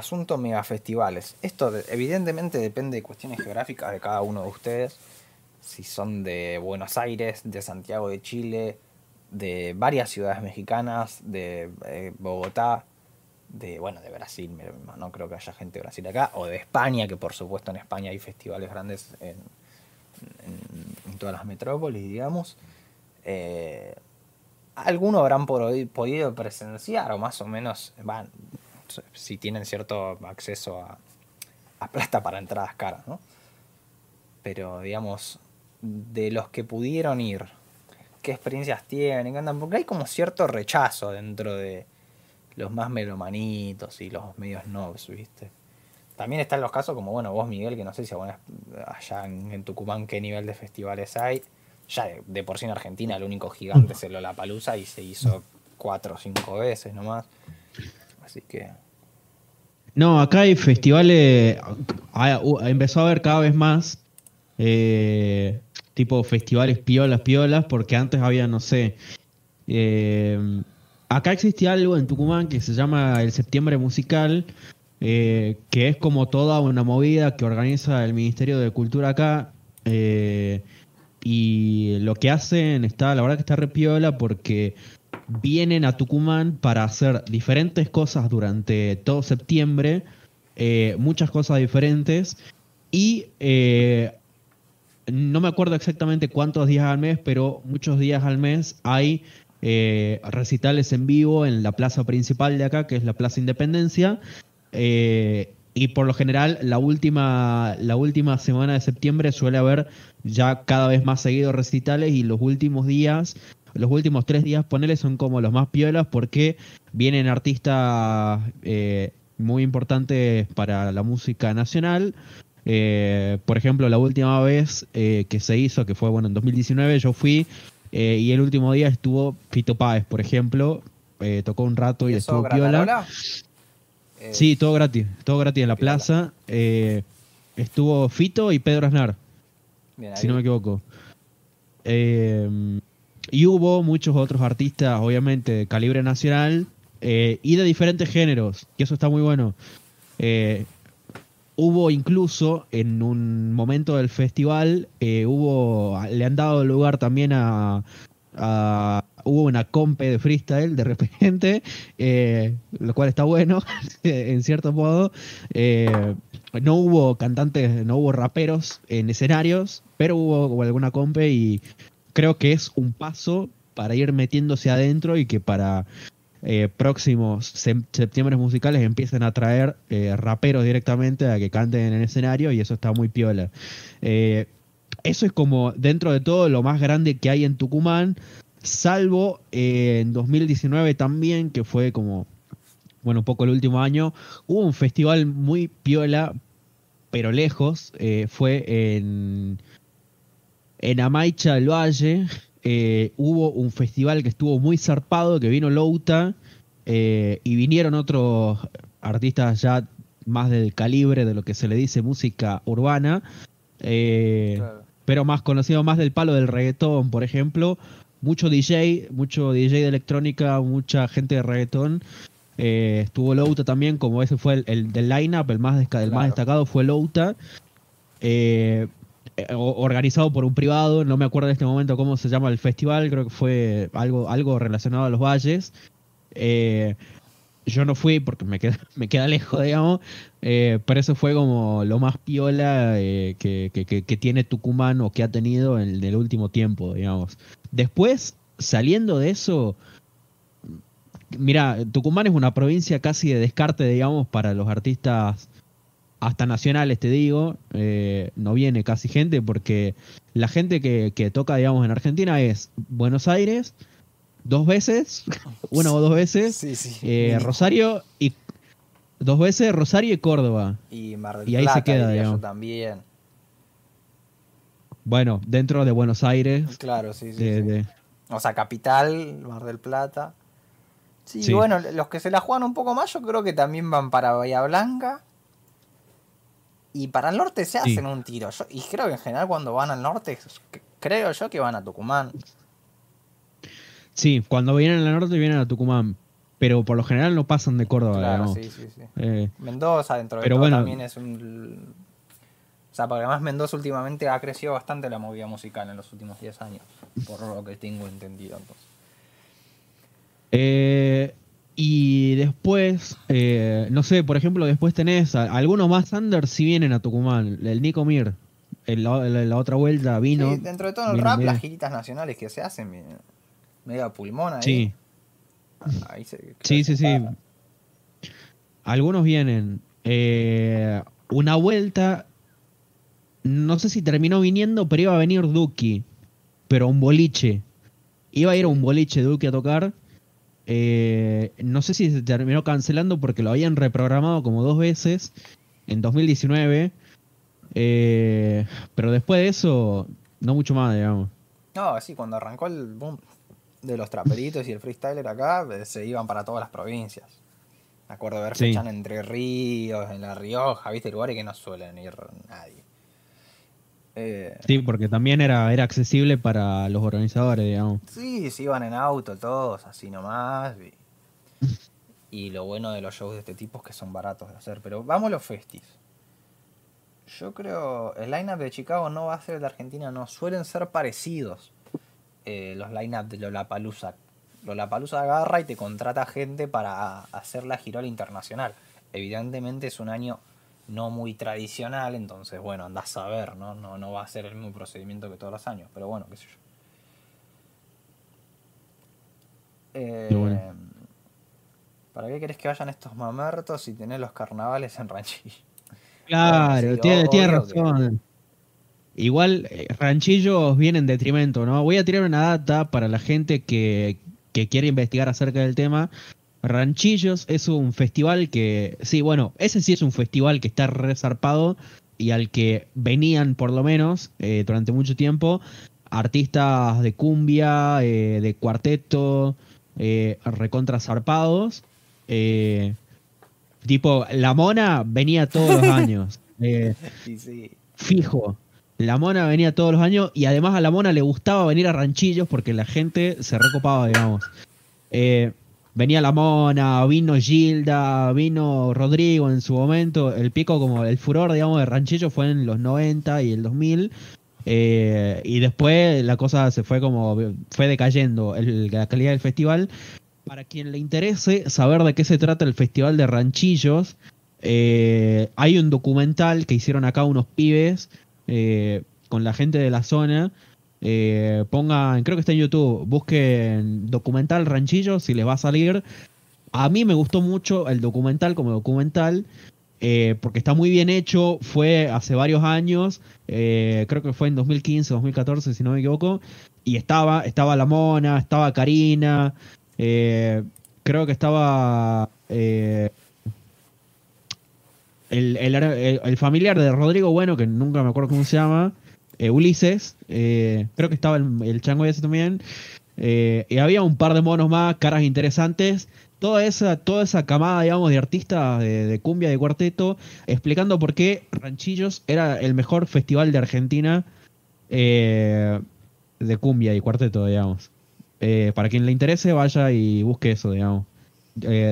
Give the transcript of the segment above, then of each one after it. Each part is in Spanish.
asunto megafestivales. Esto evidentemente depende de cuestiones geográficas de cada uno de ustedes. Si son de Buenos Aires, de Santiago de Chile, de varias ciudades mexicanas, de eh, Bogotá, de bueno, de Brasil, no creo que haya gente de Brasil acá, o de España, que por supuesto en España hay festivales grandes en, todas las metrópolis, digamos. Eh, algunos habrán podido presenciar, o más o menos, van, si tienen cierto acceso a, plata para entradas caras, ¿no? Pero digamos, de los que pudieron ir, ¿qué experiencias tienen? Porque hay como cierto rechazo dentro de los más melomanitos y los medios nobs, ¿viste? También están los casos como, bueno, vos Miguel, que no sé si allá en, Tucumán qué nivel de festivales hay. Ya de, por sí en Argentina el único gigante es el Lollapalooza y se hizo cuatro o cinco veces nomás. Así que. No, acá hay festivales. Empezó a haber cada vez más. Eh, tipo festivales piolas, piolas, porque antes había, no sé. Eh, acá existía algo en Tucumán que se llama el Septiembre Musical, eh, que es como toda una movida que organiza el Ministerio de Cultura acá. y lo que hacen está, la verdad que está repiola porque vienen a Tucumán para hacer diferentes cosas durante todo septiembre, eh, muchas cosas diferentes, y eh, no me acuerdo exactamente cuántos días al mes, pero muchos días al mes hay eh, recitales en vivo en la plaza principal de acá, que es la Plaza Independencia. y por lo general, la última, la última semana de septiembre suele haber ya cada vez más seguidos recitales y los últimos días los últimos tres días, ponele, son como los más piolas porque vienen artistas eh, muy importantes para la música nacional. Eh, por ejemplo, la última vez eh, que se hizo, que fue bueno en 2019, yo fui y el último día estuvo Fito Páez, por ejemplo, tocó un rato y, estuvo piola. Sí, todo gratis, todo gratis en la plaza. estuvo Fito y Pedro Aznar, si no me equivoco. Eh, y hubo muchos otros artistas, obviamente, de calibre nacional eh, y de diferentes géneros, que eso está muy bueno. Eh, hubo incluso en un momento del festival, eh, hubo, le han dado lugar también a, hubo una compe de freestyle de repente, lo cual está bueno, en cierto modo. no hubo cantantes, no hubo raperos en escenarios, pero hubo alguna compe y creo que es un paso para ir metiéndose adentro y que para eh, próximos septiembre musicales empiecen a traer eh, raperos directamente a que canten en el escenario y eso está muy piola. Eh, eso es como dentro de todo lo más grande que hay en Tucumán, salvo en 2019 también, que fue como, bueno, un poco el último año, hubo un festival muy piola, pero lejos, fue en en Amaicha del Valle eh, hubo un festival que estuvo muy zarpado, que vino Louta eh, y vinieron otros artistas ya más del calibre de lo que se le dice música urbana, eh, pero más conocido más del palo del reggaetón, por ejemplo. Mucho DJ, mucho DJ de electrónica, mucha gente de reggaetón. estuvo Louta también, como ese fue el, del line-up, el más, el más destacado fue Louta. Eh, eh, organizado por un privado, no me acuerdo en este momento cómo se llama el festival, creo que fue algo, algo relacionado a los valles. Eh, yo no fui porque me queda, me queda lejos, digamos, eh, pero eso fue como lo más piola que, tiene Tucumán o que ha tenido en, el último tiempo, digamos. Después, saliendo de eso, mira, Tucumán es una provincia casi de descarte, digamos, para los artistas hasta nacionales, te digo, eh, no viene casi gente porque la gente que, toca, digamos, en Argentina es Buenos Aires, dos veces, una o dos veces, eh, Rosario y dos veces Rosario y Córdoba. Y Mar del y ahí se queda, también. Bueno, dentro de Buenos Aires. Claro, sí, sí. O sea, capital, Mar del Plata. Sí, bueno, los que se la juegan un poco más, yo creo que también van para Bahía Blanca. Y para el norte se hacen un tiro. y creo que en general cuando van al norte, creo yo que van a Tucumán. Sí, cuando vienen al norte vienen a Tucumán. pero por lo general no pasan de Córdoba. Claro, sí, sí, sí. Eh, Mendoza, dentro de pero todo, bueno. también es un. O sea, porque además Mendoza últimamente ha crecido bastante la movida musical en los últimos 10 años, por lo que tengo entendido. Entonces. eh, y después, eh, no sé, por ejemplo, después tenés a- algunos más Anders si vienen a Tucumán. El Nico Mir, en la, en la otra vuelta vino. Sí, dentro de todo el vino rap, las giritas nacionales que se hacen, me- medio a pulmón ahí. Sí, ahí se- sí, sí, sí. Algunos vienen. Eh, una vuelta, no sé si terminó viniendo, pero iba a venir Duki, pero un boliche. Iba a ir a un boliche Duki a tocar. Eh, no sé si se terminó cancelando porque lo habían reprogramado como dos veces en 2019. Eh, pero después de eso, no mucho más, digamos. No, sí, cuando arrancó el boom de los traperitos y el freestyler acá, eh, se iban para todas las provincias. Me acuerdo de ver Sí. fecha en Entre Ríos, en La Rioja, viste, lugares que no suelen ir nadie. Eh, Sí, porque también era, era accesible para los organizadores, digamos. sí, se iban en auto todos, así nomás. Y, y lo bueno de los shows de este tipo es que son baratos de hacer. Pero vamos a los festis. Yo creo, el lineup de Chicago no va a ser el de Argentina, no, suelen ser parecidos eh, los lineup de Lollapalooza. Lollapalooza agarra y te contrata gente para hacer la girola internacional. Evidentemente es un año no muy tradicional, entonces bueno, andás a ver, ¿no? No, no va a ser el mismo procedimiento que todos los años, pero bueno, qué sé yo. Eh, bueno. ¿Para qué querés que vayan estos mamertos si tenés los carnavales en Ranchillo? Claro, sí, tiene, que- razón. Igual, eh, ranchillos vienen en detrimento, ¿no? Voy a tirar una data para la gente que, que quiere investigar acerca del tema. Ranchillos es un festival que, sí, bueno, ese sí es un festival que está resarpado y al que venían por lo menos eh, durante mucho tiempo artistas de cumbia, eh, de cuarteto, eh, recontra zarpados. eh, tipo, La Mona venía todos los años. Sí, sí. fijo. La Mona venía todos los años y además a la Mona le gustaba venir a ranchillos porque la gente se recopaba, digamos. Venía la Mona, vino Gilda, vino Rodrigo en su momento. El pico, como el furor, digamos, de ranchillos fue en los 90 y el 2000. eh, y después la cosa se fue como, fue decayendo la calidad del festival. Para quien le interese saber de qué se trata el Festival de Ranchillos, eh, hay un documental que hicieron acá unos pibes eh, con la gente de la zona. Eh, pongan, creo que está en YouTube, busquen documental Ranchillos y les va a salir. A mí me gustó mucho el documental como documental. eh, porque está muy bien hecho, fue hace varios años, eh, creo que fue en 2015, 2014, si no me equivoco, y estaba, estaba La Mona, estaba Karina, eh, creo que estaba el- el- el familiar de Rodrigo Bueno, que nunca me acuerdo cómo se llama, eh, Ulises, eh, creo que estaba el, el chango ese también, eh, y había un par de monos más, caras interesantes, toda esa, toda esa camada, digamos, de artistas de, cumbia, de cuarteto, explicando por qué Ranchillos era el mejor festival de Argentina de cumbia y cuarteto, digamos. Para quien le interese, vaya y busque eso, digamos.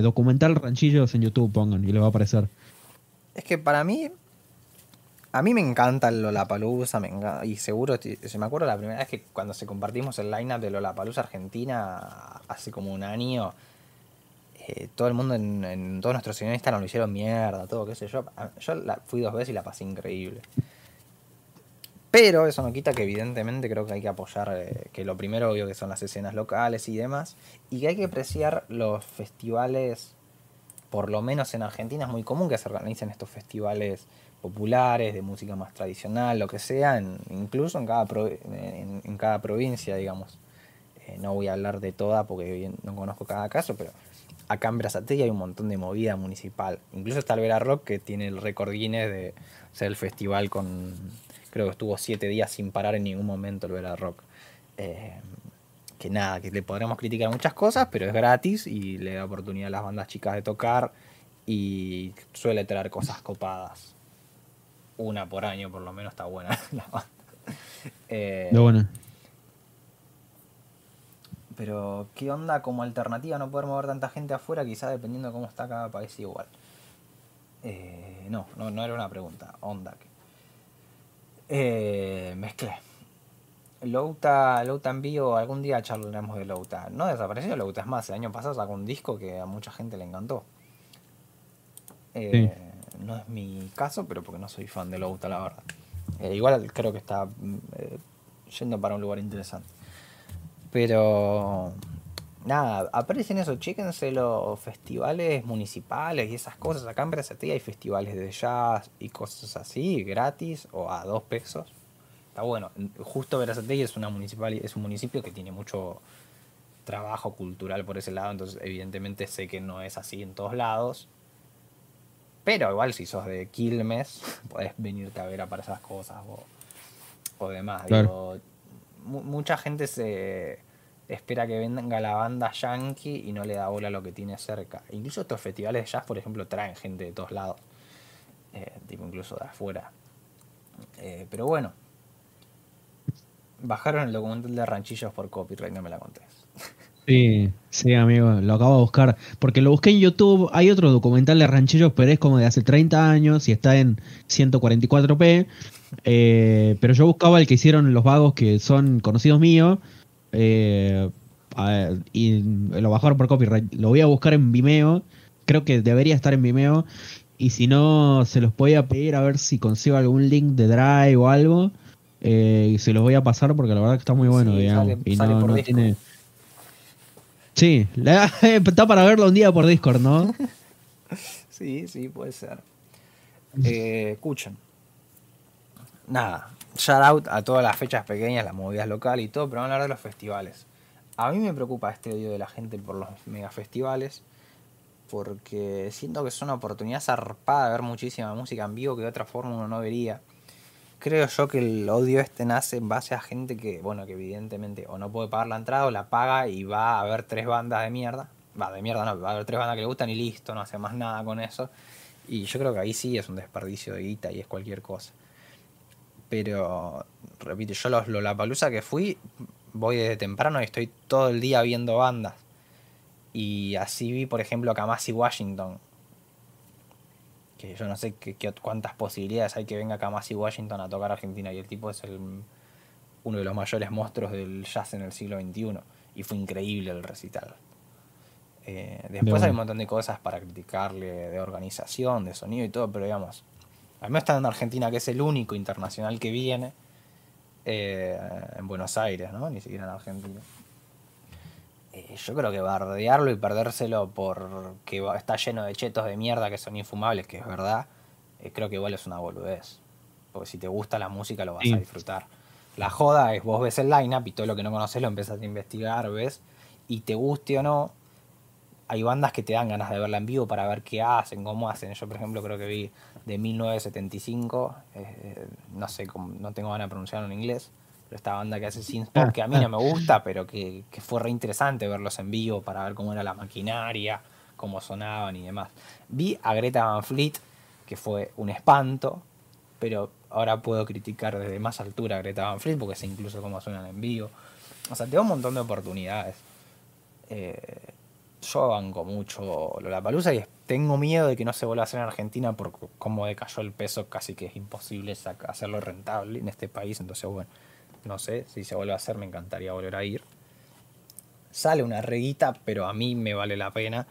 Documental Ranchillos en YouTube pongan y le va a aparecer. Es que para mí, a mí me encanta el Lollapalooza, me enga- y seguro, se me acuerdo la primera vez que cuando se compartimos el lineup de Lollapalooza Argentina hace como un año, eh, todo el mundo en, todos nuestros seguidores nos lo hicieron mierda, todo, qué sé yo. Yo la, fui dos veces y la pasé increíble. Pero eso no quita que evidentemente creo que hay que apoyar, eh, que lo primero obvio que son las escenas locales y demás, y que hay que apreciar los festivales por lo menos en Argentina es muy común que se organicen estos festivales populares de música más tradicional, lo que sea, incluso en cada, en, cada provincia, digamos. Eh, no voy a hablar de toda porque no conozco cada caso, pero acá en Brazatella hay un montón de movida municipal. Incluso está el Vera Rock que tiene el récord Guinness de ser el festival con, creo que estuvo siete días sin parar en ningún momento el Vera Rock. Eh, que nada, que le podremos criticar muchas cosas, pero es gratis y le da oportunidad a las bandas chicas de tocar y suele traer cosas copadas. Una por año por lo menos está buena la banda. Eh, De bueno. Pero, ¿qué onda como alternativa no poder mover tanta gente afuera? Quizás dependiendo de cómo está cada país igual. Eh, no, no, no era una pregunta. Onda. Eh, mezclé. Louta, Louta en vivo, algún día charlaremos de Louta. No desapareció Louta, es más, el año pasado sacó un disco que a mucha gente le encantó. Eh, no es mi caso, pero porque no soy fan de Louta, la verdad. Eh, igual creo que está eh, yendo para un lugar interesante. Pero nada, aparecen eso, chéquense los festivales municipales y esas cosas. Acá en Brazategui hay festivales de jazz y cosas así, gratis o a dos pesos. Está bueno. Justo Verazategui es, una municipal, es un municipio que tiene mucho trabajo cultural por ese lado, entonces evidentemente sé que no es así en todos lados. Pero igual si sos de Quilmes, podés venirte a ver a para esas cosas o, demás. mucha gente se espera que venga la banda yankee y no le da bola a lo que tiene cerca. Incluso estos festivales de jazz, por ejemplo, traen gente de todos lados. Eh, tipo incluso de afuera. Eh, pero bueno. Bajaron el documental de Ranchillos por copyright, no me la contés. Sí, sí, amigo, lo acabo de buscar. Porque lo busqué en YouTube. Hay otro documental de Ranchillos, pero es como de hace 30 años y está en 144p. Eh, pero yo buscaba el que hicieron los vagos que son conocidos míos. Eh, y lo bajaron por copyright. Lo voy a buscar en Vimeo. Creo que debería estar en Vimeo. Y si no, se los voy a pedir a ver si consigo algún link de Drive o algo. Eh, y se los voy a pasar porque la verdad que está muy bueno, digamos. y no, tiene. Sí, está para verlo un día por Discord, ¿no? sí, sí, puede ser. Eh, escuchen. Nada, shout out a todas las fechas pequeñas, las movidas locales y todo, pero vamos a hablar de los festivales. A mí me preocupa este odio de la gente por los megafestivales, porque siento que es una oportunidad zarpada de ver muchísima música en vivo que de otra forma uno no vería. Creo yo que el odio este nace en base a gente que, bueno, que evidentemente o no puede pagar la entrada o la paga y va a ver tres bandas de mierda. Va, de mierda no, va a ver tres bandas que le gustan y listo, no hace más nada con eso. Y yo creo que ahí sí es un desperdicio de guita y es cualquier cosa. Pero, repito, yo los Lollapalooza que fui, voy desde temprano y estoy todo el día viendo bandas. Y así vi, por ejemplo, a Kamasi Washington. Que yo no sé qué, cuántas posibilidades hay que venga Kamasi Washington a tocar Argentina. Y el tipo es el, uno de los mayores monstruos del jazz en el siglo XXI. Y fue increíble el recital. Eh, después hay un montón de cosas para criticarle de organización, de sonido y todo, pero digamos, al menos está en Argentina, que es el único internacional que viene eh, en Buenos Aires, ¿no? Ni siquiera en Argentina. Eh, yo creo que bardearlo y perdérselo porque está lleno de chetos de mierda que son infumables, que es verdad, eh, creo que igual es una boludez. Porque si te gusta la música lo vas a disfrutar. La joda es vos ves el line-up y todo lo que no conoces lo empezás a investigar, ves, y te guste o no, hay bandas que te dan ganas de verla en vivo para ver qué hacen, cómo hacen. Yo, por ejemplo, creo que vi de 1975, eh, no sé, no tengo ganas de pronunciarlo en inglés, esta banda que hace synthpop que a mí no me gusta, pero que, fue re interesante verlos en vivo para ver cómo era la maquinaria, cómo sonaban y demás. Vi a Greta Van Fleet, que fue un espanto, pero ahora puedo criticar desde más altura a Greta Van Fleet porque sé incluso cómo suenan en vivo. O sea, tengo un montón de oportunidades. Eh, yo banco mucho Lollapalooza y tengo miedo de que no se vuelva a hacer en Argentina por cómo decayó el peso, casi que es imposible hacerlo rentable en este país, entonces bueno, no sé, si se vuelve a hacer me encantaría volver a ir. Sale una reguita, pero a mí me vale la pena,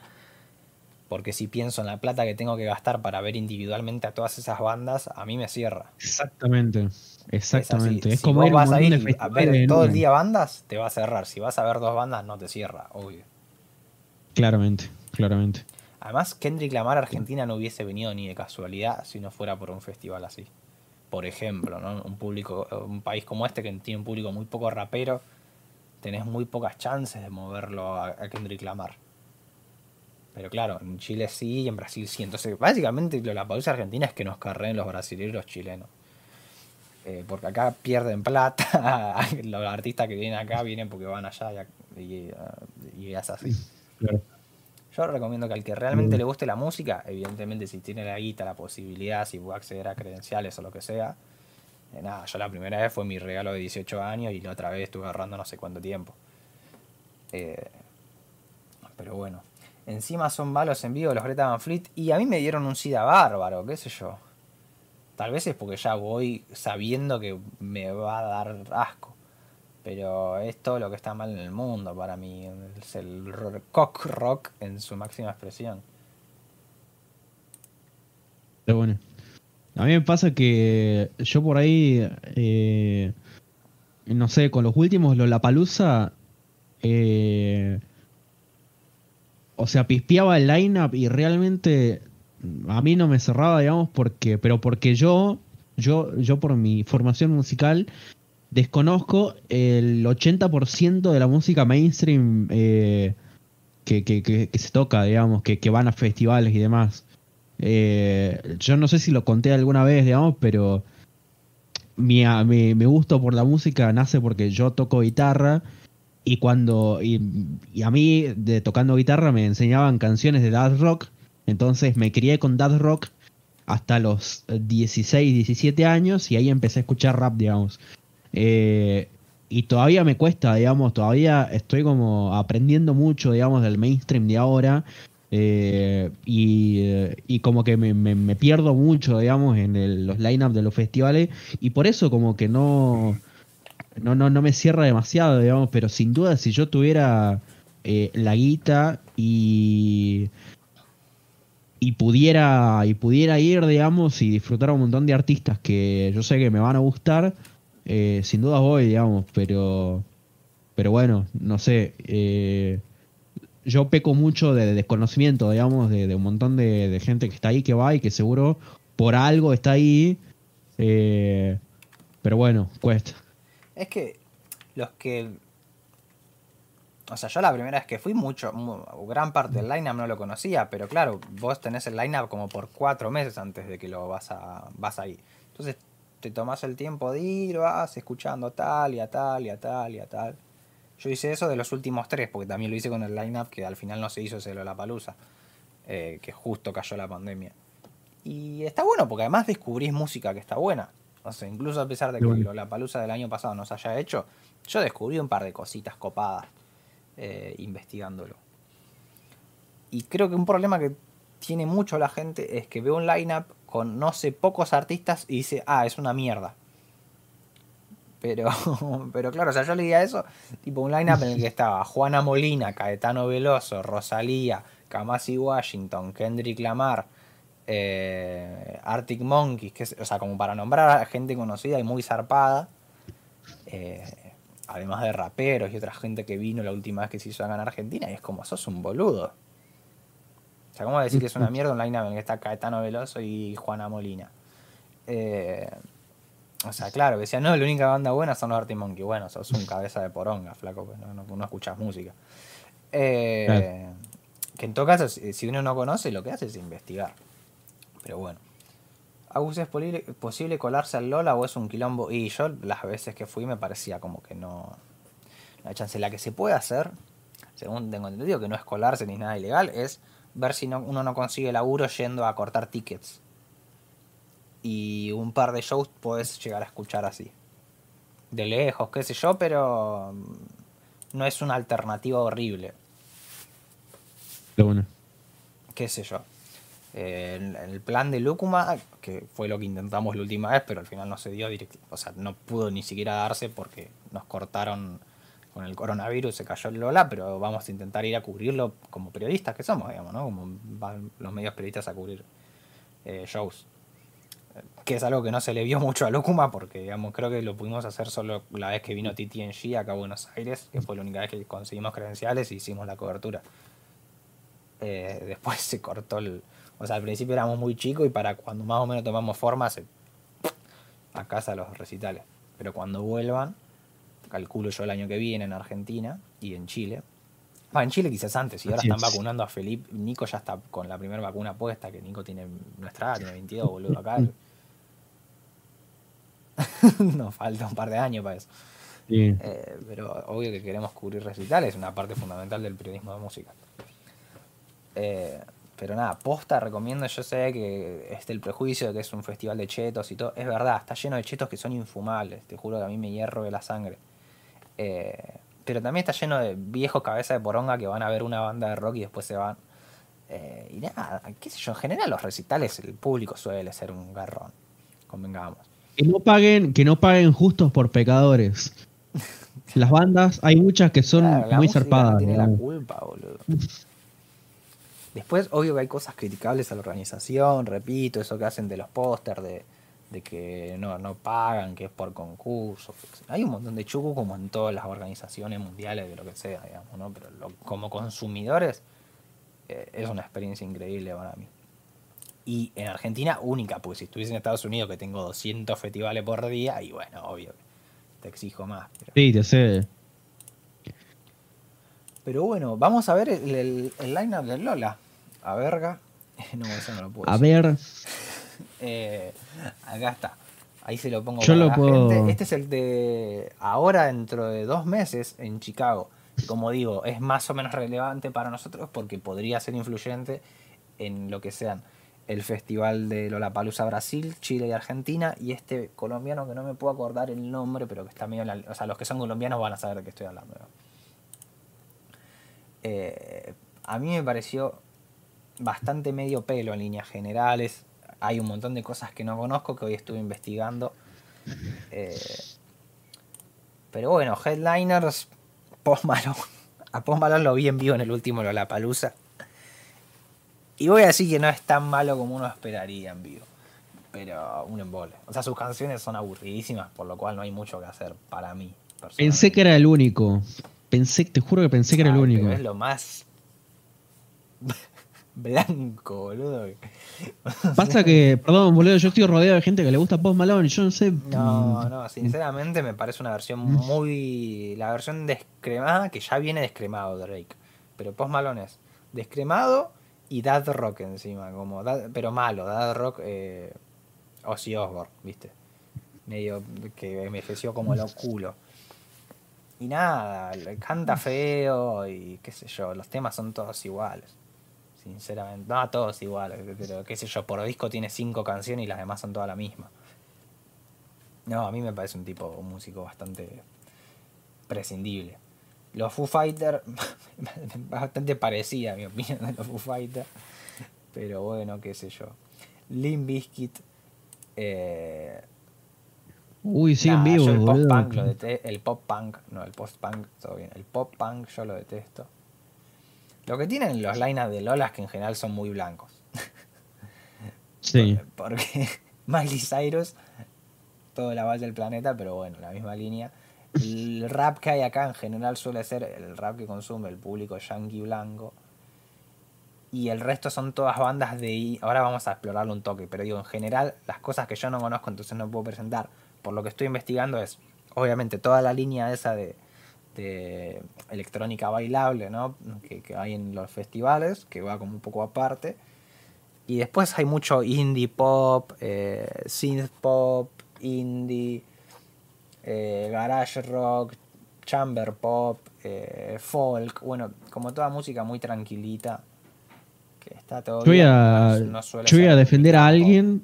porque si pienso en la plata que tengo que gastar para ver individualmente a todas esas bandas, a mí me cierra. Exactamente, exactamente. Es, si como vos vas a ir a ver todo el día bandas, te va a cerrar. Si vas a ver dos bandas, no te cierra, obvio. Claramente, claramente. Además, Kendrick Lamar Argentina no hubiese venido ni de casualidad si no fuera por un festival así. Por ejemplo, ¿no? un público, un país como este que tiene un público muy poco rapero, tenés muy pocas chances de moverlo a, Kendrick Lamar. Pero claro, en Chile sí en Brasil sí. Entonces, básicamente la pausa argentina es que nos carreen los brasileños y los chilenos. Eh, porque acá pierden plata. los artistas que vienen acá vienen porque van allá y, y es así. Yo recomiendo que al que realmente mm. le guste la música, evidentemente si tiene la guita, la posibilidad, si puede acceder a credenciales o lo que sea, eh, nada, yo la primera vez fue mi regalo de 18 años y la otra vez estuve ahorrando no sé cuánto tiempo. Eh, pero bueno. Encima son malos en vivo los Greta Van Fleet. Y a mí me dieron un SIDA bárbaro, qué sé yo. Tal vez es porque ya voy sabiendo que me va a dar asco. Pero es todo lo que está mal en el mundo para mí. Es el cock rock en su máxima expresión. Pero bueno. A mí me pasa que yo por ahí, eh, no sé, con los últimos Lollapalooza, eh, o sea, pispeaba el lineup y realmente a mí no me cerraba, digamos, porque, pero porque yo, yo, yo por mi formación musical desconozco el 80% de la música mainstream eh, que, se toca, digamos, que, van a festivales y demás. Eh, yo no sé si lo conté alguna vez, digamos, pero mi, mi, gusto por la música nace porque yo toco guitarra y cuando y, a mí tocando guitarra me enseñaban canciones de dad rock, entonces me crié con dad rock hasta los 16, 17 años y ahí empecé a escuchar rap, digamos. Eh, y todavía me cuesta, digamos, todavía estoy como aprendiendo mucho, digamos, del mainstream de ahora. Eh, y, como que me, pierdo mucho, digamos, en los line-up de los festivales. Y por eso como que no, no, no, me cierra demasiado, digamos. Pero sin duda, si yo tuviera eh, la guita y y pudiera y pudiera ir digamos y disfrutar a un montón de artistas que yo sé que me van a gustar eh, sin duda voy, digamos, pero, pero bueno, no sé. Eh, yo peco mucho de desconocimiento, digamos, de, un montón de, gente que está ahí, que va y que seguro por algo está ahí. Eh, pero bueno, cuesta. Es que los que. O sea, yo la primera vez que fui, mucho, gran parte del lineup no lo conocía, pero claro, vos tenés el lineup como por cuatro meses antes de que lo vas a vas. Entonces te tomas el tiempo de ir, vas escuchando tal y a tal y a tal y a tal. Yo hice eso de los últimos tres, porque también lo hice con el line-up que al final no se hizo ese la palusa, eh, que justo cayó la pandemia. Y está bueno, porque además descubrís música que está buena. O sea, incluso a pesar de que la palusa del año pasado nos haya hecho, yo descubrí un par de cositas copadas eh, investigándolo. Y creo que un problema que tiene mucho la gente es que ve un line-up con no sé pocos artistas y dice, ah, es una mierda. Pero, pero claro, o sea, yo leía eso, tipo un line-up en el que estaba Juana Molina, Caetano Veloso, Rosalía, Kamasi Washington, Kendrick Lamar, eh, Arctic Monkeys, que o sea, como para nombrar a gente conocida y muy zarpada. Eh, además de raperos y otra gente que vino la última vez que se hizo acá en Argentina, y es como, sos un boludo. O sea, ¿cómo decir que es una mierda un line en el que está Caetano Veloso y Juana Molina? Eh, o sea, claro, decía, no, la única banda buena son los Arctic Monkey. Bueno, sos un cabeza de poronga, flaco, pues no, no, escuchas música. Eh, que en todo caso, si uno no conoce, lo que hace es investigar. Pero bueno. Agus, ¿es posible colarse al Lola o es un quilombo? Y yo las veces que fui me parecía como que no... No hay chance. La que se puede hacer, según tengo entendido, que no es colarse ni nada ilegal, es ver si no, uno no consigue laburo yendo a cortar tickets. Y un par de shows puedes llegar a escuchar así. De lejos, qué sé yo, pero mm, no es una alternativa horrible. Lo bueno. Qué sé yo. el, plan de Lúcuma, que fue lo que intentamos la última vez, pero al final no se dio directo. O sea, no pudo ni siquiera darse porque nos cortaron con el coronavirus se cayó el Lola, pero vamos a intentar ir a cubrirlo como periodistas que somos, digamos, ¿no? Como van los medios periodistas a cubrir eh, shows. Que es algo que no se le vio mucho a Locuma, porque digamos, creo que lo pudimos hacer solo la vez que vino TTNG acá a Buenos Aires, que fue la única vez que conseguimos credenciales y hicimos la cobertura. Eh, después se cortó el. O sea, al principio éramos muy chicos y para cuando más o menos tomamos forma, se. a casa los recitales. Pero cuando vuelvan, calculo yo el año que viene en Argentina y en Chile. Ah, en Chile quizás antes, y ahora están vacunando a Felipe. Nico ya está con la primera vacuna puesta, que Nico tiene nuestra edad, tiene 22, boludo, acá. Nos falta un par de años para eso. Eh, pero obvio que queremos cubrir recitales, es una parte fundamental del periodismo de música. Eh, pero nada, posta recomiendo, yo sé que este el prejuicio de que es un festival de chetos y todo, es verdad, está lleno de chetos que son infumables, te juro que a mí me hierro de la sangre. Eh, pero también está lleno de viejos cabezas de poronga que van a ver una banda de rock y después se van. Eh, y nada, qué sé yo, en general los recitales el público suele ser un garrón, convengamos. Que no paguen, que no paguen justos por pecadores. Las bandas, hay muchas que son Claro, la muy zarpadas. no tiene la culpa, boludo. Después, obvio que hay cosas criticables a la organización, repito, eso que hacen de los pósters, de, de que no, no pagan, que es por concurso. Hay un montón de chucu como en todas las organizaciones mundiales, de lo que sea, digamos, ¿no? Pero lo- como consumidores eh, es una experiencia increíble para mí. Y en Argentina única, porque si estuviese en Estados Unidos que tengo 200 festivales por día, y bueno, obvio, te exijo más. pero- Sí, te sé. Pero bueno, vamos a ver el, el, el line-up de Lola. A verga. No, eso no lo puedo A decir. ver, Eh, acá está. Ahí se lo pongo Yo para lo la puedo- gente. Este es el de ahora, dentro de dos meses, en Chicago. Como digo, es más o menos relevante para nosotros porque podría ser influyente en lo que sean el festival de Lollapalooza Brasil, Chile y Argentina y este colombiano que no me puedo acordar el nombre, pero que está medio en la- o sea, los que son colombianos van a saber de qué estoy hablando. ¿no? Eh, a mí me pareció bastante medio pelo en líneas generales. Hay un montón de cosas que no conozco que hoy estuve investigando. Eh, pero bueno, headliners, Post Malone. A Post Malone lo vi en vivo en el último Lollapalooza. Y voy a decir que no es tan malo como uno esperaría en vivo. Pero un embole. O sea, sus canciones son aburridísimas, por lo cual no hay mucho que hacer para mí. pensé que era el único. Pensé, te juro que pensé que era el único. es lo más blanco, boludo. Pasa que, perdón, boludo, yo estoy rodeado de gente que le gusta Post Malone yo no sé. No, mm, no, sinceramente me parece una versión muy. La versión descremada que ya viene descremado Drake. Pero Post Malone es descremado y Dad Rock encima. como dad- Pero malo, Dad Rock eh, Ozzy Osbourne, ¿viste? Medio que envejeció como lo culo. Y nada, canta feo y qué sé yo, los temas son todos iguales. Sinceramente, no todos iguales, pero qué sé yo, por disco tiene cinco canciones y las demás son todas la misma. No, a mí me parece un tipo, un músico bastante prescindible. Los Foo Fighters, bastante parecida a mi opinión de los Foo Fighters. Pero bueno, qué sé yo. Limp Bizkit. Eh, Uy, siguen vivos, yo el pop punk lo. El pop punk, no, el post punk, todo bien. El pop punk yo lo detesto. Lo que tienen los lineups de Lola es que en general son muy blancos. Sí. Porque Miley Cyrus, todo la base del planeta, pero bueno, la misma línea. El rap que hay acá en general suele ser el rap que consume el público yankee blanco. Y el resto son todas bandas de... I- Ahora vamos a explorarlo un toque, pero digo, en general, las cosas que yo no conozco, entonces no puedo presentar. Por lo que estoy investigando es, obviamente, toda la línea esa de, de electrónica bailable, ¿no? Que, que hay en los festivales, que va como un poco aparte. Y después hay mucho indie pop, eh, synth pop, indie, eh, garage rock, chamber pop, eh, folk, bueno, como toda música muy tranquilita, que está todo Yo voy a, no- no suele yo voy a ser defender a alguien.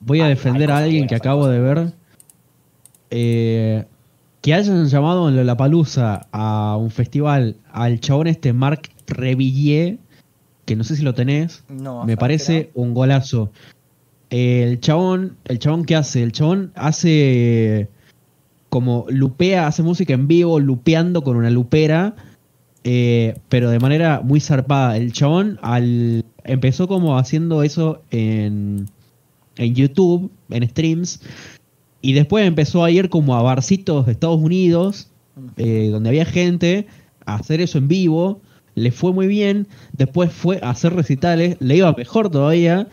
Voy a Hay- hay defender a alguien que acabo de ver. eh, que hayan llamado en La Palusa a un festival al chabón este Marc Revillier, que no sé si lo tenés. No, Me ¿sabes parece un golazo. El chabón, el chabón que hace, el chabón hace como lupea, hace música en vivo, lupeando con una lupera, eh, pero de manera muy zarpada. El chabón al, empezó como haciendo eso en, en YouTube, en streams, y después empezó a ir como a barcitos de Estados Unidos, eh, donde había gente, a hacer eso en vivo. Le fue muy bien. Después fue a hacer recitales, le iba mejor todavía.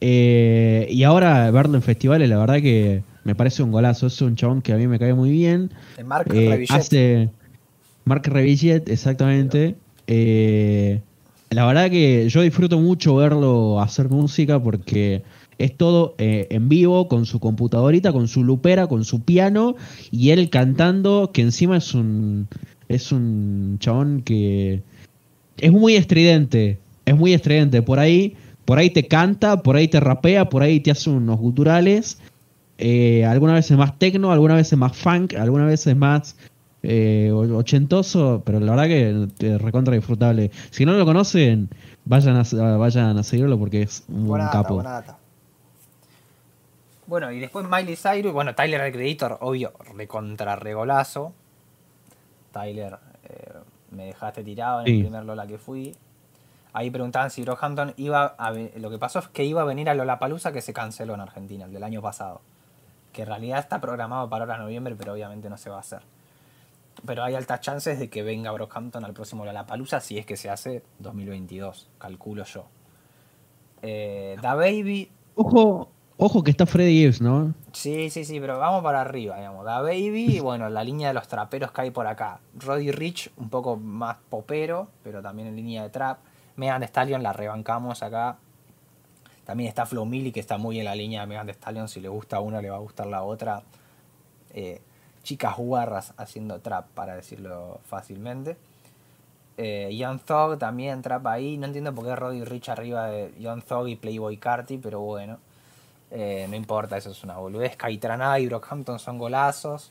eh, y ahora verlo en festivales, la verdad que me parece un golazo. Es un chabón que a mí me cae muy bien. Mark Eh, Revillet. hace Mark Revillet, exactamente. Eh, la verdad que yo disfruto mucho verlo hacer música porque es todo eh, en vivo, con su computadorita, con su lupera, con su piano y él cantando, que encima es un es un chabón que es muy estridente, es muy estridente. Por ahí, por ahí te canta, por ahí te rapea, por ahí te hace unos guturales. Eh, algunas veces más techno, algunas veces más funk, algunas veces más eh, ochentoso, pero la verdad que recontra disfrutable. Si no lo conocen, vayan a, vayan a seguirlo porque es un capo. Bueno, y después Miley Cyrus, bueno, Tyler el Creditor, obvio, recontra regolazo. Tyler, eh, me dejaste tirado en el primer Lola que fui. Ahí preguntaban si Brockhampton iba a... Lo que pasó es que iba a venir a Lollapalooza que se canceló en Argentina, el del año pasado. Que en realidad está programado para ahora noviembre, pero obviamente no se va a hacer. Pero hay altas chances de que venga Brockhampton al próximo Lollapalooza si es que se hace 2022, calculo yo. Eh, da Baby... Ojo, ojo que está Freddy Gibbs, ¿no? Sí, sí, sí, pero vamos para arriba, digamos. Da Baby, bueno, la línea de los traperos que hay por acá. Roddy Rich, un poco más popero, pero también en línea de trap. Megan Stallion la rebancamos acá. También está Flow Millie, que está muy en la línea de Megan Stallion. Si le gusta una, le va a gustar la otra. Eh, chicas guarras haciendo trap, para decirlo fácilmente. Eh, Young Thug también trap ahí. No entiendo por qué Roddy Rich arriba de Young Thug y Playboy Carti, pero bueno. Eh, no importa, eso es una boludez. Kaitranada y Brockhampton son golazos.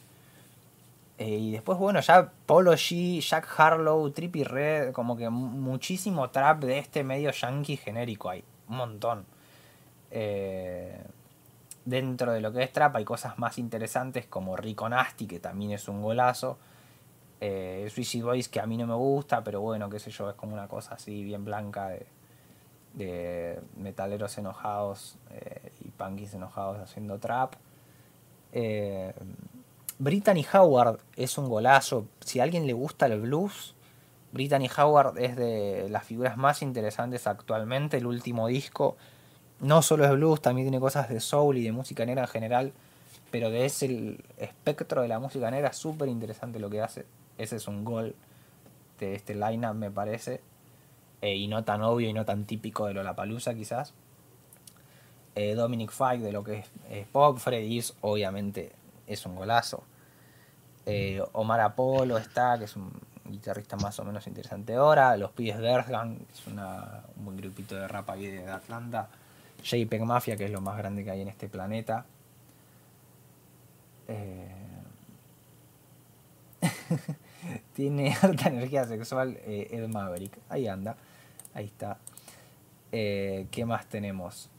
Eh, y después, bueno, ya Polo G, Jack Harlow, Trippy Red, como que muchísimo trap de este medio yankee genérico hay. Un montón. Eh, dentro de lo que es trap hay cosas más interesantes como Rico Nasty, que también es un golazo. Eh, Suicide Boys, que a mí no me gusta, pero bueno, qué sé yo, es como una cosa así bien blanca de, de metaleros enojados eh, y punkies enojados haciendo trap. Eh, Brittany Howard es un golazo. Si a alguien le gusta el blues, Brittany Howard es de las figuras más interesantes actualmente. El último disco no solo es blues, también tiene cosas de soul y de música negra en general. Pero de ese espectro de la música negra, súper interesante lo que hace. Ese es un gol de este lineup, me parece. Eh, y no tan obvio y no tan típico de Lollapalooza, quizás. Eh, Dominic Fike de lo que es, pop. Freddy obviamente, es un golazo. Eh, Omar Apolo está, que es un guitarrista más o menos interesante ahora. Los pibes Earthgang, que es un buen grupito de rap ahí de Atlanta. JPEG Mafia, que es lo más grande que hay en este planeta. Tiene alta energía sexual eh, Ed Maverick. Ahí anda. Ahí está. ¿Qué más tenemos?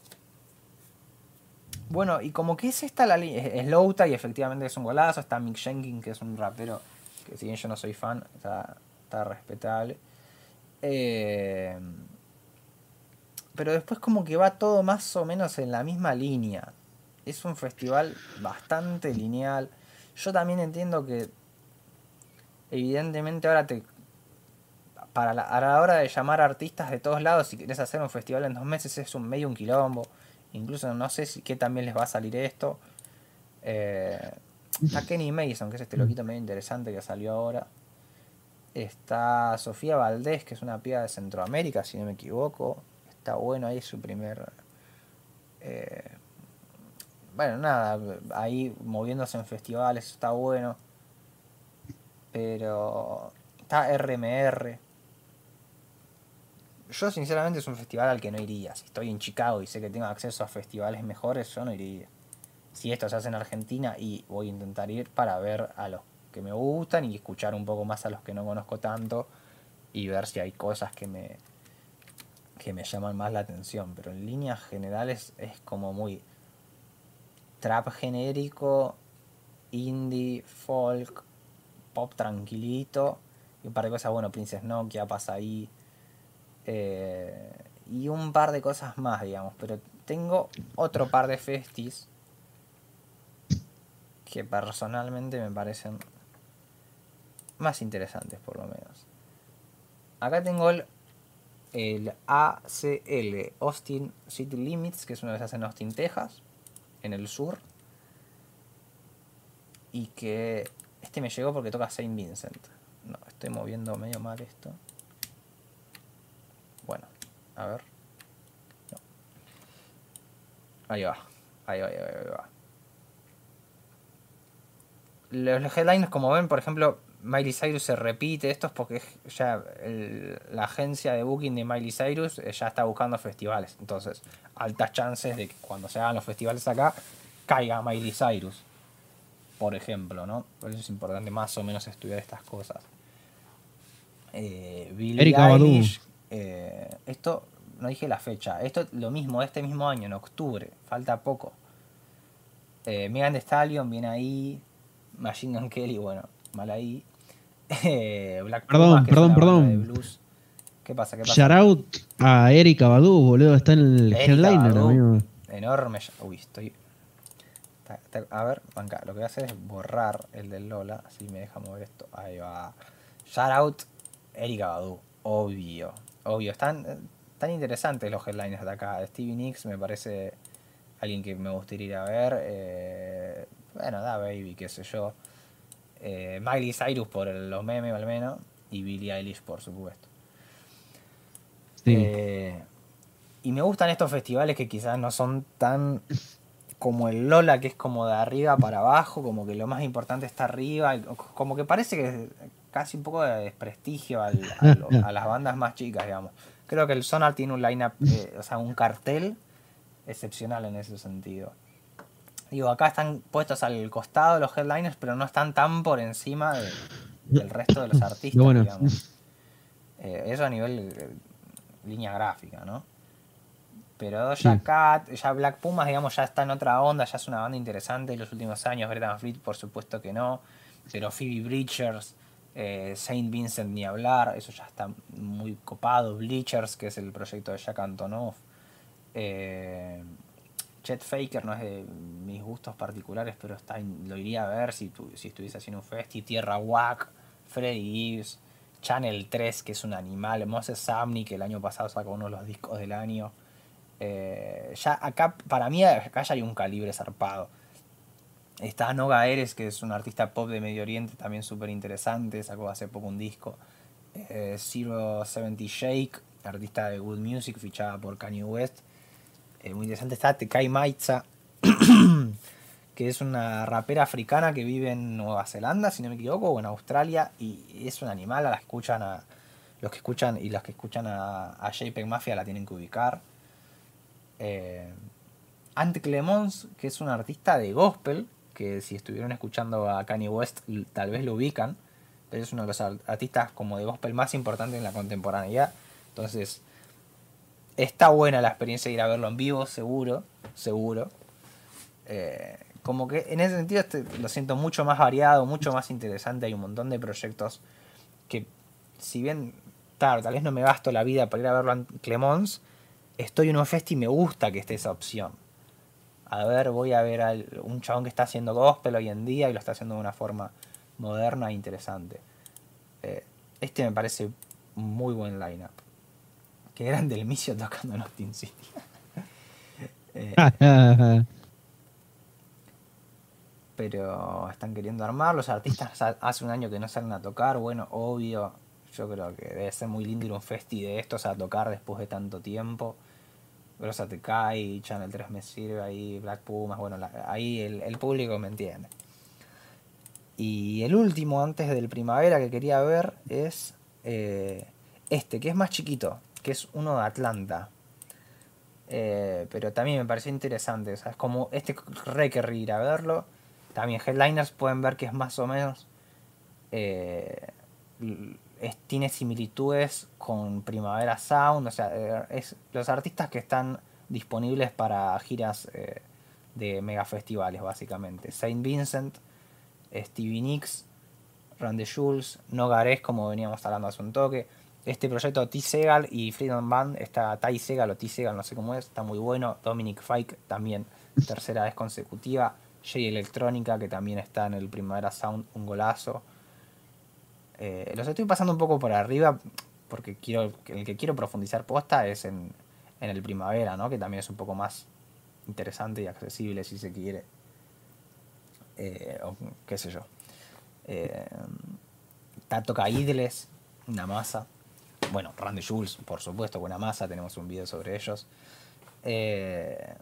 Bueno, y como que es esta la línea. Es Louta y efectivamente es un golazo. Está Mick Jenkins, que es un rapero que, si bien yo no soy fan, está, respetable. Eh, pero después, como que va todo más o menos en la misma línea. Es un festival bastante lineal. Yo también entiendo que, evidentemente, ahora te. Para la, a la hora de llamar artistas de todos lados, si querés hacer un festival en dos meses, es un medio un quilombo. Incluso no sé si qué también les va a salir esto. Eh, está Kenny Mason, que es este loquito medio interesante que salió ahora. Está Sofía Valdés, que es una piba de Centroamérica, si no me equivoco. Está bueno ahí su primer... Eh, bueno, nada, ahí moviéndose en festivales, está bueno. Pero está RMR, yo sinceramente es un festival al que no iría. Si estoy en Chicago y sé que tengo acceso a festivales mejores, yo no iría. Si esto se hace en Argentina y voy a intentar ir para ver a los que me gustan y escuchar un poco más a los que no conozco tanto y ver si hay cosas que me que me llaman más la atención, pero en líneas generales es como muy trap genérico, indie, folk, pop tranquilito y un par de cosas, bueno, Princess Nokia pasa ahí, eh, y un par de cosas más, digamos. Pero tengo otro par de festis que personalmente me parecen más interesantes, por lo menos. Acá tengo el, el ACL, Austin City Limits, que es una vez hace en Austin, Texas, en el sur. Y que este me llegó porque toca Saint Vincent. No, estoy moviendo medio mal esto. A ver. Ahí va. Ahí va, ahí va, ahí va. Los headlines, como ven, por ejemplo, Miley Cyrus se repite esto es porque ya la agencia de booking de Miley Cyrus eh, ya está buscando festivales. Entonces, altas chances de que cuando se hagan los festivales acá, caiga Miley Cyrus. por ejemplo, ¿no? Por eso es importante más o menos estudiar estas cosas. Eh, Billie Erika Badu. Eh, esto, no dije la fecha, esto lo mismo, este mismo año, en octubre, falta poco. Eh, Megan Thee Stallion viene ahí, Machine Gun Kelly, bueno, mal ahí. Eh, Black Perdón, es perdón, perdón. blues. ¿Qué pasa? ¿Qué pasa? Shout out a Erika Badu, boludo. Está en el Erika headliner, Badu. amigo. Enorme. Uy, estoy. A ver, banca. Lo que voy a hacer es borrar el del Lola. Así me deja mover esto. Ahí va. Shout out Erika Badu. Obvio. Obvio. Están eh, tan interesantes los headliners de acá. Stevie Nicks me parece alguien que me gustaría ir a ver. eh, bueno, da baby, qué sé yo. Eh, Miley Cyrus por el- los memes al menos. Y Billie Eilish, por supuesto. Sí. Eh, y me gustan estos festivales que quizás no son tan como el Lola, que es como de arriba para abajo, como que lo más importante está arriba, como que parece que casi un poco de desprestigio al- a, lo- a las bandas más chicas, digamos. Creo que el Sonar tiene un line-up, eh, o sea, un cartel excepcional en ese sentido. Digo, acá están puestos al costado los headliners, pero no están tan por encima de- del resto de los artistas, bueno. digamos. Eh, eso a nivel eh, línea gráfica, ¿no? Pero ya. Cat, ya Black Pumas, digamos, ya está en otra onda, ya es una banda interesante en los últimos años. Greta Fleet, por supuesto que no. Pero Phoebe Bridgers, eh, Saint Vincent ni hablar, eso ya está muy copado. Bleachers, que es el proyecto de Jack Antonoff. Eh, Chet Faker no es de mis gustos particulares, pero está, lo iría a ver si, tu- si estuviese haciendo un festi. Tierra Wack, Freddy Gibbs, Channel 3, que es un animal, Moses Samney, que el año pasado sacó uno de los discos del año. Eh, ya acá, para mí, acá ya hay un calibre zarpado. Está Noga Eres, que es un artista pop de Medio Oriente, también súper interesante, sacó hace poco un disco. Eh, Zero Seventy Shake, artista de Good Music, fichada por Kanye West. Eh, muy interesante está Tekai Maitza, que es una rapera africana que vive en Nueva Zelanda, si no me equivoco, o en Australia, y es un animal, a la escuchan a los que escuchan y las que escuchan a, a JPEG Mafia la tienen que ubicar. Eh, Ant Clemons, que es un artista de gospel, que si estuvieron escuchando a Kanye West tal vez lo ubican, pero es uno de los ar- artistas como de gospel más importantes en la contemporaneidad. Entonces, está buena la experiencia de ir a verlo en vivo, seguro, seguro. Eh, como que en ese sentido este- lo siento mucho más variado, mucho más interesante. Hay un montón de proyectos que, si bien, tal vez no me gasto la vida para ir a verlo en Clemons, estoy en un festi y me gusta que esté esa opción. A ver, voy a ver a un chabón que está haciendo gospel hoy en día y lo está haciendo de una forma moderna e interesante. Eh, este me parece muy buen lineup. Qué grande el misio tocando en Austin City. Eh, pero están queriendo armar. Los artistas ha- hace un año que no salen a tocar. Bueno, obvio. Yo creo que debe ser muy lindo ir a un festi de estos a tocar después de tanto tiempo. Grosa te cae, Channel 3 me sirve ahí, Black Pumas, bueno, ahí el, público me entiende. Y el último, antes del primavera, que quería ver es eh, este, que es más chiquito, que es uno de Atlanta. Eh, pero también me pareció interesante, ¿sabes? Como este re querría ir a verlo. También Headliners pueden ver que es más o menos. eh, tiene similitudes con Primavera Sound. O sea, eh, es los artistas que están disponibles para giras eh, de megafestivales, básicamente. Saint Vincent, Stevie Nicks, Randy Jules, Nogares, como veníamos hablando hace un toque. Este proyecto T. Segal y Freedom Band, está Ty Segal o T. Segal, no sé cómo es, está muy bueno. Dominic Fike también, tercera vez consecutiva. J Electrónica, que también está en el Primavera Sound, un golazo. Eh, los estoy pasando un poco por arriba porque quiero el que quiero profundizar posta es en, en el Primavera, ¿no? que también es un poco más interesante y accesible si se quiere. Eh, o qué sé yo. Eh, Tato Caidles, una masa. Bueno, Randy Jules, por supuesto, buena masa, tenemos un video sobre ellos. Eh,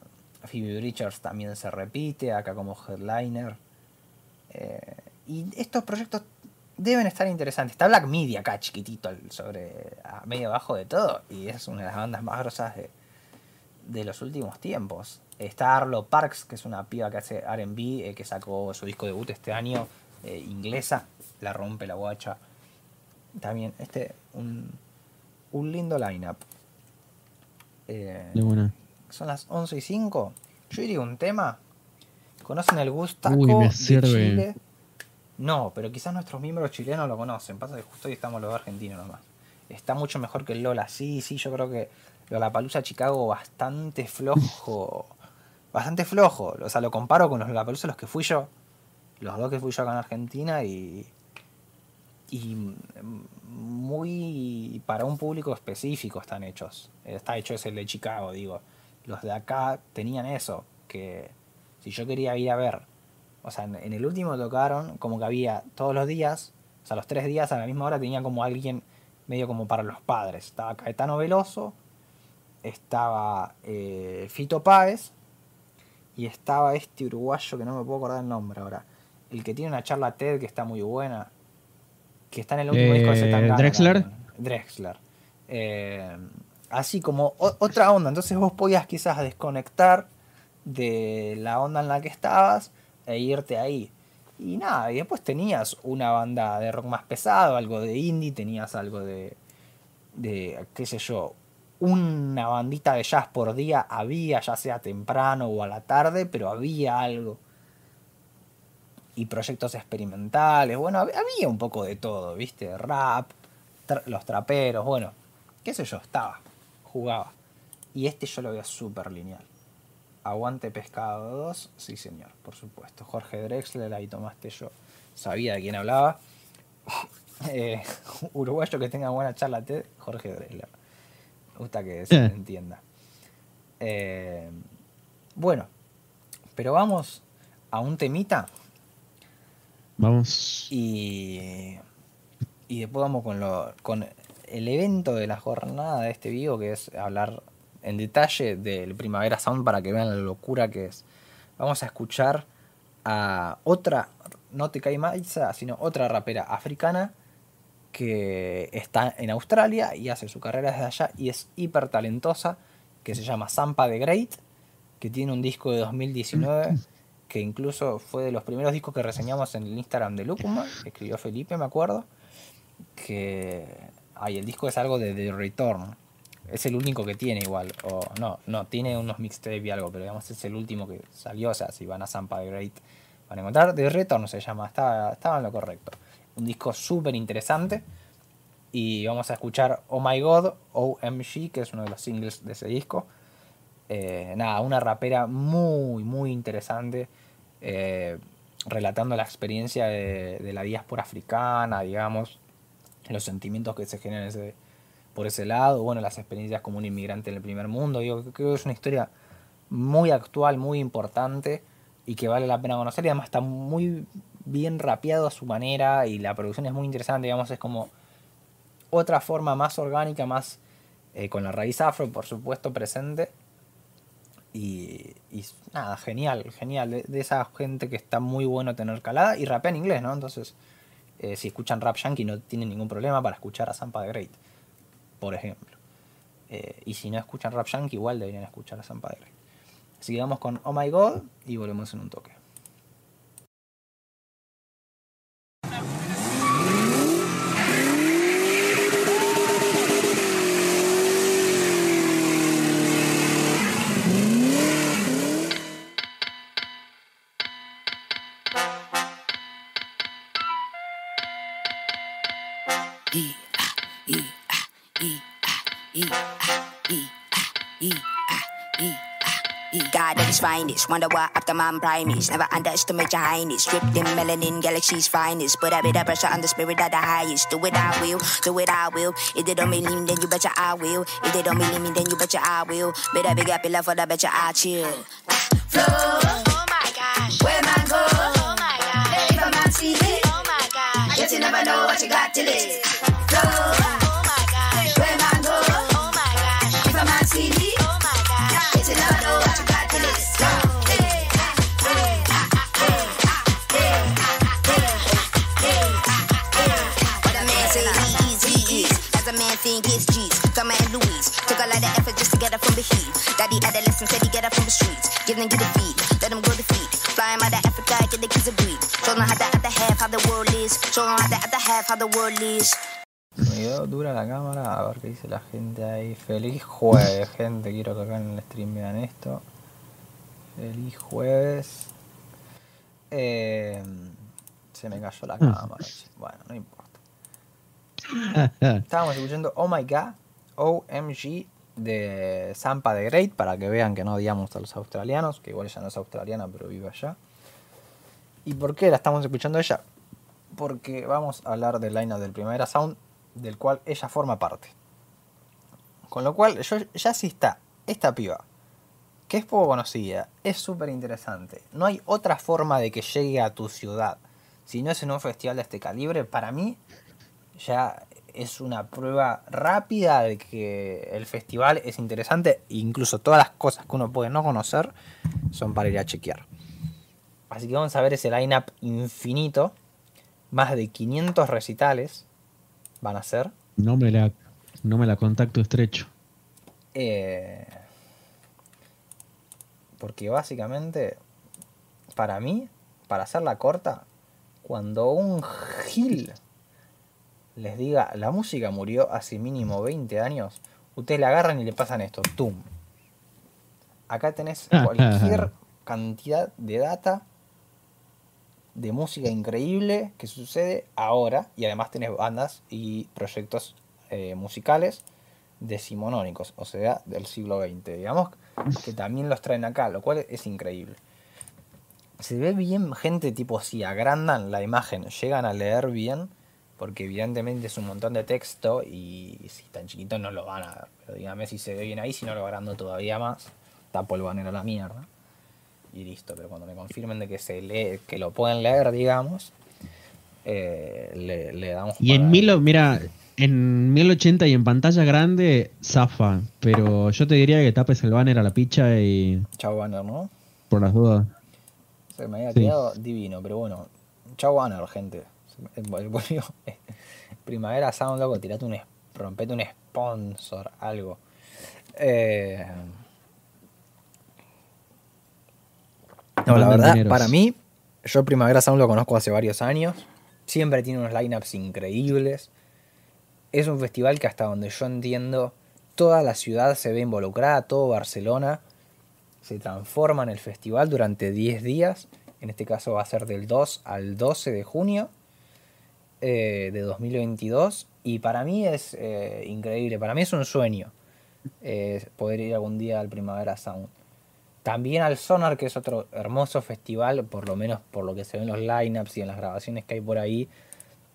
Phoebe Richards también se repite, acá como headliner. Eh, y estos proyectos deben estar interesantes. Está Black Media acá, chiquitito, sobre a medio abajo de todo. Y es una de las bandas más grosas de, de los últimos tiempos. Está Arlo Parks, que es una piba que hace RB, eh, que sacó su disco debut este año, eh, inglesa, la rompe la guacha. También, este, un, un lindo lineup. Eh, buena. son las 11 y 5. Yo diría un tema. ¿Conocen el Gustaco Uy, me de sirve. Chile? No, pero quizás nuestros miembros chilenos lo conocen. Pasa que justo hoy estamos los argentinos nomás. Está mucho mejor que el Lola. Sí, sí, yo creo que Lola Palusa Chicago bastante flojo. Bastante flojo. O sea, lo comparo con los Lola los que fui yo. Los dos que fui yo acá en Argentina y. Y muy para un público específico están hechos. Está hecho es el de Chicago, digo. Los de acá tenían eso, que si yo quería ir a ver, o sea, en, en el último tocaron como que había todos los días, o sea, los tres días a la misma hora tenía como alguien medio como para los padres. Estaba Caetano Veloso, estaba eh, Fito Páez y estaba este uruguayo que no me puedo acordar el nombre ahora. El que tiene una charla TED que está muy buena. Que está en el último Eh, disco de Zetangana Drexler. Drexler. Eh, así como otra onda. Entonces vos podías quizás desconectar de la onda en la que estabas e irte ahí. Y nada, y después tenías una banda de rock más pesado, algo de indie, tenías algo de, qué sé yo, una bandita de jazz por día había, ya sea temprano o a la tarde, pero había algo. Y proyectos experimentales, bueno, hab- había un poco de todo, ¿viste? Rap, los traperos, bueno, qué sé yo, estaba, jugaba. Y este yo lo veía súper lineal. Aguante Pescado 2, sí señor, por supuesto. Jorge Drexler, ahí tomaste yo. Sabía de quién hablaba. Eh, uruguayo que tenga buena charla TED, Jorge Drexler. Me gusta que se Eh. entienda. Eh, bueno, pero vamos a un temita Vamos. y, y después vamos con, lo, con el evento de la jornada de este vivo, que es hablar en detalle del Primavera Sound para que vean la locura que es. Vamos a escuchar a otra, no te cae Maiza, sino otra rapera africana que está en Australia y hace su carrera desde allá y es hiper talentosa, que se llama Sampa the Great, que tiene un disco de 2019 que incluso fue de los primeros discos que reseñamos en el Instagram de Lucuma, que escribió Felipe, me acuerdo, que ay, el disco es algo de The Return. Es el único que tiene igual, o no, no, tiene unos mixtape y algo, pero digamos es el último que salió, o sea, si van a Sampa the Great van a encontrar, The Return se llama, estaba, estaba en lo correcto. Un disco súper interesante y vamos a escuchar Oh My God, OMG, que es uno de los singles de ese disco. Eh, nada, una rapera muy, muy interesante, eh, relatando la experiencia de, de la diáspora africana, digamos, los sentimientos que se generan ese- por ese lado, bueno, las experiencias como un inmigrante en el primer mundo, digo, creo que es una historia muy actual, muy importante y que vale la pena conocer y además está muy bien rapeado a su manera y la producción es muy interesante, digamos, es como otra forma más orgánica, más eh, con la raíz afro, por supuesto, presente. Y, nada, genial, genial. De, de esa gente que está muy bueno tener calada y rapea en inglés, ¿no? Entonces, eh, si escuchan rap yankee no tienen ningún problema para escuchar a Sampa the Great, por ejemplo. Eh, y si no escuchan rap yankee, igual deberían escuchar a the Great. Así que vamos con Oh My God y volvemos en un toque. Finest, wonder why after man primates Never underestimate your highness. Stripped in melanin, galaxy's finest. Put a bit of pressure on the spirit of the highest. Do it I will, do it I will. If they don't believe me then you betcha I will. If they don't believe me then you betcha I will. Better big up your love for the betcha I chill. Flow, Oh my gosh. where man go? Oh my gosh. If a man see it, Oh my gosh. guess you never know what you got till it the heat. Daddy adolescent said he get up from the streets. Give them get a let them grow the feet. Flying by the Africa, get the kids a breed. Show them how the other half, how the world is. Show them how the other half, how the world is. Me quedó dura la cámara, a ver qué dice la gente ahí. Feliz jueves, gente. Quiero que acá en el stream vean esto. Feliz jueves. Eh, se me cayó la cámara. che. Bueno, no importa. Estábamos escuchando Oh My God, OMG de Zampa de Great para que vean que no odiamos a los australianos, que igual ella no es australiana pero vive allá. ¿Y por qué la estamos escuchando ella? Porque vamos a hablar del line del Primavera Sound, del cual ella forma parte. Con lo cual, yo, ya sí está, esta piba, que es poco conocida, es súper interesante. No hay otra forma de que llegue a tu ciudad. Si no es en un festival de este calibre, para mí ya es una prueba rápida de que el festival es interesante. e Incluso todas las cosas que uno puede no conocer son para ir a chequear. Así que vamos a ver ese line-up infinito. Más de 500 recitales van a ser. No me la, no me la contacto estrecho. Eh, porque básicamente, para mí, para hacerla corta, cuando un gil les diga la música murió hace mínimo 20 años, ustedes la agarran y le pasan esto, tum. Acá tenés cualquier cantidad de data de música increíble que sucede ahora y además tenés bandas y proyectos eh, musicales decimonónicos, o sea, del siglo XX, digamos, que también los traen acá, lo cual es increíble. Se ve bien gente tipo si agrandan la imagen, llegan a leer bien, porque evidentemente es un montón de texto y si tan chiquito no lo van a ver. Pero dígame si se ve bien ahí, si no lo agrando todavía más, tapo el banner a la mierda. Y listo, pero cuando me confirmen de que se lee, que lo pueden leer, digamos, eh, le, le damos Y en mil, mira, en 1080 y en pantalla grande, zafa. Pero yo te diría que tapes el banner a la picha y Chau banner, ¿no? por las dudas. Se me había Sí. quedado divino, pero bueno. Chau banner, gente. Volvió- Primavera Sound, loco, tirate un, rompete un sponsor, algo. Eh, No, la verdad, dineros. para mí, yo Primavera Sound lo conozco hace varios años. Siempre tiene unos lineups increíbles. Es un festival que hasta donde yo entiendo, toda la ciudad se ve involucrada, todo Barcelona se transforma en el festival durante 10 días. En este caso va a ser del 2 al 12 de junio eh, de 2022. Y para mí es eh, increíble, para mí es un sueño eh, poder ir algún día al Primavera Sound. También al Sonar, que es otro hermoso festival, por lo menos por lo que se ven en los lineups y en las grabaciones que hay por ahí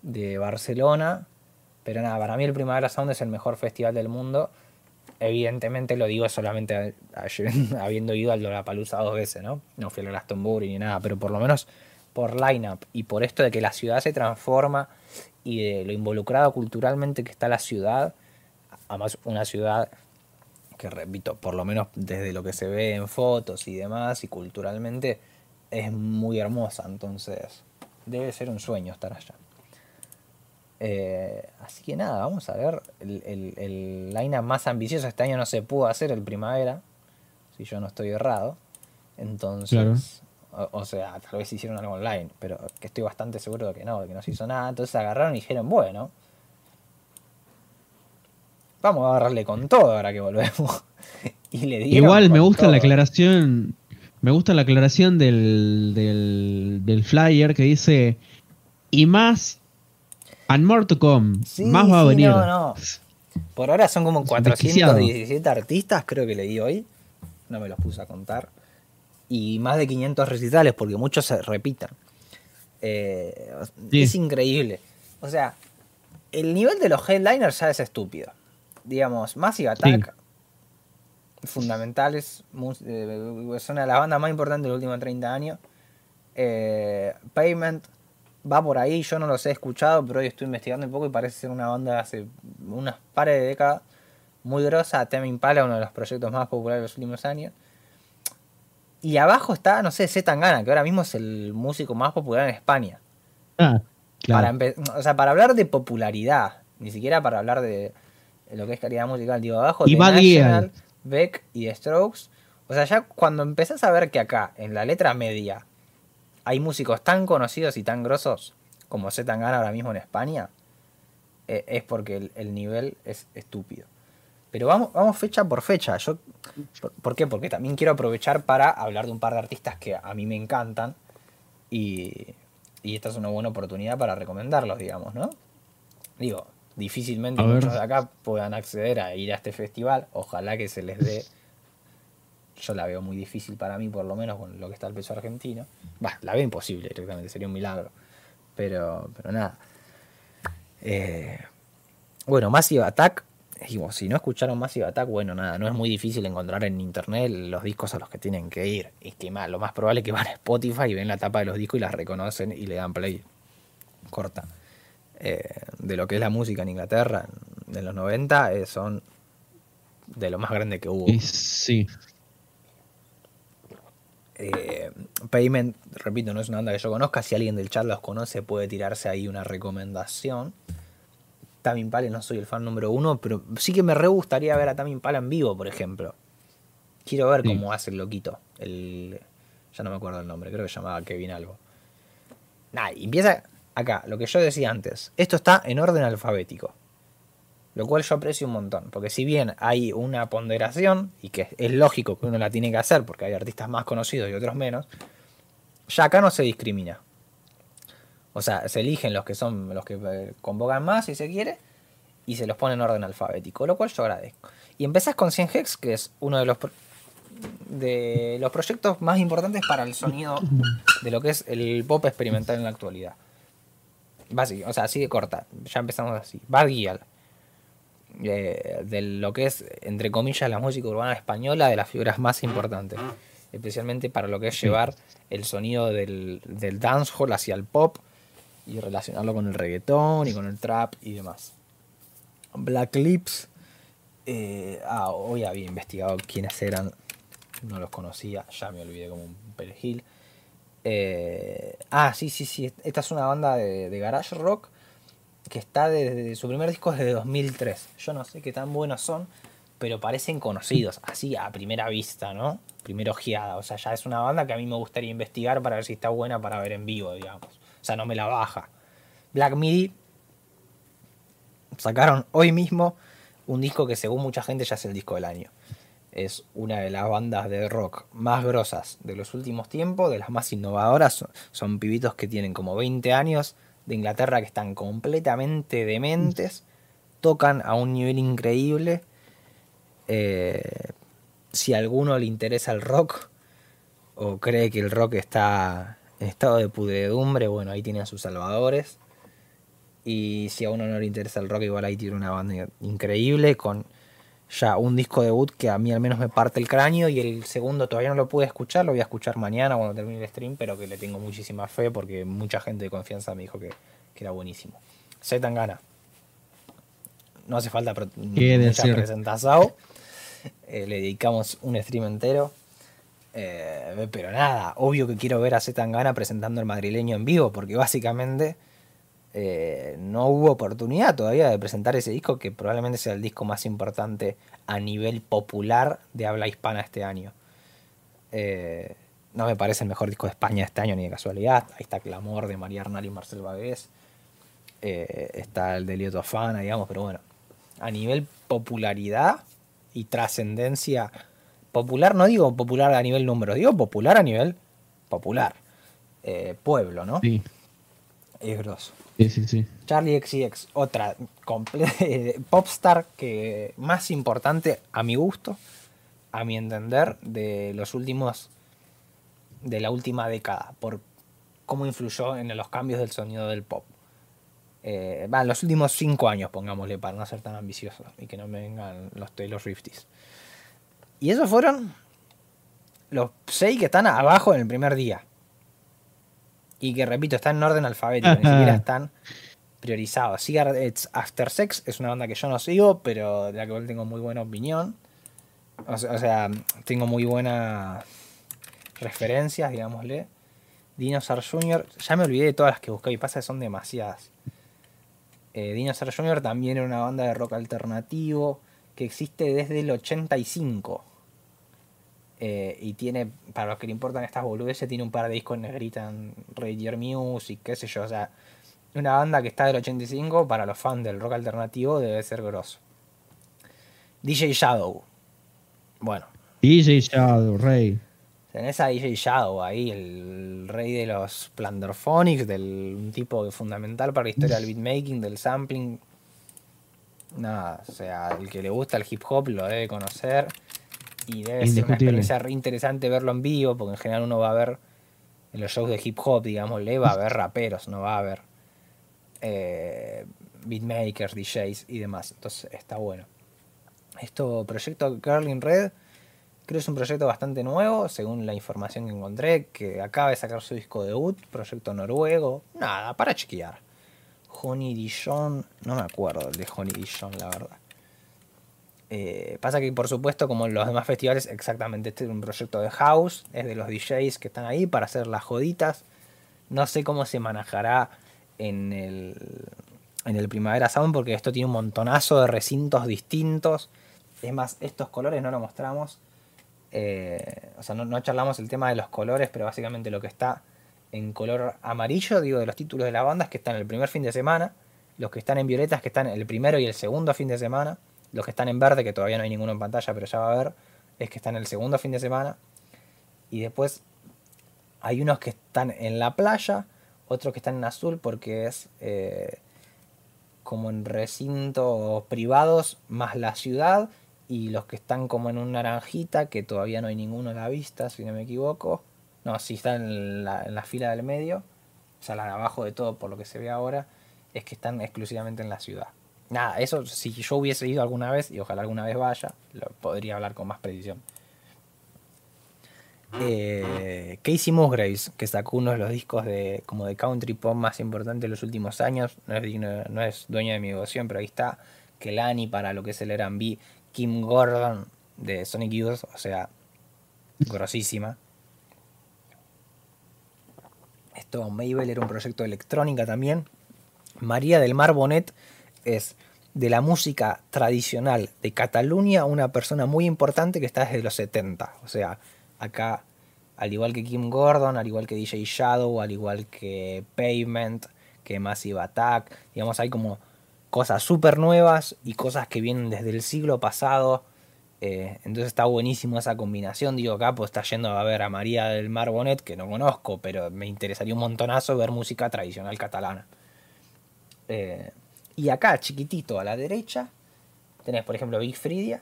de Barcelona. Pero nada, para mí el Primavera Sound es el mejor festival del mundo. Evidentemente lo digo solamente habiendo ido al Lollapalooza dos veces, ¿no? No fui al Glastonbury ni nada, pero por lo menos por lineup y por esto de que la ciudad se transforma y de lo involucrado culturalmente que está la ciudad, además una ciudad que repito, por lo menos desde lo que se ve en fotos y demás y culturalmente es muy hermosa, entonces debe ser un sueño estar allá. Eh, así que nada, vamos a ver. El, el, más ambicioso este año no se pudo hacer el primavera, si yo no estoy errado. Entonces, o, o sea, tal vez hicieron algo online, pero que estoy bastante seguro de que no, de que no se hizo nada. Entonces agarraron y dijeron, bueno, vamos a agarrarle con todo ahora que volvemos. y le Igual me gusta la aclaración. Me gusta la aclaración del, del, del flyer que dice y más and more to come. Sí, más va a venir. no, no. Por ahora son como Desquiciado. 417 artistas, creo que leí hoy. No me los puse a contar. Y más de 500 recitales, porque muchos se repitan. Eh, Sí. Es increíble. O sea, el nivel de los headliners ya es estúpido. Digamos, Massive Attack, fundamentales, eh, son una de las bandas más importantes de los últimos 30 años. Eh, Payment va por ahí, yo no los he escuchado, pero hoy estoy investigando un poco y parece ser una banda de hace unas pares de décadas muy grosa. Tame Impala, uno de los proyectos más populares de los últimos años. Y abajo está, no sé, Z Tangana, que ahora mismo es el músico más popular en España. Ah, claro. Para, o sea, para hablar de popularidad, ni siquiera para hablar de, de lo que es calidad musical. Digo, abajo Y National, Beck y Strokes. O sea, ya cuando empezás a ver que acá, en la letra media, hay músicos tan conocidos y tan grosos como Z Tangana ahora mismo en España, eh, es porque el, el nivel es estúpido. Pero vamos, vamos fecha por fecha. Yo, por, ¿Por qué? Porque también quiero aprovechar para hablar de un par de artistas que a mí me encantan. Y, y esta es una buena oportunidad para recomendarlos, digamos, ¿no? Digo, difícilmente A ver. muchos de acá puedan acceder a ir a este festival. Ojalá que se les dé. Yo la veo muy difícil para mí, por lo menos con lo que está el peso argentino. Va, la veo imposible directamente, sería un milagro. Pero, pero nada. Eh, bueno, Massive Attack. Digo, si no escucharon Massive Attack, bueno, nada, no es muy difícil encontrar en internet los discos a los que tienen que ir. Y que más, lo más probable es que van a Spotify y ven la tapa de los discos y las reconocen y le dan play. Corta. Eh, de lo que es la música en Inglaterra de los 90 eh, son de lo más grande que hubo. Sí. Eh, Payment, repito, no es una banda que yo conozca. Si alguien del chat los conoce, puede tirarse ahí una recomendación. Tame Impala, no soy el fan número uno, pero sí que me re gustaría ver a Tame Impala en vivo, por ejemplo. Quiero ver Sí. cómo hace el loquito. El, ya no me acuerdo el nombre, creo que se llamaba Kevin algo. Nada, y empieza acá, lo que yo decía antes. Esto está en orden alfabético. Lo cual yo aprecio un montón. Porque si bien hay una ponderación, y que es lógico que uno la tiene que hacer, porque hay artistas más conocidos y otros menos, ya acá no se discrimina. O sea, se eligen los que son los que eh, convocan más, si se quiere, y se los pone en orden alfabético, lo cual yo agradezco. Y empezás con 100 Hex, que es uno de los, pro- de los proyectos más importantes para el sonido de lo que es el pop experimental en la actualidad. O sea, así de corta. Ya empezamos así. Bad Gyal. eh, de lo que es, entre comillas, la música urbana española, de las figuras más importantes. Especialmente para lo que es llevar el sonido del, del dancehall hacia el pop y relacionarlo con el reggaetón y con el trap y demás. Black Lips. eh, ah, hoy había investigado quiénes eran. No los conocía, ya me olvidé como un perejil. Eh, ah, sí, sí, sí. Esta es una banda de, de garage rock que está desde su primer disco desde 2003. Yo no sé qué tan buenos son, pero parecen conocidos, así a primera vista, ¿no? Primera ojeada. O sea, ya es una banda que a mí me gustaría investigar para ver si está buena para ver en vivo, digamos. O sea, no me la baja. Black Midi sacaron hoy mismo un disco que según mucha gente ya es el disco del año. Es una de las bandas de rock más grosas de los últimos tiempos, de las más innovadoras. Son, pibitos que tienen como 20 años de Inglaterra que están completamente dementes, tocan a un nivel increíble. Eh, si a alguno le interesa el rock o cree que el rock está en estado de pudredumbre, bueno, ahí tiene a sus salvadores. Y si a uno no le interesa el rock, igual ahí tiene una banda increíble con ya un disco debut que a mí al menos me parte el cráneo y el segundo todavía no lo pude escuchar, lo voy a escuchar mañana cuando termine el stream, pero que le tengo muchísima fe porque mucha gente de confianza me dijo que, que era buenísimo. Z Tangana. No hace falta pro- ¿Qué mucha presentación. Eh, le dedicamos un stream entero. Eh, pero nada, obvio que quiero ver a Z Tangana presentando el madrileño en vivo, porque básicamente eh, no hubo oportunidad todavía de presentar ese disco, que probablemente sea el disco más importante a nivel popular de habla hispana este año. Eh, no me parece el mejor disco de España este año ni de casualidad. Ahí está Clamor de María Arnal y Marcel Bagués. Está el de Elliot Fana, digamos, pero bueno. A nivel popularidad y trascendencia popular, no digo popular a nivel número, digo popular a nivel popular. Eh, pueblo, ¿no? Sí, Es grosso. sí, sí. sí. Charlie XCX, otra comple- popstar que más importante a mi gusto, a mi entender, de los últimos, de la última década, por cómo influyó en los cambios del sonido del pop. Eh, va, en los últimos cinco años, pongámosle, para no ser tan ambicioso y que no me vengan los Taylor Swifties. Y esos fueron los seis que están abajo en el primer día. Y que repito, están en orden alfabético, ni siquiera están priorizados. Cigarettes After Sex es una banda que yo no sigo, pero de la que tengo muy buena opinión. O sea, o sea, tengo muy buenas referencias, digámosle. Dinosaur Jr., ya me olvidé de todas las que busqué y pasa que son demasiadas. Eh, Dinosaur Jr. también era una banda de rock alternativo que existe desde el 85. Eh, y tiene, para los que le importan estas boludeces, tiene un par de discos negrita en Radio Music, qué sé yo. O sea, una banda que está del 85, para los fans del rock alternativo debe ser grosso. DJ Shadow. Bueno, DJ Shadow, Rey. tenés a DJ Shadow ahí, el rey de los Planderphonics, del un tipo fundamental para la historia del beatmaking, del sampling. Nada, o sea, el que le gusta el hip hop lo debe conocer. Y debe ser una experiencia re interesante verlo en vivo, porque en general uno va a ver en los shows de hip hop, digamos, le va a ver raperos, no va a ver eh, beatmakers, DJs y demás. Entonces está bueno. Esto, proyecto Girl in Red, creo que es un proyecto bastante nuevo, según la información que encontré, que acaba de sacar su disco debut, proyecto noruego. Nada, para chequear. Honey Dijon, no me acuerdo de Honey Dijon, la verdad. Eh, pasa que, por supuesto, como en los demás festivales, exactamente este es un proyecto de house, es de los DJs que están ahí para hacer las joditas. No sé cómo se manejará en el, en el Primavera Sound, porque esto tiene un montonazo de recintos distintos. Es más, estos colores no lo mostramos. Eh, o sea, no, no charlamos el tema de los colores, pero básicamente lo que está en color amarillo, digo, de los títulos de la banda, es que están el primer fin de semana. Los que están en violetas, que están el primero y el segundo fin de semana. Los que están en verde, que todavía no hay ninguno en pantalla, pero ya va a haber, es que están el segundo fin de semana. Y después hay unos que están en la playa, otros que están en azul porque es eh, como en recintos privados más la ciudad. Y los que están como en un naranjita, que todavía no hay ninguno a la vista, si no me equivoco. No, sí están en la, en la fila del medio. O sea, la de abajo de todo, por lo que se ve ahora, es que están exclusivamente en la ciudad. Nada, eso si yo hubiese ido alguna vez, y ojalá alguna vez vaya, lo podría hablar con más precisión. Eh, Casey Musgraves, que sacó uno de los discos de como de country pop más importantes de los últimos años, no es, digno- no es dueño de mi devoción, pero ahí está. Kelani para lo que es el R&B, Kim Gordon de Sonic Youth, o sea, grosísima. Esto, Mabel era un proyecto de electrónica también. María del Mar Bonet es de la música tradicional de Cataluña una persona muy importante que está desde los 70. O sea, acá, al igual que Kim Gordon, al igual que DJ Shadow, al igual que Pavement, que Massive Attack, digamos, hay como cosas súper nuevas y cosas que vienen desde el siglo pasado. Eh, entonces está buenísimo esa combinación. Digo, acá pues está yendo a ver a María del Mar Bonet, que no conozco, pero me interesaría un montonazo ver música tradicional catalana. Eh, y acá, chiquitito a la derecha, tenés, por ejemplo, Big Fridia,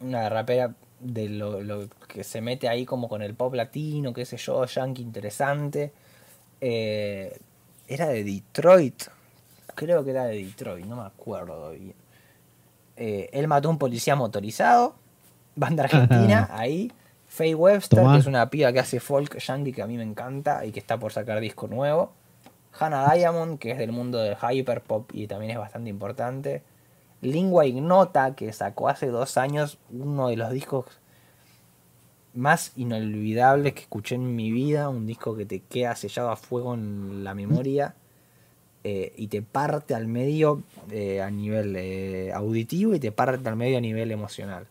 una rapera de lo, lo que se mete ahí como con el pop latino, qué sé yo, yankee interesante. Eh, era de Detroit, creo que era de Detroit, no me acuerdo bien. Eh, él mató a un policía motorizado, banda argentina, ahí. Faye Webster, Tomá. que es una piba que hace folk yankee que a mí me encanta y que está por sacar disco nuevo. Hannah Diamond, que es del mundo del hyperpop y también es bastante importante. Lingua Ignota, que sacó hace dos años uno de los discos más inolvidables que escuché en mi vida. Un disco que te queda sellado a fuego en la memoria eh, y te parte al medio eh, a nivel eh, auditivo y te parte al medio a nivel emocional.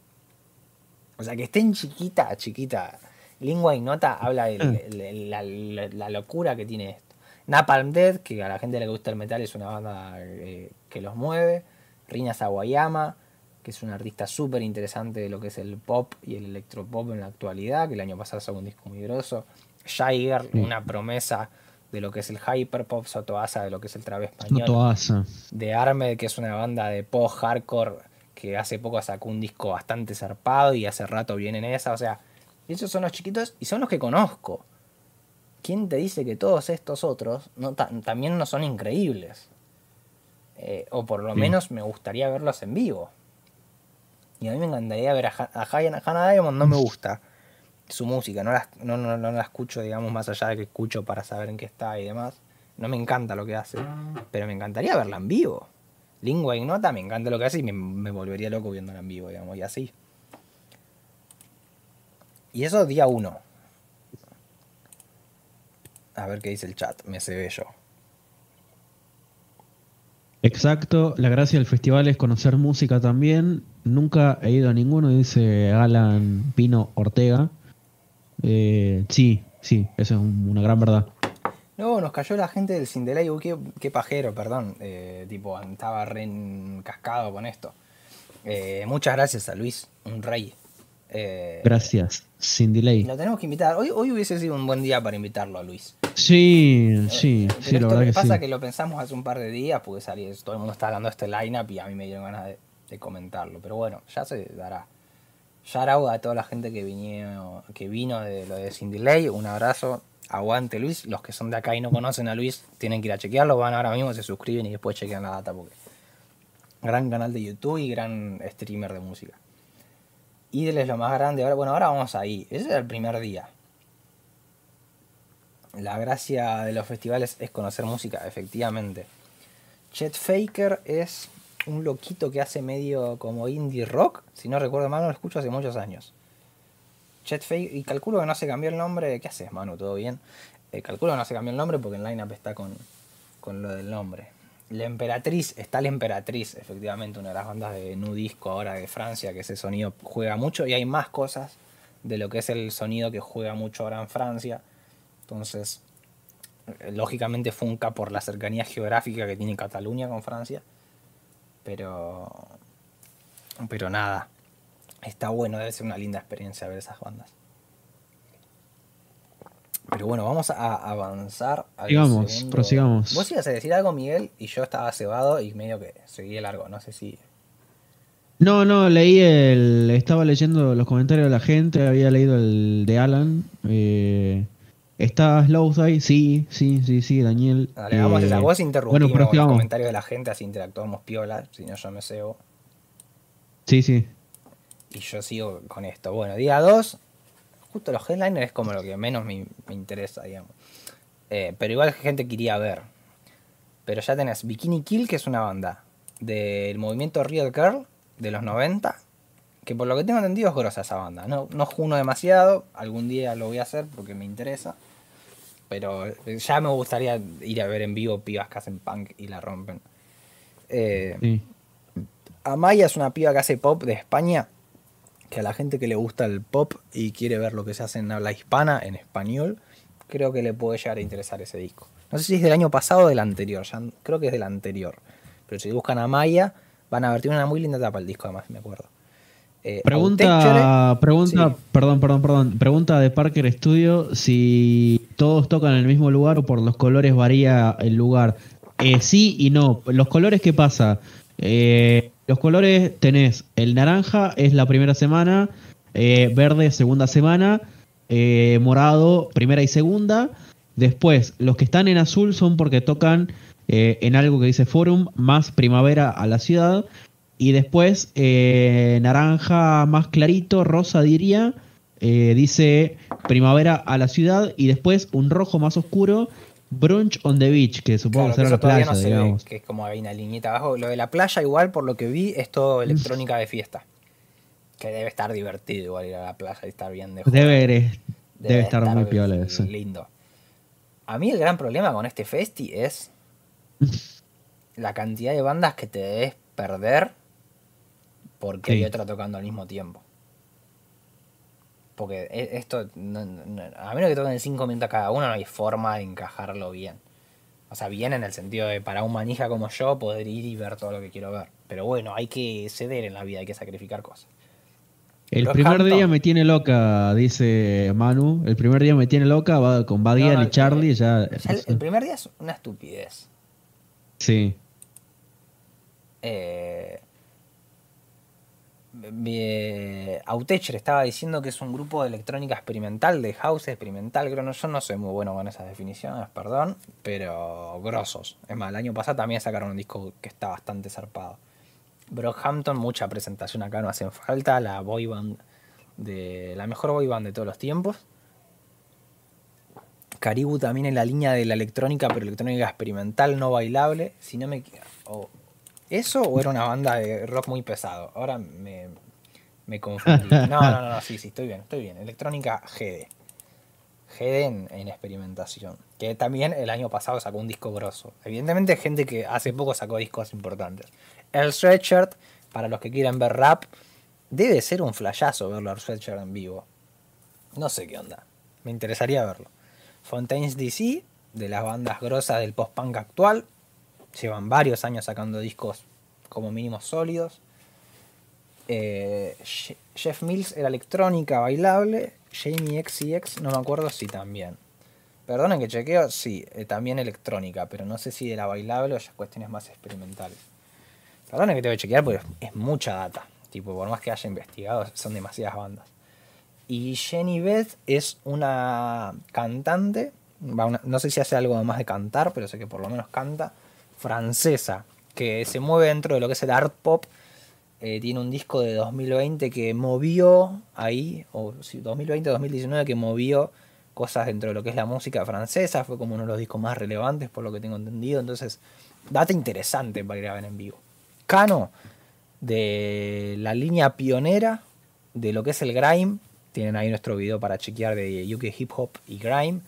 O sea, que estén chiquita, chiquita. Lingua Ignota habla de de la, la- la locura que tiene esto. Napalm Dead, que a la gente le gusta el metal, es una banda que los mueve. Rina Sawayama, que es un artista súper interesante de lo que es el pop y el electropop en la actualidad, que el año pasado sacó un disco muy grosso. Jagger, una promesa de lo que es el hyperpop. Sotoasa, de lo que es el trave español No toasa. de Armed, que es una banda de post hardcore que hace poco sacó un disco bastante zarpado y hace rato viene en esa. O sea, esos son los chiquitos y son los que conozco. ¿Quién te dice que todos estos otros no, también no son increíbles? Eh, o por lo Sí. menos me gustaría verlos en vivo. Y a mí me encantaría ver a, Ha- a Hannah Diamond, no me gusta su música, no la, no, no- no la escucho, digamos, más allá de que escucho para saber en qué está y demás. No me encanta lo que hace, pero me encantaría verla en vivo. Lingua Ignota, me encanta lo que hace y me, me volvería loco viéndola en vivo, digamos, y así. Y eso día uno. A ver qué dice el chat, me se ve yo. Exacto, la gracia del festival es conocer música también. Nunca he ido a ninguno, dice Alan Pino Ortega. Eh, sí, sí, eso es un- una gran verdad. No, nos cayó la gente del Sindelay. Uy, qué, qué pajero, perdón. Eh, tipo, estaba re encascado con esto. Eh, muchas gracias a Luis, un rey. Eh, Gracias, sin delay. Lo tenemos que invitar. Hoy, hoy hubiese sido un buen día para invitarlo a Luis. Sí, sí, Pero sí, la esto verdad que que pasa sí. que lo pensamos hace un par de días, porque salí, todo el mundo está hablando de este lineup y a mí me dieron ganas de, de comentarlo. Pero bueno, ya se dará. Shout out a toda la gente que vino, que vino de lo de Sin Delay. Un abrazo. Aguante Luis. Los que son de acá y no conocen a Luis tienen que ir a chequearlo. Van ahora mismo, se suscriben y después chequean la data porque gran canal de YouTube y gran streamer de música. Idle es lo más grande. Ahora, bueno, ahora vamos ahí. Ese es el primer día. La gracia de los festivales es conocer música, efectivamente. Chet Faker es un loquito que hace medio como indie rock. Si no recuerdo mal, no lo escucho hace muchos años. Chet Faker, y calculo que no se cambió el nombre. ¿Qué haces, Manu? ¿Todo bien? Eh, calculo que no se cambió el nombre porque el lineup está con, con lo del nombre. La Emperatriz, está la Emperatriz, efectivamente, una de las bandas de nu disco ahora de Francia, que ese sonido juega mucho y hay más cosas de lo que es el sonido que juega mucho ahora en Francia. Entonces, eh, lógicamente Funca por la cercanía geográfica que tiene Cataluña con Francia. Pero. Pero nada. Está bueno, debe ser una linda experiencia ver esas bandas. Pero bueno, vamos a avanzar. al Sigamos, segundo- prosigamos. Vos ibas a decir algo, Miguel, y yo estaba cebado y medio que seguí el largo. No sé si. No, no, leí el. Estaba leyendo los comentarios de la gente, había leído el de Alan. Eh, ¿Está Slowthai? Sí, sí, sí, sí, Daniel. Vamos a Eh, esa. Vos interrumpimos bueno, los comentarios de la gente, así interactuamos piola, si no yo me cebo. Sí, sí. Y yo sigo con esto. Bueno, día 2. Justo los headliners es como lo que menos me, me interesa, digamos. Eh, pero igual gente quería ver. Pero ya tenés Bikini Kill, que es una banda del movimiento Real Girl de los 90. Que por lo que tengo entendido es grosa esa banda. No, no juno demasiado. Algún día lo voy a hacer porque me interesa. Pero ya me gustaría ir a ver en vivo pibas que hacen punk y la rompen. Eh, sí. Amaya es una piba que hace pop de España. Que a la gente que le gusta el pop y quiere ver lo que se hace en habla hispana, en español, creo que le puede llegar a interesar ese disco. No sé si es del año pasado o del anterior, ya creo que es del anterior. Pero si buscan a Maya, van a ver, tiene una muy linda tapa el disco, además, me acuerdo. Eh, Pregunta, pregunta, sí. perdón, perdón, perdón. Pregunta de Parker Studio si todos tocan en el mismo lugar o por los colores varía el lugar. Eh, sí y no. Los colores, ¿qué pasa? Eh, los colores tenés el naranja es la primera semana, eh, verde segunda semana, morado primera y segunda. Después, los que están en azul son porque tocan en algo que dice Forum más primavera a la ciudad. Y después, naranja más clarito, rosa diría, eh, dice primavera a la ciudad. Y después un rojo más oscuro, brunch on the beach, que supongo Claro, que será la playa, no se ve, digamos. que es como hay una liñita abajo. Lo de la playa, igual, por lo que vi, es todo electrónica de fiesta. Que debe estar divertido igual ir a la playa y estar bien de joda. Debe, debe, estar, muy piola eso. Lindo. A mí el gran problema con este festi es la cantidad de bandas que te debes perder porque hay otra tocando al mismo tiempo. Porque e- esto, no- no- a menos que toquen 5 minutos cada uno, no hay forma de encajarlo bien. O sea, bien en el sentido de para un manija como yo poder ir y ver todo lo que quiero ver. Pero bueno, hay que ceder en la vida, hay que sacrificar cosas. El primer Hampton. día me tiene loca, dice Manu. El primer día me tiene loca, va con Badial No, y Charlie. Ya el, el primer día es una estupidez. Sí. Eh, Autechre estaba diciendo que es un grupo de electrónica experimental, de house experimental. Creo, no, yo no soy muy bueno con esas definiciones, perdón, pero grosos. Es más, el año pasado también sacaron un disco que está bastante zarpado. Brockhampton, mucha presentación acá no hacen falta. La boy band de la mejor boy band de todos los tiempos. Caribou también en la línea de la electrónica, pero electrónica experimental, no bailable. Si no me o ¿Eso o era una banda de rock muy pesado? Ahora me, me confundí. No, no, no, no, sí, sí, estoy bien, estoy bien. Electrónica GD. GD en, en experimentación. Que también el año pasado sacó un disco grosso. Evidentemente, gente que hace poco sacó discos importantes. El Sweatshirt, para los que quieran ver rap, debe ser un flashazo verlo al Sweatshirt en vivo. No sé qué onda. Me interesaría verlo. Fontaines DC, de las bandas grosas del post-punk actual. Llevan varios años sacando discos como mínimo sólidos. Eh, Je- Jeff Mills era electrónica bailable. Jamie XCX, no me acuerdo si también. Perdonen que chequeo, sí, eh, también electrónica, pero no sé si de la bailable o ya cuestiones más experimentales. Perdonen que tengo que chequear porque es, mucha data. Tipo, por más que haya investigado, son demasiadas bandas. Y Jenny Beth es una cantante, no sé si hace algo más de cantar, pero sé que por lo menos canta, francesa, que se mueve dentro de lo que es el art pop. Eh, tiene un disco de 2020 que movió ahí, o sí, 2020-2019 que movió cosas dentro de lo que es la música francesa, fue como uno de los discos más relevantes por lo que tengo entendido, entonces data interesante para ir a ver en vivo. Cano, de la línea pionera de lo que es el grime, tienen ahí nuestro video para chequear de UK Hip Hop y Grime.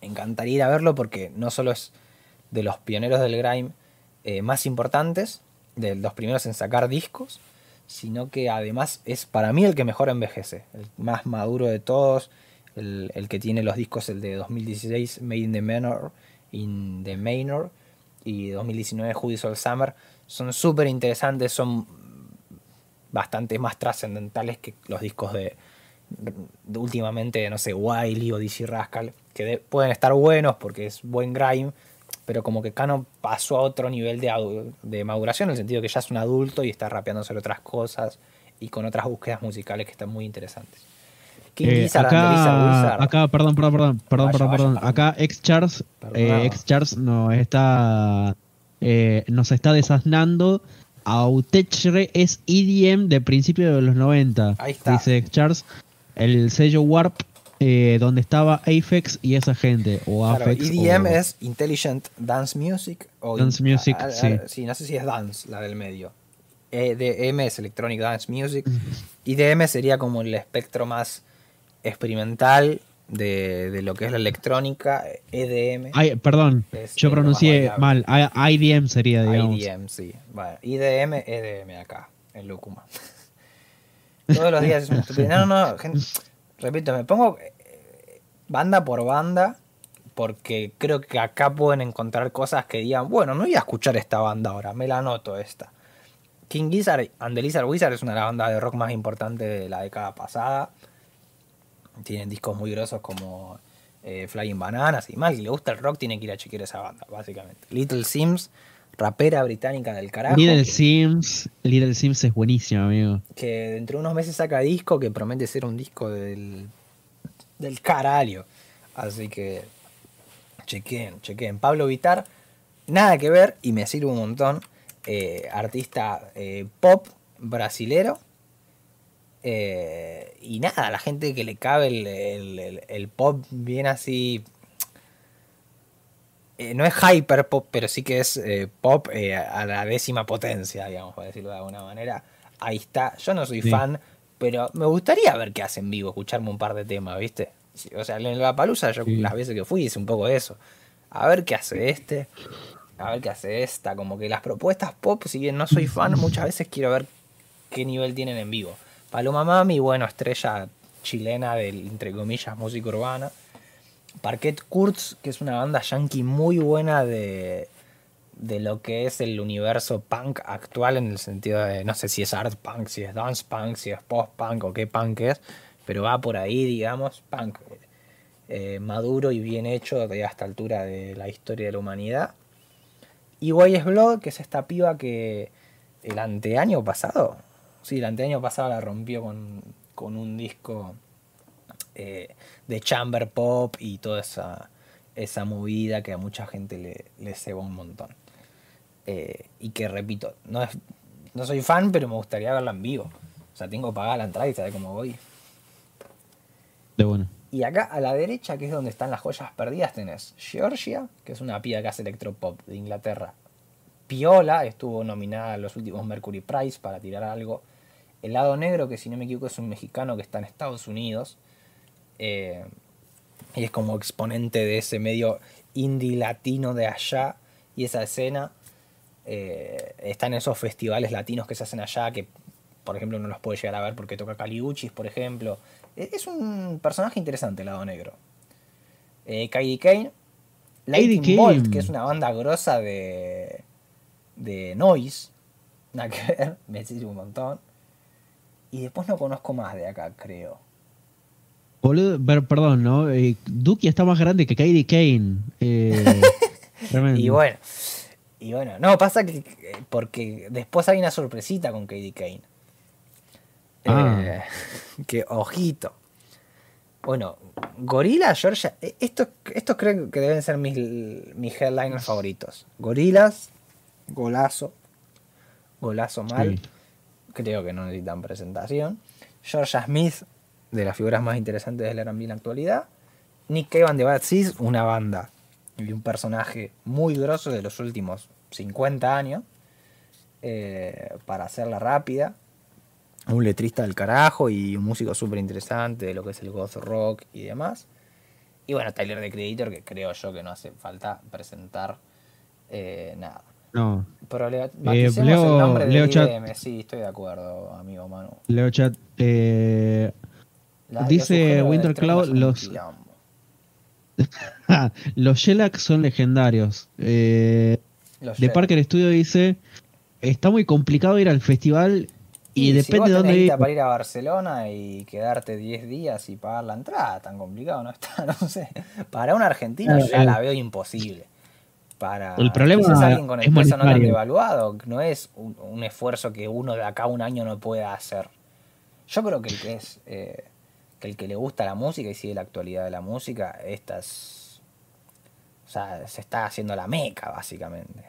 Me encantaría ir a verlo porque no solo es de los pioneros del grime eh, más importantes, de los primeros en sacar discos, sino que además es para mí el que mejor envejece, el más maduro de todos, el, el que tiene los discos, el de 2016 Made in the Manor, in the Manor y 2019 Judicial Summer, son súper interesantes, son bastante más trascendentales que los discos de, últimamente, no sé, Wiley o DC Rascal, que de- pueden estar buenos porque es buen grime, pero como que Cano pasó a otro nivel de, de maduración, en el sentido que ya es un adulto y está rapeando sobre otras cosas y con otras búsquedas musicales que están muy interesantes. King Eh, Lizard acá, Wizard. acá, perdón, perdón, perdón, perdón, Vaya, perdón, vaya, perdón. Acá X Charles, eh, Charles nos está, eh, nos está desasnando. Autechre es EDM de principio de los 90. Ahí está. Dice X Charles, el sello Warp, eh, donde estaba Apex y esa gente. O Claro, Apex. EDM o- es Intelligent Dance Music. O Dance Music, a- a- sí. sí, no sé si es Dance, la del medio. EDM es Electronic Dance Music. IDM sería como el espectro más experimental de, de lo que es la electrónica. EDM. Ay, perdón, yo pronuncié mal. I- IDM sería, digamos. IDM, sí. Bueno, IDM, EDM acá, en Lucuma. Todos los días es una estupidez. No, no, no. gente, repito, me pongo eh, banda por banda porque creo que acá pueden encontrar cosas que digan, bueno, no voy a escuchar esta banda ahora, me la anoto esta. King Gizzard and the Lizard Wizard es una de las bandas de rock más importantes de la década pasada. Tienen discos muy grosos como eh, Flying Bananas y mal. Si le gusta el rock, tiene que ir a chequear esa banda, básicamente. Little Sims, rapera británica del carajo. Little Sims, Little Sims es buenísimo, amigo. que dentro de unos meses saca disco que promete ser un disco del, del caralho. Así que chequen, chequen. Pablo Vitar, nada que ver y me sirve un montón. eh, artista eh, pop brasilero. Eh, y nada, la gente que le cabe el, el- el- el pop bien así. Eh, no es hyper pop, pero sí que es eh, pop eh, a la décima potencia, digamos, por decirlo de alguna manera. Ahí está. Yo no soy Sí. fan, pero me gustaría ver qué hace en vivo, escucharme un par de temas, ¿viste? O sea, en la palusa yo Sí. las veces que fui hice un poco de eso. A ver qué hace este, a ver qué hace esta. Como que las propuestas pop, si bien no soy fan, muchas veces quiero ver qué nivel tienen en vivo. Paloma Mami, bueno, estrella chilena del, entre comillas, música urbana. Parquet Kurtz, que es una banda yankee muy buena de, de lo que es el universo punk actual, en el sentido de, no sé si es art punk, si es dance punk, si es post punk o qué punk es, pero va por ahí, digamos, punk eh, maduro y bien hecho de esta altura de la historia de la humanidad. Y Wayes Blood, que es esta piba que el anteaño pasado, sí, el anteaño pasado la rompió con, con un disco eh, de chamber pop y toda esa, esa movida que a mucha gente le, le ceba un montón. Eh, y que repito, no, es, no soy fan, pero me gustaría verla en vivo. O sea, tengo pagada la entrada y sabe cómo voy. De bueno. Y acá a la derecha, que es donde están las joyas perdidas, tenés Georgia, que es una piba que hace electropop de Inglaterra. Piola, estuvo nominada a los últimos Mercury Prize para tirar algo. El lado negro, que si no me equivoco es un mexicano que está en Estados Unidos. Eh, y es como exponente de ese medio indie latino de allá y esa escena eh, está en esos festivales latinos que se hacen allá que por ejemplo no los puede llegar a ver porque toca Caliuchis por ejemplo. E- es un personaje interesante el lado negro. Eh, Kane Lightning. Bolt que es una banda grosa de de noise nada que ver me sirve un montón. Y después no conozco más de acá creo Boludo, perdón, ¿no? Eh, Duki está más grande que Katie Kane. Eh, tremendo. Y bueno, y bueno, no, pasa que que- porque después hay una sorpresita con Katie Kane. Ah. Eh, que ojito. Bueno, Gorila, Georgia, eh, estos, estos creo que deben ser mis, mis headliners favoritos. Gorilas, golazo, golazo mal, Sí. creo que no necesitan presentación. Georgia Smith, de las figuras más interesantes del R&B en la actualidad. Nick Cave and the Bad Seeds, una banda y un personaje muy grosso de los últimos 50 años. eh, para hacerla rápida. Un letrista del carajo y un músico súper interesante de lo que es el goth rock y demás. Y bueno, Tyler the Creator, que creo yo que no hace falta presentar eh, nada. No, Pero le Eh, Leo- el nombre de Leo Chat- sí, estoy de acuerdo, amigo Manu. Leo Chat. eh, La- Dice los subgéneros de Winter extremo Cloud, son un los- los Shellac son legendarios. Eh, de. Parker Studio dice: Está muy complicado ir al festival y, depende vos de dónde ir. para ir a Barcelona y quedarte 10 días y pagar la entrada, tan complicado no está, no sé. Para un argentino Claro, ya claro. la veo imposible. Para El problema alguien con el es peso no tan devaluado, no es un, un esfuerzo que uno de acá a un año no pueda hacer. Yo creo que el que es eh, que el que le gusta la música y sigue la actualidad de la música, esta es o sea, se está haciendo la meca básicamente.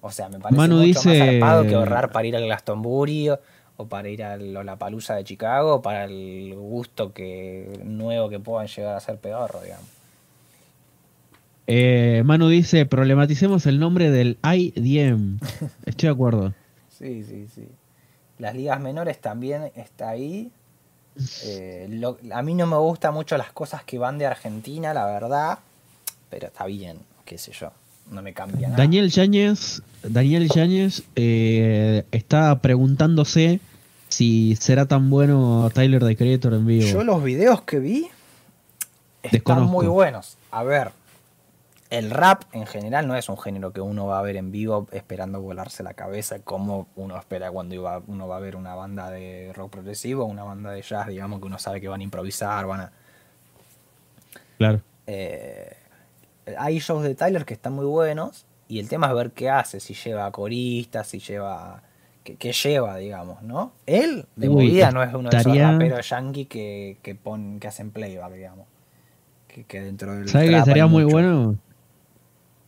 O sea, me parece Manu mucho dice- más zarpado que ahorrar para ir al Glastonbury o, o para ir a Lollapalooza de Chicago para el gusto que nuevo que puedan llegar a ser pedorro, digamos. Eh, Manu dice: Problematicemos el nombre del IDM. Estoy de acuerdo. Sí, sí, sí. Las ligas menores también está ahí. Eh, lo- a mí no me gustan mucho las cosas que van de Argentina, la verdad. Pero está bien, qué sé yo. No me cambia nada. Daniel Yáñez, Daniel Yáñez eh, está preguntándose si será tan bueno Tyler the Creator en vivo. Yo los videos que vi están Desconozco. muy buenos. A ver, el rap en general no es un género que uno va a ver en vivo esperando volarse la cabeza como uno espera cuando iba- uno va a ver una banda de rock progresivo una banda de jazz, digamos que uno sabe que van a improvisar, van a... Claro. eh, hay shows de Tyler que están muy buenos y el tema es ver qué hace, si lleva coristas, si lleva... ¿Qué, qué lleva, digamos, no? Él, de movida, no es uno de esos raperos yankee que, que, pon- que hacen playback, digamos. Que, que dentro del ¿Sabes que estaría muy mucho. bueno?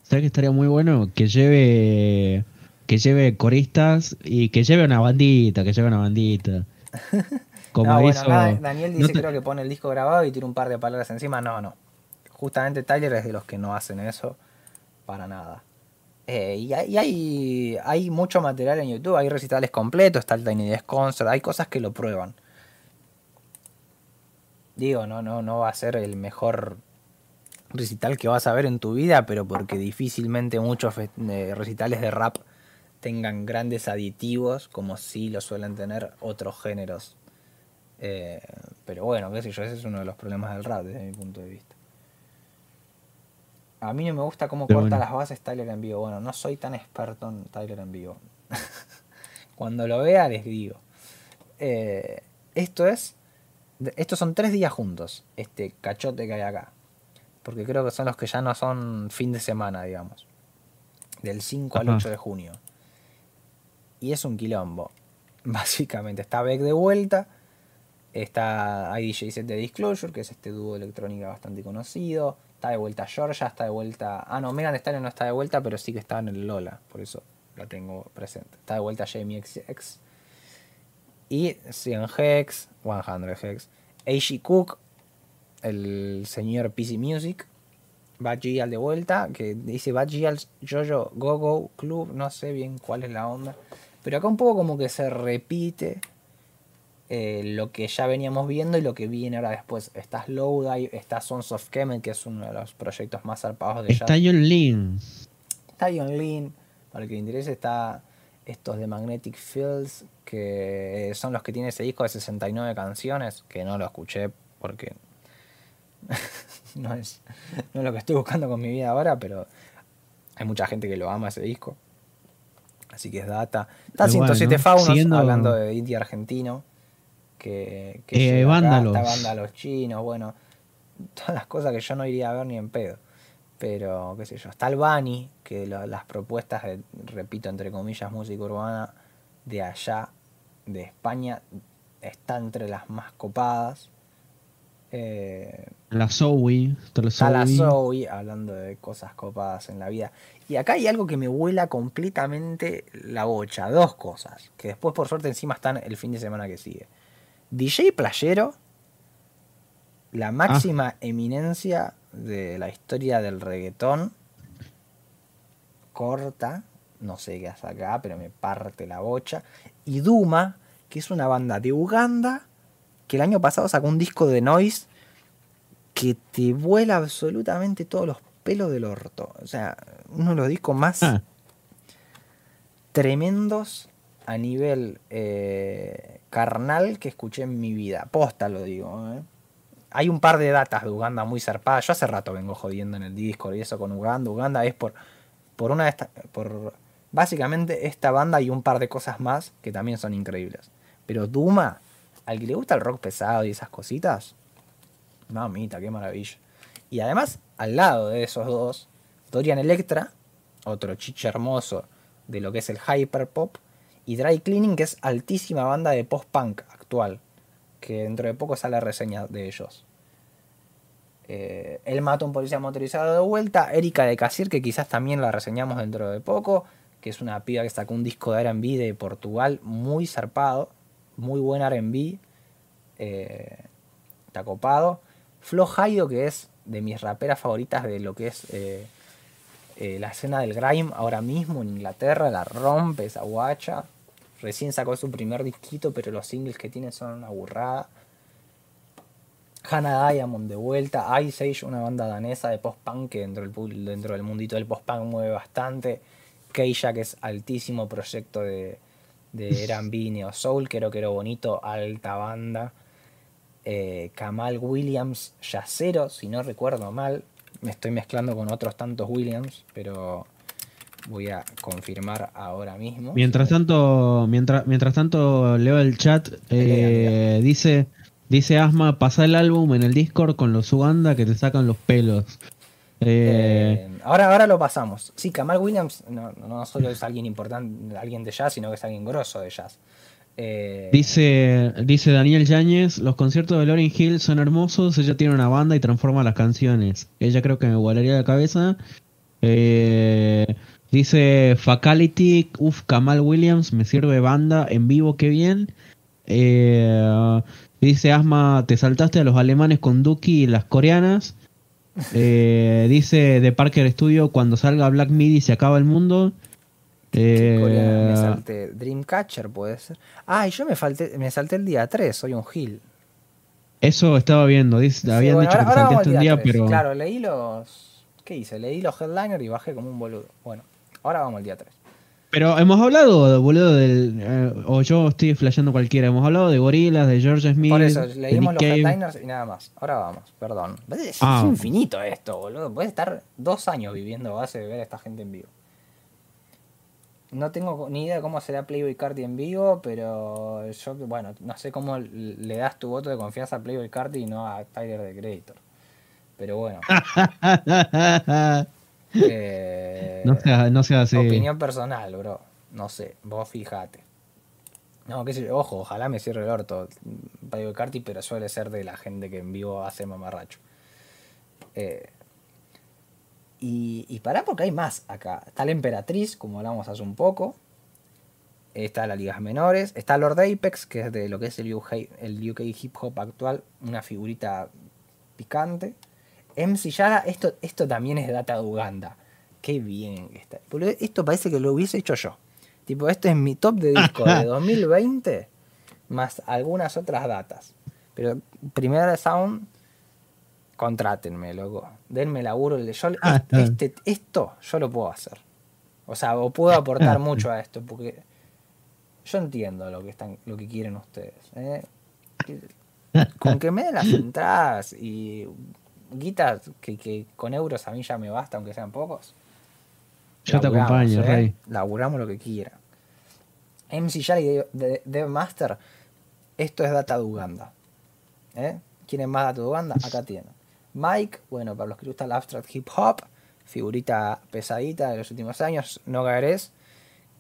¿Sabes que estaría muy bueno? Que lleve que lleve coristas y que lleve una bandita, que lleve una bandita. Como no, bueno, hizo Daniel dice ¿no te- creo que pone el disco grabado y tira un par de palabras encima. No, no. Justamente Tyler es de los que no hacen eso para nada. Eh, y hay, y hay, hay mucho material en YouTube, hay recitales completos, está el Tiny Desk Concert, hay cosas que lo prueban. Digo, no, no, no va a ser el mejor recital que vas a ver en tu vida, pero porque difícilmente muchos eh, recitales de rap tengan grandes aditivos como sí lo suelen tener otros géneros. Eh, pero bueno, qué sé yo, ese es uno de los problemas del rap desde mi punto de vista. A mí no me gusta cómo Pero corta bueno. las bases Tyler en vivo. Bueno, no soy tan experto en Tyler en vivo. Cuando lo vea les digo. Eh, esto es. Estos son tres días juntos, este cachote que hay acá. Porque creo que son los que ya no son fin de semana, digamos. Del 5 al Ajá. 8 de junio. Y es un quilombo. Básicamente, está Beck de vuelta. Está hay DJ set de Disclosure, que es este dúo de electrónica bastante conocido. Está de vuelta Georgia, está de vuelta. Ah, no, Megan Stallion no está de vuelta, pero sí que está en el Lola, por eso la tengo presente. Está de vuelta Jamie XX. Y 100 Hex, 100 Hex. A.G. Cook, el señor PC Music. Bad Gial de vuelta, que dice Bad Gial Jojo Go Go Club, no sé bien cuál es la onda. Pero acá un poco como que se repite eh, lo que ya veníamos viendo y lo que viene ahora después. Está Slowdive, está Sons of Kemet, que es uno de los proyectos más zarpados de Está. John Lin. Está John Lin, para el que le interese, está estos de Magnetic Fields, que son los que tiene ese disco de 69 canciones, que no lo escuché porque no, es, no es lo que estoy buscando con mi vida ahora, pero hay mucha gente que lo ama ese disco. Así que es data. Está Y bueno, 107 Faunos, siguiendo- hablando de indie argentino. Que, que Eh, acá, Vándalos. Está Vándalos chinos, bueno. Todas las cosas que yo no iría a ver ni en pedo. Pero, qué sé yo. Está el Bani, que lo- las propuestas, de, repito, entre comillas, música urbana de allá, de España, está entre las más copadas. Eh, La Zoe. está la Zoe. Hablando de cosas copadas en la vida. Y acá hay algo que me vuela completamente la bocha. Dos cosas. Que después, por suerte, encima están el fin de semana que sigue. DJ Playero, la máxima eminencia de la historia del reggaetón. Corta. No sé qué hace acá, pero me parte la bocha. Y Duma, que es una banda de Uganda, que el año pasado sacó un disco de noise que te vuela absolutamente todos los pelos del orto. O sea, uno de los discos más Ah. tremendos a nivel eh, carnal que escuché en mi vida. Posta lo digo. ¿eh? Hay un par de datas de Uganda muy zarpadas. Yo hace rato vengo jodiendo en el Discord y eso con Uganda. Uganda es por, por una de estas. Por básicamente esta banda y un par de cosas más que también son increíbles. Pero Duma, al que le gusta el rock pesado y esas cositas, mamita, qué maravilla. Y además, al lado de esos dos, Dorian Electra, otro chiche hermoso de lo que es el hyperpop, y Dry Cleaning, que es altísima banda de post-punk actual, que dentro de poco sale reseña de ellos. Eh, él mata a un policía motorizado de vuelta, Erika de Casier, que quizás también la reseñamos dentro de poco, que es una piba que sacó un disco de R&B de Portugal muy zarpado, muy buen R&B, eh, está copado. Flo que es de mis raperas favoritas de lo que es eh, eh, la escena del grime ahora mismo en Inglaterra, la rompe esa guacha. Recién sacó su primer disquito, pero los singles que tiene son una burrada. Hannah Diamond de vuelta, Ice Age, una banda danesa de post-punk que dentro del, dentro del mundito del post-punk mueve bastante. Keisha, que es altísimo proyecto de, de R&B Neo Soul, Quiero Quiero Bonito, alta banda. Eh, Kamal Williams, Yacero, si no recuerdo mal. Me estoy mezclando con otros tantos Williams, pero voy a confirmar ahora mismo. Mientras tanto, mientras, mientras tanto leo el chat, eh, dice, dice Asma, pasa el álbum en el Discord con los Uganda que te sacan los pelos. Eh, Eh, ahora, ahora lo pasamos. Sí, Kamal Williams no, no solo es alguien importante, alguien de jazz, sino que es alguien grosso de jazz. Eh, dice, dice Daniel Yáñez, los conciertos de Lauryn Hill son hermosos, ella tiene una banda y transforma las canciones. Ella creo que me volaría la cabeza. Dice Facality, uff, Kamal Williams, me sirve banda en vivo, qué bien. Dice Asma, te saltaste a los alemanes con Duki y las coreanas. Eh, dice de Parker Studio, cuando salga Black Midi se acaba el mundo. ¿qué coreana me Eh, salté? Dreamcatcher puede ser. Ah, y yo me, falté, me salté el día 3, soy un gil. eso estaba viendo, dice, Sí, habían bueno, dicho ahora- que ahora saltaste al un día, pero... Claro, leí los. ¿Qué hice? Leí los headliners y bajé como un boludo. Bueno, ahora vamos al día 3. Pero hemos hablado, boludo, del. eh, o yo estoy flasheando cualquiera. Hemos hablado de Gorilas, de George Smith. Por eso, leímos los headliners y nada más. Ahora vamos, perdón. Es, Ah. es infinito esto, boludo. Puedes estar dos años viviendo a base de ver a esta gente en vivo. No tengo ni idea de cómo será Playboy Carti en vivo, pero yo, bueno, no sé cómo le das tu voto de confianza a Playboy Carti y no a Tyler the Creator. Pero bueno. eh, no sea, no sea así. Opinión personal, bro. No sé, vos fijate. No, qué sé yo, ojo, ojalá me cierre el orto Playboy Carti, pero suele ser de la gente que en vivo hace mamarracho. Eh, y, y pará porque hay más acá. Está la Emperatriz, como hablamos hace un poco. Está las ligas menores. Está Lord Apex, que es de lo que es el UK, el UK hip hop actual. Una figurita picante. MC Yara, esto, esto también es data de Uganda. Qué bien que está. Esto parece que lo hubiese hecho yo. Tipo, este es mi top de disco de 2020. más algunas otras datas. Pero Primera Sound, contrátenme, loco. Denme laburo. Yo, Ah, este, esto yo lo puedo hacer. O sea, o puedo aportar mucho a esto, porque yo entiendo lo que están, lo que quieren ustedes. ¿eh? Con que me den las entradas y guitas que, que con euros a mí ya me basta, aunque sean pocos. Yo te acompaño, ¿eh? Rey. Laburamos lo que quieran. MC Shari de, de, de Master, esto es data de Uganda. ¿Eh? ¿Quieren más data de Uganda? Acá tienen. Mike, bueno, para los que les gusta el abstract hip hop, figurita pesadita de los últimos años. Noga Gres,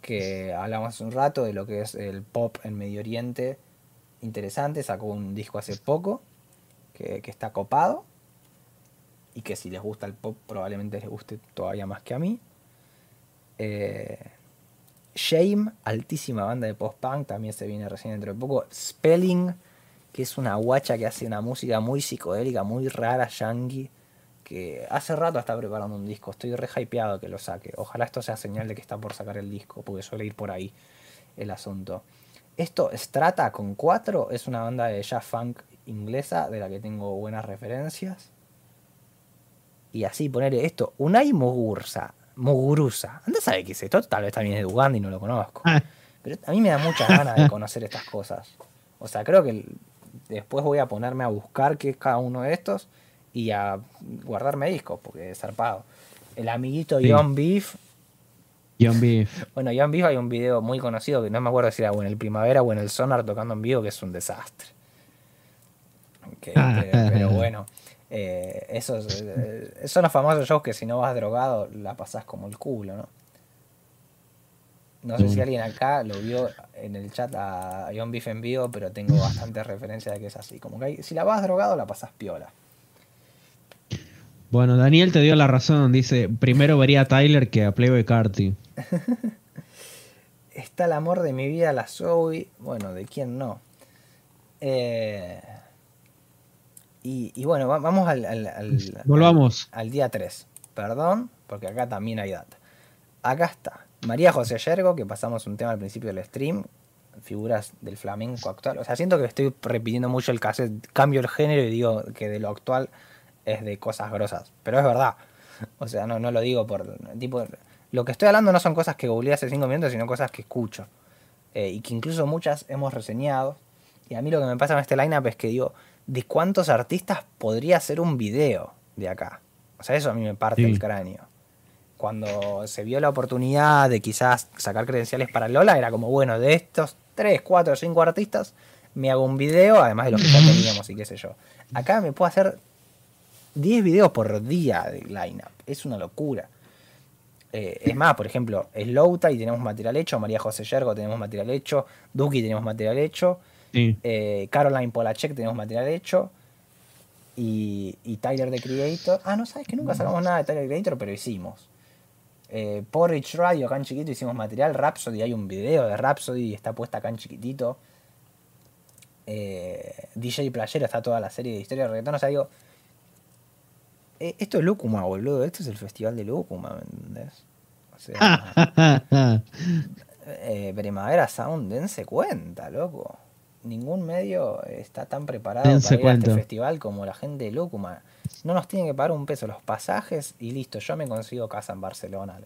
que hablamos hace un rato de lo que es el pop en Medio Oriente. Interesante, sacó un disco hace poco que, que está copado. Y que si les gusta el pop, probablemente les guste todavía más que a mí. Eh, Shame, altísima banda de post-punk, también se viene recién dentro de poco. Spelling, que es una guacha que hace una música muy psicodélica, muy rara, yankee. Que hace rato está preparando un disco. Estoy re hypeado que lo saque. Ojalá esto sea señal de que está por sacar el disco, porque suele ir por ahí el asunto. Esto, Strata con 4, es una banda de jazz funk inglesa de la que tengo buenas referencias. Y así ponerle esto, Unai Muguruza. Muguruza. Anda sabe qué es esto. Tal vez también es de Uganda y no lo conozco. Ah, Pero a mí me da muchas ganas de conocer estas cosas. O sea, creo que después voy a ponerme a buscar qué es cada uno de estos y a guardarme discos, porque es zarpado. El amiguito Sí. John Beef. John Beef. Bueno, John Beef hay un video muy conocido que no me acuerdo si era o en el Primavera o en el Sonar tocando en vivo, que es un desastre. Que- que- pero bueno, eh, esos, eh, son los famosos shows que si no vas drogado la pasás como el culo, ¿no? No sé si alguien acá lo vio en el chat a John Beef en vivo, pero tengo bastante referencia de que es así. Como que hay- si la vas drogado, la pasás piola. Bueno, Daniel te dio la razón. Dice, primero vería a Tyler que a Playboy Carti. Está el amor de mi vida, la Zoe. Bueno, ¿de quién no? Eh, y, y bueno, va- vamos al, al- al- Volvamos. al día 3. Perdón, porque acá también hay data. Acá está. María José Yergo, que pasamos un tema al principio del stream. Figuras del flamenco actual. O sea, siento que estoy repitiendo mucho el cassette. Cambio el género y digo que de lo actual es de cosas grosas. Pero es verdad. O sea, no, no lo digo por. Tipo, lo que estoy hablando no son cosas que googleé hace 5 minutos, sino cosas que escucho. Eh, y que incluso muchas hemos reseñado. Y a mí lo que me pasa con este lineup es que digo, ¿de cuántos artistas podría ser un video de acá? O sea, eso a mí me parte Sí. el cráneo. Cuando se vio la oportunidad de quizás sacar credenciales para Lola, era como, bueno, de estos 3, 4, 5 artistas, me hago un video, además de los que ya teníamos y qué sé yo. Acá me puedo hacer 10 videos por día de lineup. Es una locura. Eh, es más, por ejemplo, Slowta y tenemos material hecho, María José Yergo tenemos material hecho, Duki tenemos material hecho, Sí. eh, Caroline Polachek tenemos material hecho y, y Tyler the Creator. Ah, no sabes que nunca sacamos nada de Tyler the Creator, pero hicimos. Eh, Porridge Radio acá en chiquito hicimos material. Rhapsody, hay un video de Rhapsody y está puesta acá en chiquitito. Eh, DJ Playero está toda la serie de historia de reggaetón. O sea, digo, eh, esto es Lúcuma, boludo. Esto es el festival de Lúcuma, ¿me entendés? O sea, Primavera Sound, dense cuenta, loco. Ningún medio está tan preparado Dense para ir a este festival como la gente de Lúcuma. No nos tienen que pagar un peso los pasajes y listo, yo me consigo casa en Barcelona.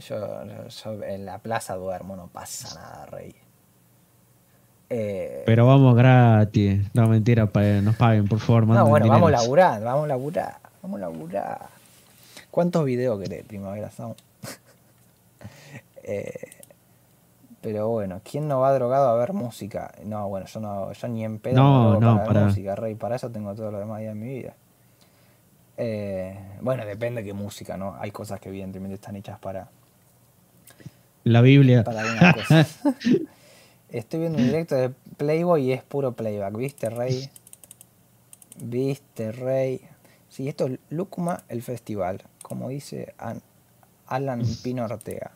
Yo, yo- yo en la plaza duermo, no pasa nada, rey. Eh, Pero vamos gratis. No, mentira, nos paguen, por favor. no, bueno, vamos a laburar, vamos a laburar, vamos a laburar. ¿Cuántos videos querés, Primavera Sound? Eh, pero bueno, ¿quién no va drogado a ver música? No, bueno, yo no, yo ni en pedo No, para, para- ver música, rey. Para eso tengo todo lo demás días de mi vida. Eh, bueno, depende de qué música, ¿no? Hay cosas que evidentemente están hechas para, La Biblia. para algunas cosas. Estoy viendo un directo de Playboy y es puro playback, ¿viste, Rey? ¿Viste, Rey? Sí, esto es Lucuma, el festival, como dice An- Alan Pino Ortega.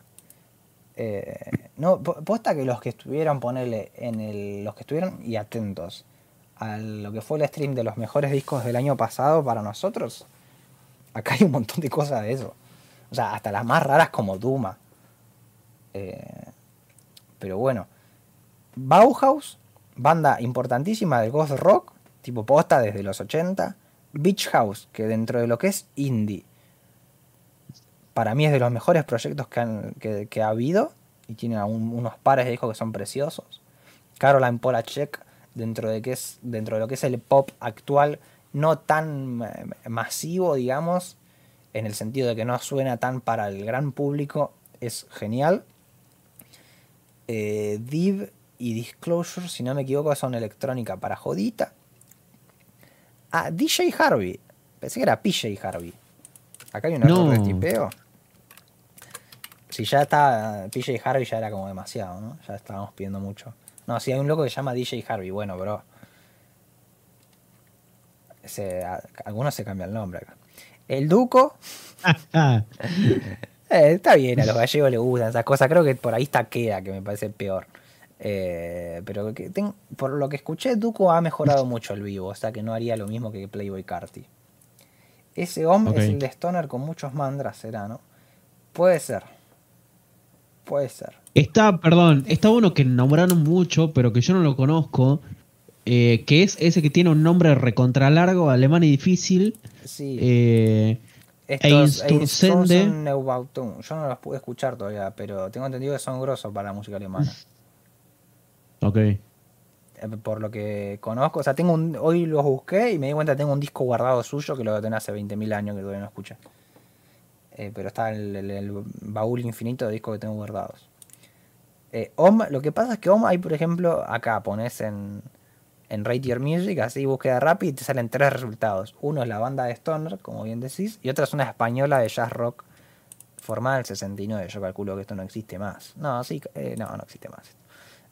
Eh, no, po- posta que los que estuvieron, ponerle en el. Los que estuvieron y atentos a lo que fue el stream de los mejores discos del año pasado para nosotros, acá hay un montón de cosas de eso. O sea, hasta las más raras como Duma. Eh, pero bueno, Bauhaus, banda importantísima de ghost rock, tipo posta desde los 80. Beach House, que dentro de lo que es indie, para mí es de los mejores proyectos que, han- que- que ha habido y tiene un- unos pares de discos que son preciosos. Caroline Polachek, dentro de, que es, dentro de lo que es el pop actual, no tan eh, masivo, digamos, en el sentido de que no suena tan para el gran público, es genial. Eh, Div y Disclosure, si no me equivoco, son electrónica para jodita. Ah, DJ Harvey. Pensé que era PJ Harvey. Acá hay un error No. de tipeo. Si ya está PJ Harvey ya era como demasiado, ¿no? Ya estábamos pidiendo mucho. No, si hay un loco que se llama DJ Harvey, bueno, bro. Se, a- algunos se cambian el nombre acá. El Duco, eh, está bien, a los gallegos les gustan esas cosas. Creo que por ahí está Queda, que me parece peor. Eh, pero que ten- por lo que escuché, Duco ha mejorado mucho el vivo, o sea que no haría lo mismo que Playboy Carti. Ese hombre es el de Stoner con muchos mandras, será, ¿no? Puede ser. Puede ser. Está, perdón, está uno que nombraron mucho, pero que yo no lo conozco. eh, que es ese que tiene un nombre recontra largo, alemán y difícil. Sí. eh, Estos Yo no los pude escuchar todavía, pero tengo entendido que son grosos para la música alemana. ok. Eh, Por lo que conozco, o sea, tengo un, hoy los busqué y me di cuenta que tengo un disco guardado suyo que lo tengo hace 20.000 años que todavía no escuché. Eh, pero está el, baúl infinito de discos que tengo guardados. Eh, lo que pasa es que Om hay, por ejemplo, acá pones en, en Rate Your Music, así búsqueda rápida y te salen tres resultados. Uno es la banda de Stoner, como bien decís, y otra es una española de jazz rock formada en el 69. Yo calculo que esto no existe más. No, sí, eh, no, no existe más.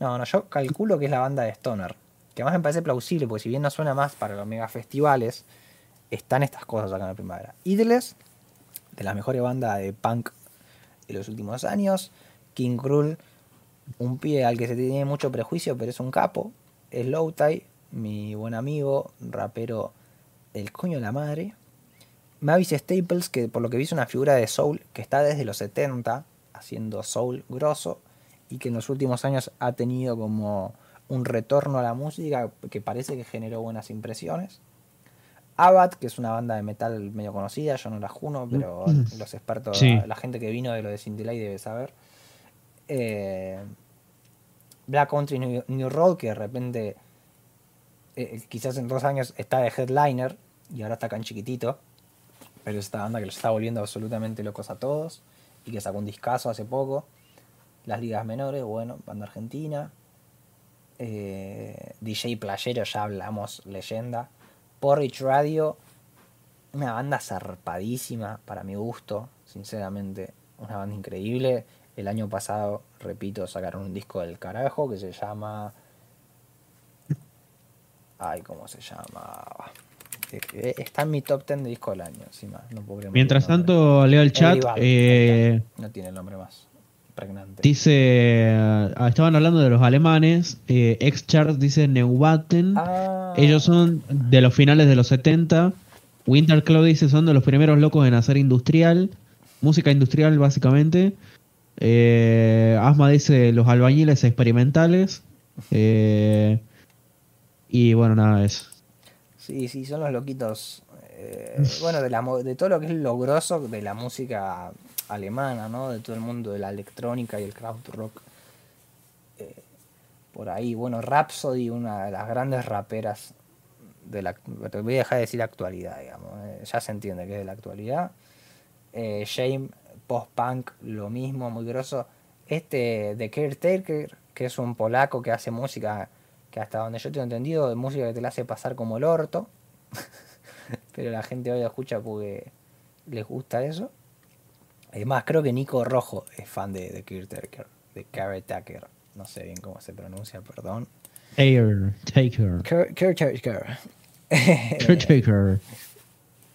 No, no, yo calculo que es la banda de Stoner. Que además me parece plausible, porque si bien no suena más para los mega festivales, están estas cosas acá en la primavera. Idles, de las mejores bandas de punk de los últimos años. King Krul, un pibe al que se tiene mucho prejuicio, pero es un capo. Slow Tie, mi buen amigo, rapero del coño de la madre. Mavis Staples, que por lo que vi es una figura de soul que está desde los 70 haciendo soul grosso y que en los últimos años ha tenido como un retorno a la música que parece que generó buenas impresiones. Abad, que es una banda de metal medio conocida, yo no la juno, pero los expertos, Sí. la gente que vino de lo de Cintilay debe saber. Eh, Black Country New, New Road, que de repente, eh, quizás en dos años está de headliner y ahora está acá en chiquitito, pero es esta banda que los está volviendo absolutamente locos a todos y que sacó un discazo hace poco. Las ligas menores, bueno, banda argentina. Eh, DJ Playero, ya hablamos, leyenda. Porridge Radio, una banda zarpadísima para mi gusto, sinceramente. Una banda increíble. El año pasado, repito, sacaron un disco del carajo que se llama. Ay, ¿cómo se llama? Está en mi top 10 de disco del año, encima. No puedo Mientras tanto, leo el chat. Eh, No tiene el nombre más pregnante. dice, ah, estaban hablando de los alemanes. Eh, dice Neubatten. Ah, Ellos son de los finales de los 70. Winter Cloud dice son de los primeros locos en hacer industrial. Música industrial, básicamente. Eh, Asma dice los albañiles experimentales. Eh, y bueno, nada, eso. Sí, sí, son los loquitos. eh, bueno, de, la, de todo lo que es lo grosso de la música alemana, ¿no? De todo el mundo de la electrónica y el krautrock. Eh, por ahí, bueno, Rhapsody, una de las grandes raperas de la. te Voy a dejar de decir actualidad, digamos. eh, ya se entiende que es de la actualidad. Eh, Shame, post-punk, lo mismo, muy grosso. Este de Caretaker, que es un polaco que hace música que hasta donde yo tengo entendido, de música que te la hace pasar como el orto. Pero la gente hoy escucha porque les gusta eso. Es más, creo que Nico Rojo es fan de, de Caretaker, de Caretaker. No sé bien cómo se pronuncia, perdón. Air, Taker. Caretaker.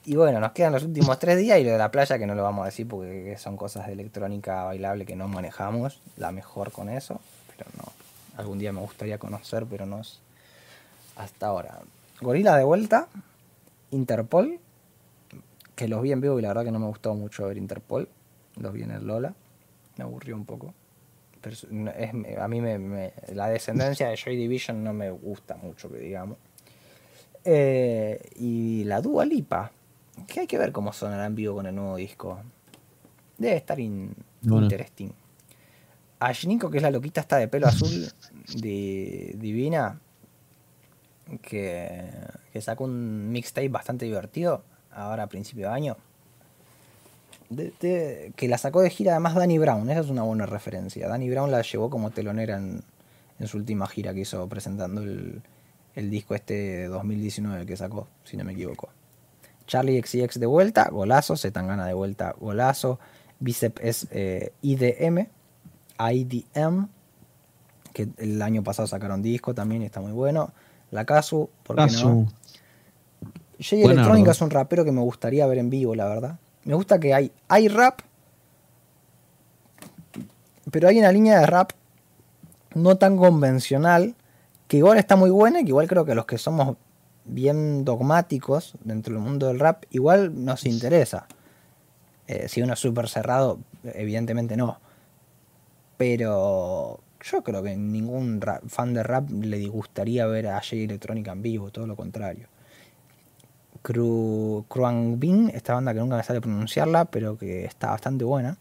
Y bueno, nos quedan los últimos tres días y lo de la playa que no lo vamos a decir porque son cosas de electrónica bailable que no manejamos. La mejor con eso, pero no. Algún día me gustaría conocer, pero no es hasta ahora. Gorila de vuelta, Interpol, que los vi en vivo y la verdad que no me gustó mucho ver Interpol. Los vi en el Lola, me aburrió un poco. no- es- a mí me, me- la descendencia de Joy Division no me gusta mucho, que digamos. Eh, y la Dua Lipa, que hay que ver cómo sonará en vivo con el nuevo disco. Debe estar in- Bueno. interesting. Ashniko, que es la loquita está de pelo azul, divina, que, que sacó un mixtape bastante divertido, ahora a principio de año. De- de- que la sacó de gira además Danny Brown, esa es una buena referencia. Danny Brown la llevó como telonera en, en su última gira que hizo presentando el, el disco este de 2019 que sacó, si no me equivoco. Charlie XCX de vuelta, golazo, Zetangana de vuelta, golazo. Bicep es eh, IDM, IDM, que el año pasado sacaron disco también y está muy bueno. La Casu, ¿por qué no? Casu. Jay Buenardo. Electrónica es un rapero que me gustaría ver en vivo, la verdad. Me gusta que hay, hay rap, pero hay una línea de rap no tan convencional, que igual está muy buena y que igual creo que los que somos bien dogmáticos dentro del mundo del rap, igual nos interesa. Eh, si uno es súper cerrado, evidentemente no. Pero yo creo que ningún ra- fan de rap le disgustaría ver a Jay Electrónica en vivo, todo lo contrario. Kruangbin, esta banda que nunca me sale pronunciarla, pero que está bastante buena.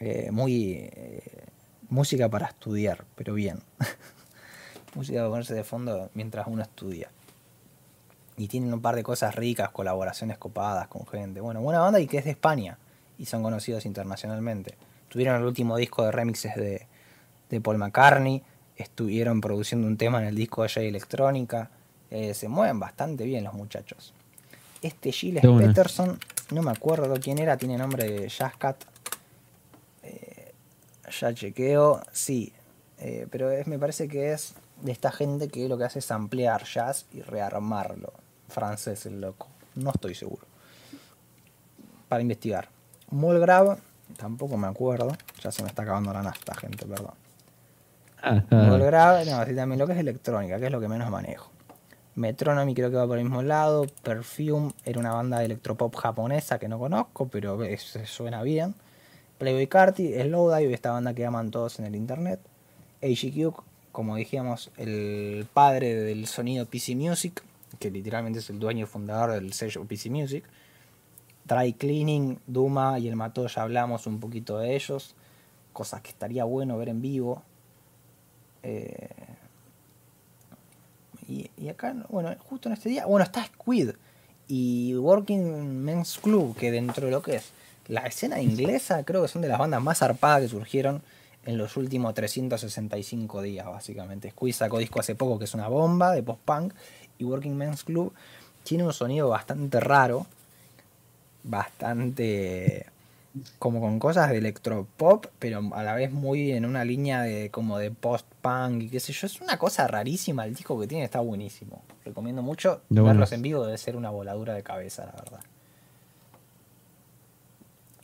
Eh, muy eh, música para estudiar, pero bien. música para ponerse de fondo mientras uno estudia. Y tienen un par de cosas ricas, colaboraciones copadas con gente. Bueno, buena banda y que es de España y son conocidos internacionalmente. Tuvieron el último disco de remixes de, de Paul McCartney, estuvieron produciendo un tema en el disco de Jay Electrónica. Eh, se mueven bastante bien los muchachos. Este Gilles. Peterson, no me acuerdo quién era, tiene nombre de Jazz Cat. Eh, ya chequeo, sí, eh, pero es- me parece que es de esta gente que lo que hace es ampliar jazz y rearmarlo. Francés el loco, no estoy seguro. Para investigar. Molgrave, tampoco me acuerdo, ya se me está acabando la nafta, gente, perdón. Molgrave, no, sí, también lo que es electrónica, que es lo que menos manejo. Metronomy creo que va por el mismo lado. Perfume era una banda de electropop japonesa que no conozco, pero es- suena bien. Playboy Carti, Slowdive, esta banda que aman todos en el internet. AGQ, como dijimos, el padre del sonido PC Music, que literalmente es el dueño y fundador del sello PC Music. Dry Cleaning, Duma y el Mató, ya hablamos un poquito de ellos. Cosas que estaría bueno ver en vivo. Eh, y, acá, bueno, justo en este día, bueno, está Squid y Working Men's Club, que dentro de lo que es la escena inglesa, creo que son de las bandas más zarpadas que surgieron en los últimos 365 días, básicamente. Squid sacó disco hace poco, que es una bomba de post-punk, y Working Men's Club tiene un sonido bastante raro, bastante como con cosas de electropop, pero a la vez muy en una línea de como de post-punk y qué sé yo. Es una cosa rarísima, el disco que tiene está buenísimo. Recomiendo mucho. De bueno. Verlos en vivo debe ser una voladura de cabeza, la verdad.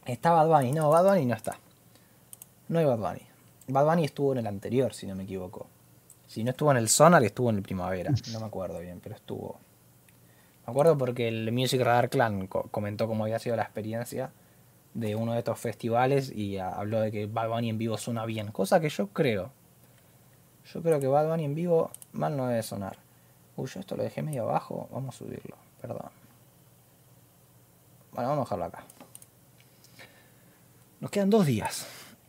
Está Bad Bunny, no, Bad Bunny no está. No hay Bad Bunny. Bad Bunny estuvo en el anterior, si no me equivoco. Si no estuvo en el Sonar, estuvo en el Primavera. No me acuerdo bien, pero estuvo. Me acuerdo porque el Music Radar Clan co- comentó cómo había sido la experiencia de uno de estos festivales y habló de que Bad Bunny en vivo suena bien, cosa que yo creo. Yo creo que Bad Bunny en vivo mal no debe sonar. Uy, yo esto lo dejé medio abajo, vamos a subirlo, perdón. Bueno, vamos a dejarlo acá. Nos quedan dos días.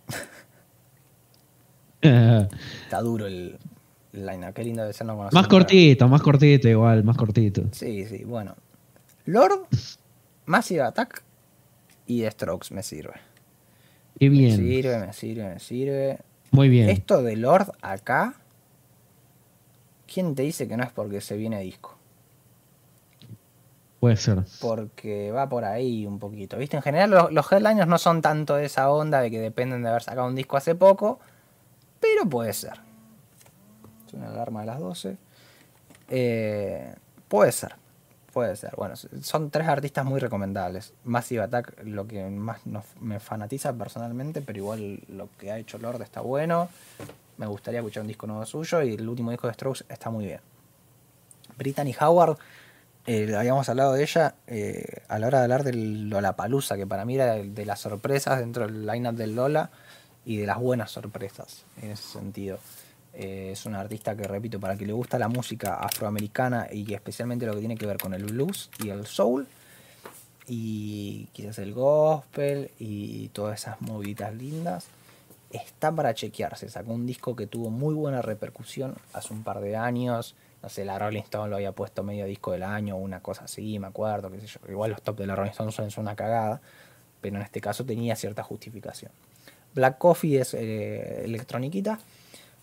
Está duro el line qué lindo de ser no más cortito, más cortito igual, más cortito. Sí, sí, bueno. Lord, Massive Attack y Strokes me sirve. Qué Me bien. sirve, me sirve, me sirve. Muy bien. Esto de Lord acá, ¿quién te dice que no es porque se viene disco? Puede ser. Porque va por ahí un poquito. ¿Viste? En general los, los headliners no son tanto de esa onda de que dependen de haber sacado un disco hace poco, pero puede ser. Es una alarma de las 12. Eh, puede ser. Puede ser. Bueno, son tres artistas muy recomendables. Massive Attack, lo que más nos- me fanatiza personalmente, pero igual lo que ha hecho Lord está bueno. Me gustaría escuchar un disco nuevo suyo y el último disco de Strokes está muy bien. Brittany Howard, eh, habíamos hablado de ella eh, a la hora de hablar del Lollapalooza, que para mí era de, de las sorpresas dentro del lineup del Lola. y de las buenas sorpresas en ese sentido. Eh, es un artista que, repito, para que le gusta la música afroamericana y especialmente lo que tiene que ver con el blues y el soul, y quizás el gospel y todas esas movidas lindas, está para chequearse. Sacó un disco que tuvo muy buena repercusión hace un par de años. No sé, la Rolling Stone lo había puesto medio disco del año una cosa así, me acuerdo, qué sé yo. Igual los top de la Rolling Stone ser una cagada, pero en este caso tenía cierta justificación. Black Coffee es eh, electroniquita.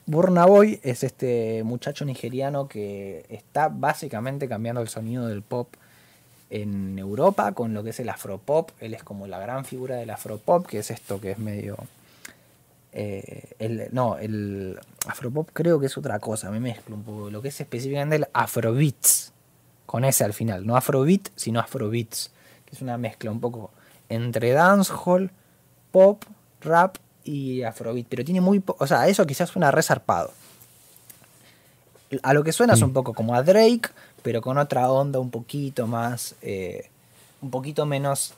Burna Boy es este muchacho nigeriano que está básicamente cambiando el sonido del pop en Europa con lo que es el afropop. Él es como la gran figura del afropop, que es esto que es medio... eh, el, no, el afropop creo que es otra cosa, me mezclo un poco. Lo que es específicamente el afrobeats, con ese al final. No afrobeat, sino afrobeats, que es una mezcla un poco entre dancehall, pop, rap y afrobeat. Pero tiene muy... O sea, eso quizás suena resarpado. A lo que suena es Sí. un poco como a Drake, pero con otra onda un poquito más, eh, un poquito menos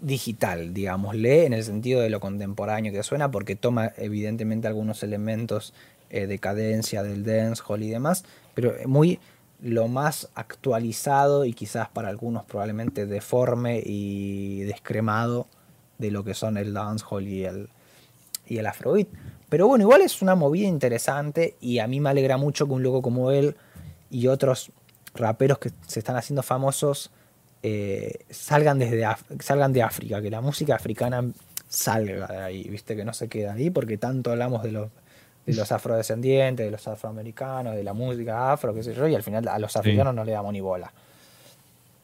digital, digámosle, en el sentido de lo contemporáneo que suena, porque toma evidentemente algunos elementos eh, de cadencia del dancehall y demás, pero muy lo más actualizado y quizás para algunos probablemente deforme y descremado de lo que son el dancehall y el, y el afrobeat. Pero bueno, igual es una movida interesante y a mí me alegra mucho que un loco como él y otros raperos que se están haciendo famosos eh, salgan, desde Af- salgan de África, que la música africana salga de ahí, viste, que no se queda ahí, porque tanto hablamos de los, de los afrodescendientes, de los afroamericanos, de la música afro, qué sé yo, y al final a los africanos no le damos ni bola.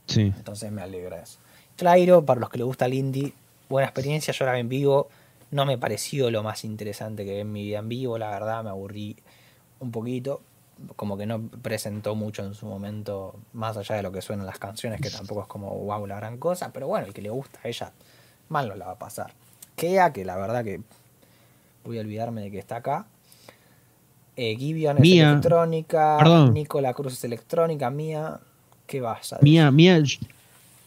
Sí. Entonces me alegra eso. Clairo, para los que les gusta el indie, buena experiencia. Yo la vi en vivo. No me pareció lo más interesante que vi en mi vida en vivo, la verdad, me aburrí un poquito. Como que no presentó mucho en su momento, más allá de lo que suenan las canciones, que tampoco es como wow la gran cosa. Pero bueno, el que le gusta a ella, mal no la va a pasar. Kea, que la verdad que voy a olvidarme de que está acá. Eh, es Mía. electrónica. Perdón. Nicola Cruz es electrónica. Mía, ¿qué vas a decir? Mía, Mía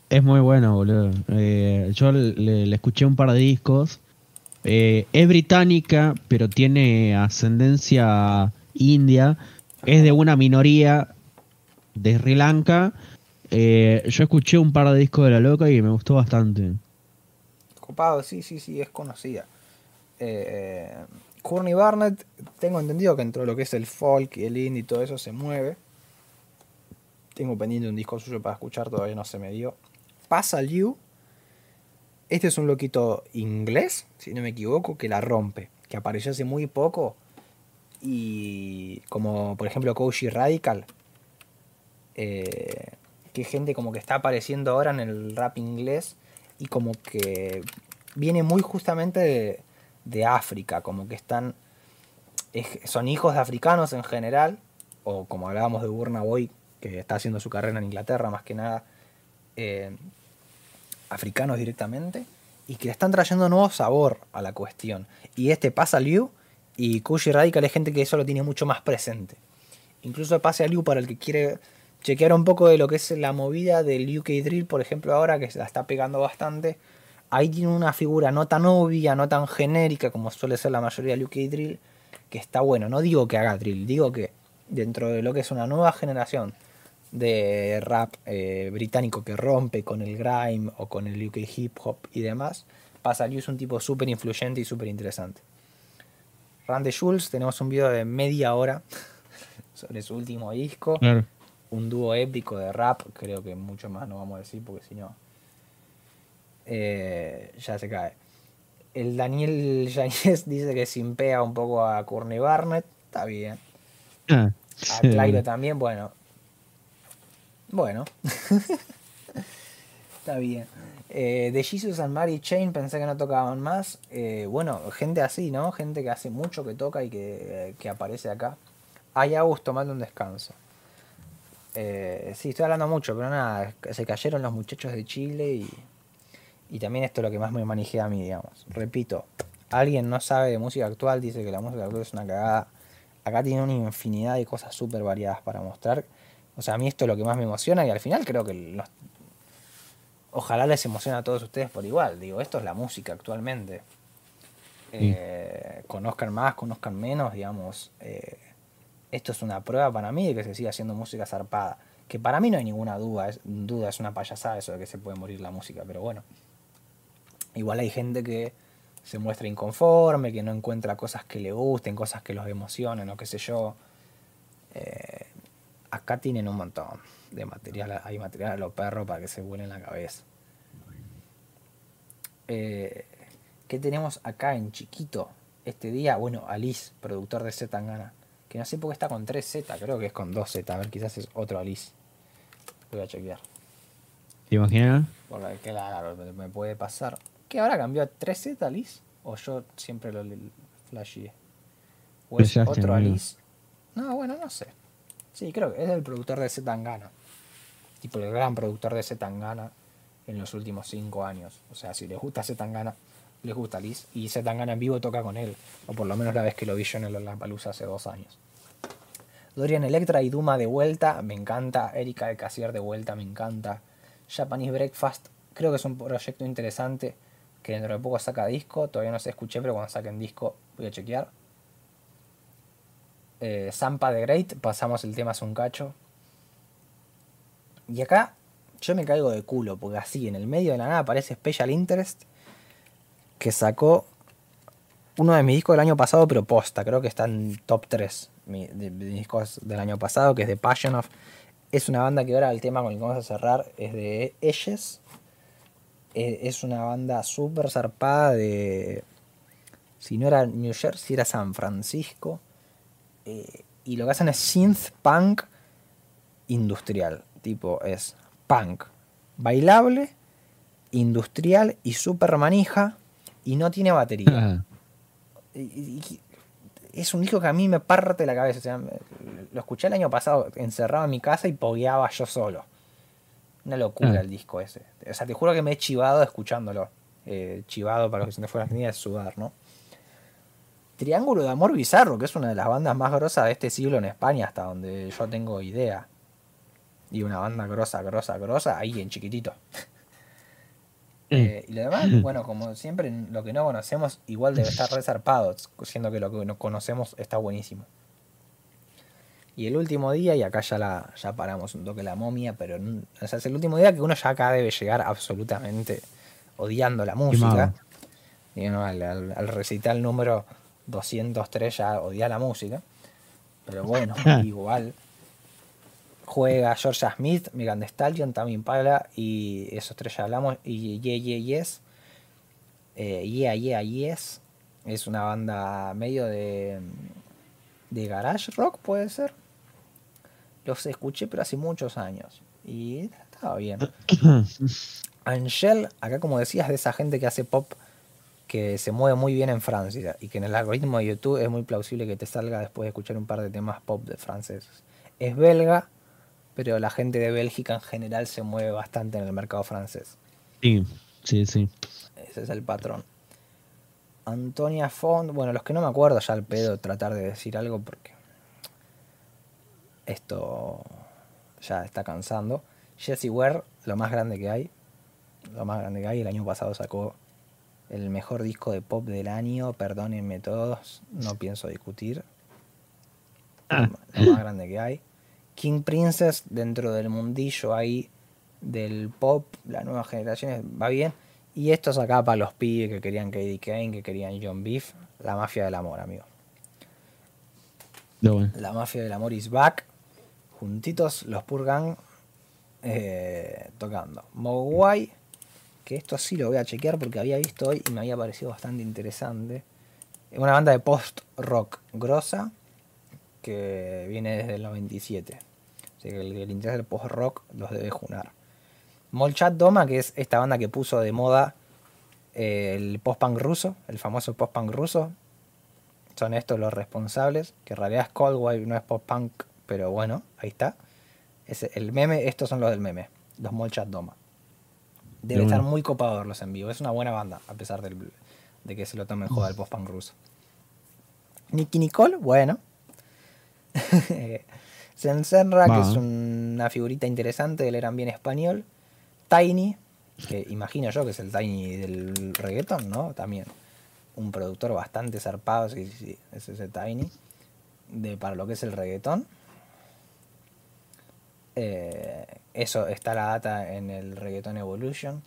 es muy buena, boludo. Eh, yo le, le escuché un par de discos. Eh, es británica, pero tiene ascendencia india. Es de una minoría de Sri Lanka. Eh, yo escuché un par de discos de la loca y me gustó bastante. Copado, sí, sí, sí, es conocida. Eh, Courtney Barnett, tengo entendido que entre lo que es el folk y el indie y todo eso se mueve. Tengo pendiente un disco suyo para escuchar, todavía no se me dio. Pasa Liu. Este es un loquito inglés, si no me equivoco, que la rompe. Que apareció hace muy poco. Y como por ejemplo Kouchi Radical. eh, que gente como que está apareciendo ahora en el rap inglés y como que viene muy justamente de, de África, como que están, es- son hijos de africanos en general, o como hablábamos de Burna Boy, que está haciendo su carrera en Inglaterra más que nada, eh, africanos directamente, y que le están trayendo nuevo sabor a la cuestión. Y este pasa Liu, y Kushi Radical es gente que eso lo tiene mucho más presente. Incluso pase a Liu para el que quiere chequear un poco de lo que es la movida del UK Drill, por ejemplo, ahora que se la está pegando bastante. Ahí tiene una figura no tan obvia, no tan genérica como suele ser la mayoría del UK Drill, que está bueno. No digo que haga drill, digo que dentro de lo que es una nueva generación de rap eh, británico que rompe con el grime o con el UK hip hop y demás, pasa Liu es un tipo súper influyente y súper interesante. Randy Schulz, tenemos un video de media hora sobre su último disco Claro. un dúo épico de rap, creo que mucho más no vamos a decir porque si no eh, ya se cae. El Daniel Yañez dice que simpea un poco a Courtney Barnett, está bien. Ah, A Clairo también, bueno. Bueno. está bien. Eh, de Jesus and Mary Chain pensé que no tocaban más. Eh, bueno, gente así, ¿no? Gente que hace mucho que toca y que, que aparece acá. Ay, Agus, tomando un descanso. Eh, sí, estoy hablando mucho, pero nada, se cayeron los muchachos de Chile y, y también esto es lo que más me manejé a mí, digamos. Repito, alguien no sabe de música actual, dice que la música actual es una cagada. Acá tiene una infinidad de cosas súper variadas para mostrar. O sea, a mí esto es lo que más me emociona y al final creo que los- ojalá les emocione a todos ustedes por igual. Digo, esto es la música actualmente. eh, conozcan más, conozcan menos, digamos. eh, esto es una prueba para mí de que se sigue haciendo música zarpada. Que para mí no hay ninguna duda, es, duda, es una payasada eso de que se puede morir la música, pero bueno. Igual hay gente que se muestra inconforme, que no encuentra cosas que le gusten, cosas que los emocionen o qué sé yo. Eh, acá tienen un montón de material, hay material a los perros para que se vuelen la cabeza. Eh, ¿Qué tenemos acá en chiquito este día? Bueno, Alice, productor de Z Tangana. Que no sé por qué está con 3Z, creo que es con 2Z. A ver, quizás es otro Alice. Voy a chequear. ¿Te imaginas? Porque claro, me- me puede pasar. ¿Qué ahora cambió a 3Z Alice? ¿O yo siempre lo flasheé? ¿O es Pensaste, otro amigo. Alice? No, bueno, no sé. Sí, creo que es el productor de Z Tangana. Tipo el gran productor de Z Tangana en los últimos 5 años. O sea, si les gusta Z Tangana, les gusta Alice. Y Z Tangana en vivo toca con él. O por lo menos la vez que lo vi yo en el Lollapalooza hace dos años. Dorian Electra y Duma de vuelta, me encanta. Erika de Casier de vuelta, me encanta. Japanese Breakfast, creo que es un proyecto interesante. Que dentro de poco saca disco. Todavía no se escuché, pero cuando saquen disco voy a chequear. Eh, Zampa de Great, pasamos el tema hace un cacho. Y acá yo me caigo de culo, porque así en el medio de la nada aparece Special Interest, que sacó uno de mis discos del año pasado, pero posta, creo que está en top 3 mi- de, mis discos del año pasado, que es The Passion of. Es una banda que ahora el tema con el que vamos a cerrar es de Ellos. Es una banda súper zarpada de. Si no era New Jersey, era San Francisco. Eh, y lo que hacen es synth punk industrial. Tipo, es punk bailable, industrial y super manija. Y no tiene batería. Ah, Y- y- y- es un disco que a mí me parte la cabeza. O sea, me- lo escuché el año pasado encerrado en mi casa y pogueaba yo solo. Una locura Ah. el disco ese. O sea, te juro que me he chivado escuchándolo. Eh, chivado, para los que se me fueran ni es sudar, ¿no? Triángulo de Amor Bizarro, que es una de las bandas más grosas de este siglo en España, hasta donde yo tengo idea. Y una banda grosa, grosa, grosa, ahí en chiquitito. Eh, y lo demás, bueno, como siempre, lo que no conocemos igual debe estar resarpado, siendo que lo que no conocemos está buenísimo. Y el último día, y acá ya la ya paramos un toque la momia, pero n- o sea, es el último día que uno ya acá debe llegar absolutamente odiando la música. Y no, al, al- al recital número 203 ya odia la música. Pero bueno, igual. Juega Georgia Smith, Megan Thee Stallion, Tammy Pala y esos tres ya hablamos. Y Yeah Yeah Yes. Eh, yeah Yeah Yes. Es una banda medio de. de garage rock, puede ser. Los escuché, pero hace muchos años. Y estaba bien. Angel, acá como decías, de esa gente que hace pop que se mueve muy bien en Francia y que en el algoritmo de YouTube es muy plausible que te salga después de escuchar un par de temas pop de franceses. Es belga, pero la gente de Bélgica en general se mueve bastante en el mercado francés. sí, sí, sí. Ese es el patrón. Antonia Font, bueno, los que no me acuerdo ya al pedo tratar de decir algo porque esto ya está cansando. Jessie Ware, lo más grande que hay. Lo más grande que hay. El año pasado sacó el mejor disco de pop del año. Perdónenme todos, no pienso discutir. Ah. Lo, más grande que hay. King Princess, dentro del mundillo ahí del pop, las nuevas generaciones, va bien. Y estos acá para los pibes que querían Katie Kane, que querían John Beef, la mafia del amor, amigo. Bueno. La mafia del amor is back. Juntitos los Purgan eh, tocando. Mogwai, que esto sí lo voy a chequear porque había visto hoy y me había parecido bastante interesante. Es una banda de post-rock grosa que viene desde el 97. Así que el que le interesa el post-rock los debe junar. Molchat Doma, que es esta banda que puso de moda eh, el post-punk ruso, el famoso post-punk ruso, son estos los responsables, que en realidad es Coldwave, no es pop punk, pero bueno, ahí está. Ese- el meme, estos son los del meme, los Molchat Doma. Debe De estar muy copado verlos en vivo, es una buena banda, a pesar del- de que se lo tomen joda el post punk ruso. Nicky Nicole, bueno. Sensenra, que es una figurita interesante del eran bien español. Tiny, que imagino yo que es el Tiny del reggaeton, ¿no? También. un productor bastante zarpado, sí, sí, sí, es ese Tiny, de, para lo que es el reggaetón. Eh, eso está la data en el Reggaeton Evolution.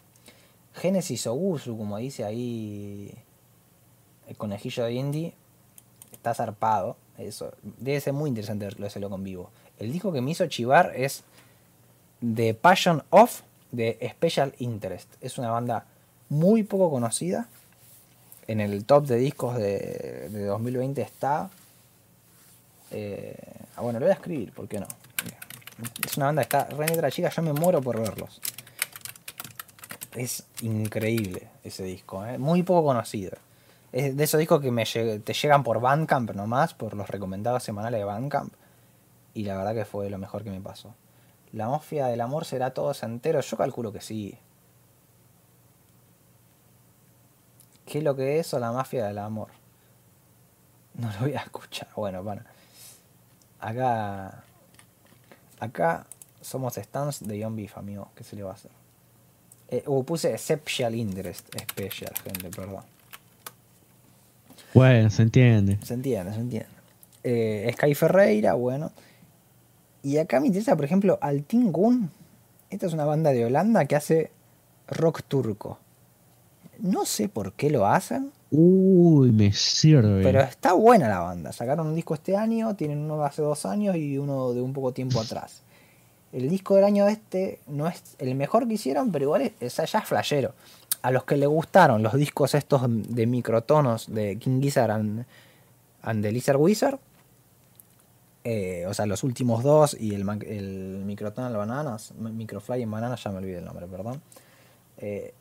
Genesis Ogusu, como dice ahí el conejillo de indie, está zarpado. Eso debe ser muy interesante verlo ese loco en vivo. El disco que me hizo chivar es The Passion of de Special Interest. Es una banda muy poco conocida. En el top de discos de, de 2020 está. eh, ah, bueno, lo voy a escribir, ¿por qué no? Es una banda que está re negra chica, yo me muero por verlos. Es increíble ese disco, ¿eh? muy poco conocido. Es de esos discos que me te llegan por Bandcamp nomás, por los recomendados semanales de Bandcamp. Y la verdad que fue lo mejor que me pasó. ¿La mafia del amor será todo entero? Yo calculo que sí. ¿Qué es lo que es o la mafia del amor? No lo voy a escuchar. Bueno, bueno. Acá. Acá somos stands de Young Beef, amigo. ¿Qué se le va a hacer? Eh, uh, puse Special Interest. Special, gente, perdón. Bueno, se entiende. Se entiende, se entiende. Eh, Sky Ferreira, bueno. Y acá me interesa, por ejemplo, Altin Gun. Esta es una banda de Holanda que hace rock turco. No sé por qué lo hacen, Uy, me sirve. pero está buena la banda. Sacaron un disco este año, tienen uno de hace dos años y uno de un poco tiempo atrás. El disco del año este no es el mejor que hicieron, pero igual es, es- ya flashero. A los que le gustaron los discos estos de microtonos de King Gizzard and, and the Lizard Wizard, eh, o sea, los últimos dos y el, el Microtonal Bananas, Microfly en Bananas, ya me olvidé el nombre, perdón. Eh,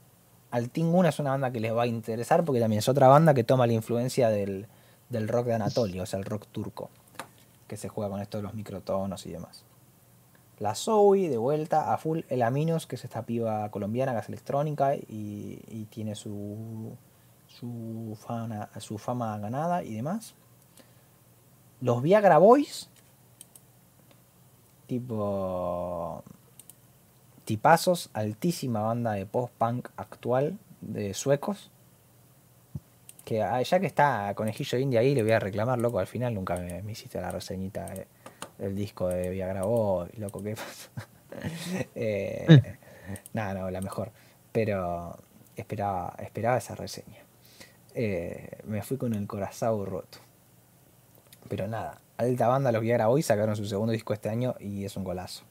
Altinguna es una banda que les va a interesar porque también es otra banda que toma la influencia del, del rock de Anatolia, o sea, el rock turco, que se juega con esto de los microtonos y demás. La Zoe, de vuelta a full El Aminos, que es esta piba colombiana que electrónica y, y tiene su, su, fama, su fama ganada y demás. Los Viagra Boys, tipo tipazos, altísima banda de post-punk actual de suecos. Que ah, ya que está Conejillo de India ahí, le voy a reclamar, loco. Al final nunca me, me hiciste la reseñita de- del disco de Viagra Boy, loco, ¿qué pasa? eh, nada, no, la mejor. Pero esperaba, esperaba esa reseña. Eh, me fui con el corazón roto. Pero nada, alta banda los Viagra Boys sacaron su segundo disco este año y es un golazo.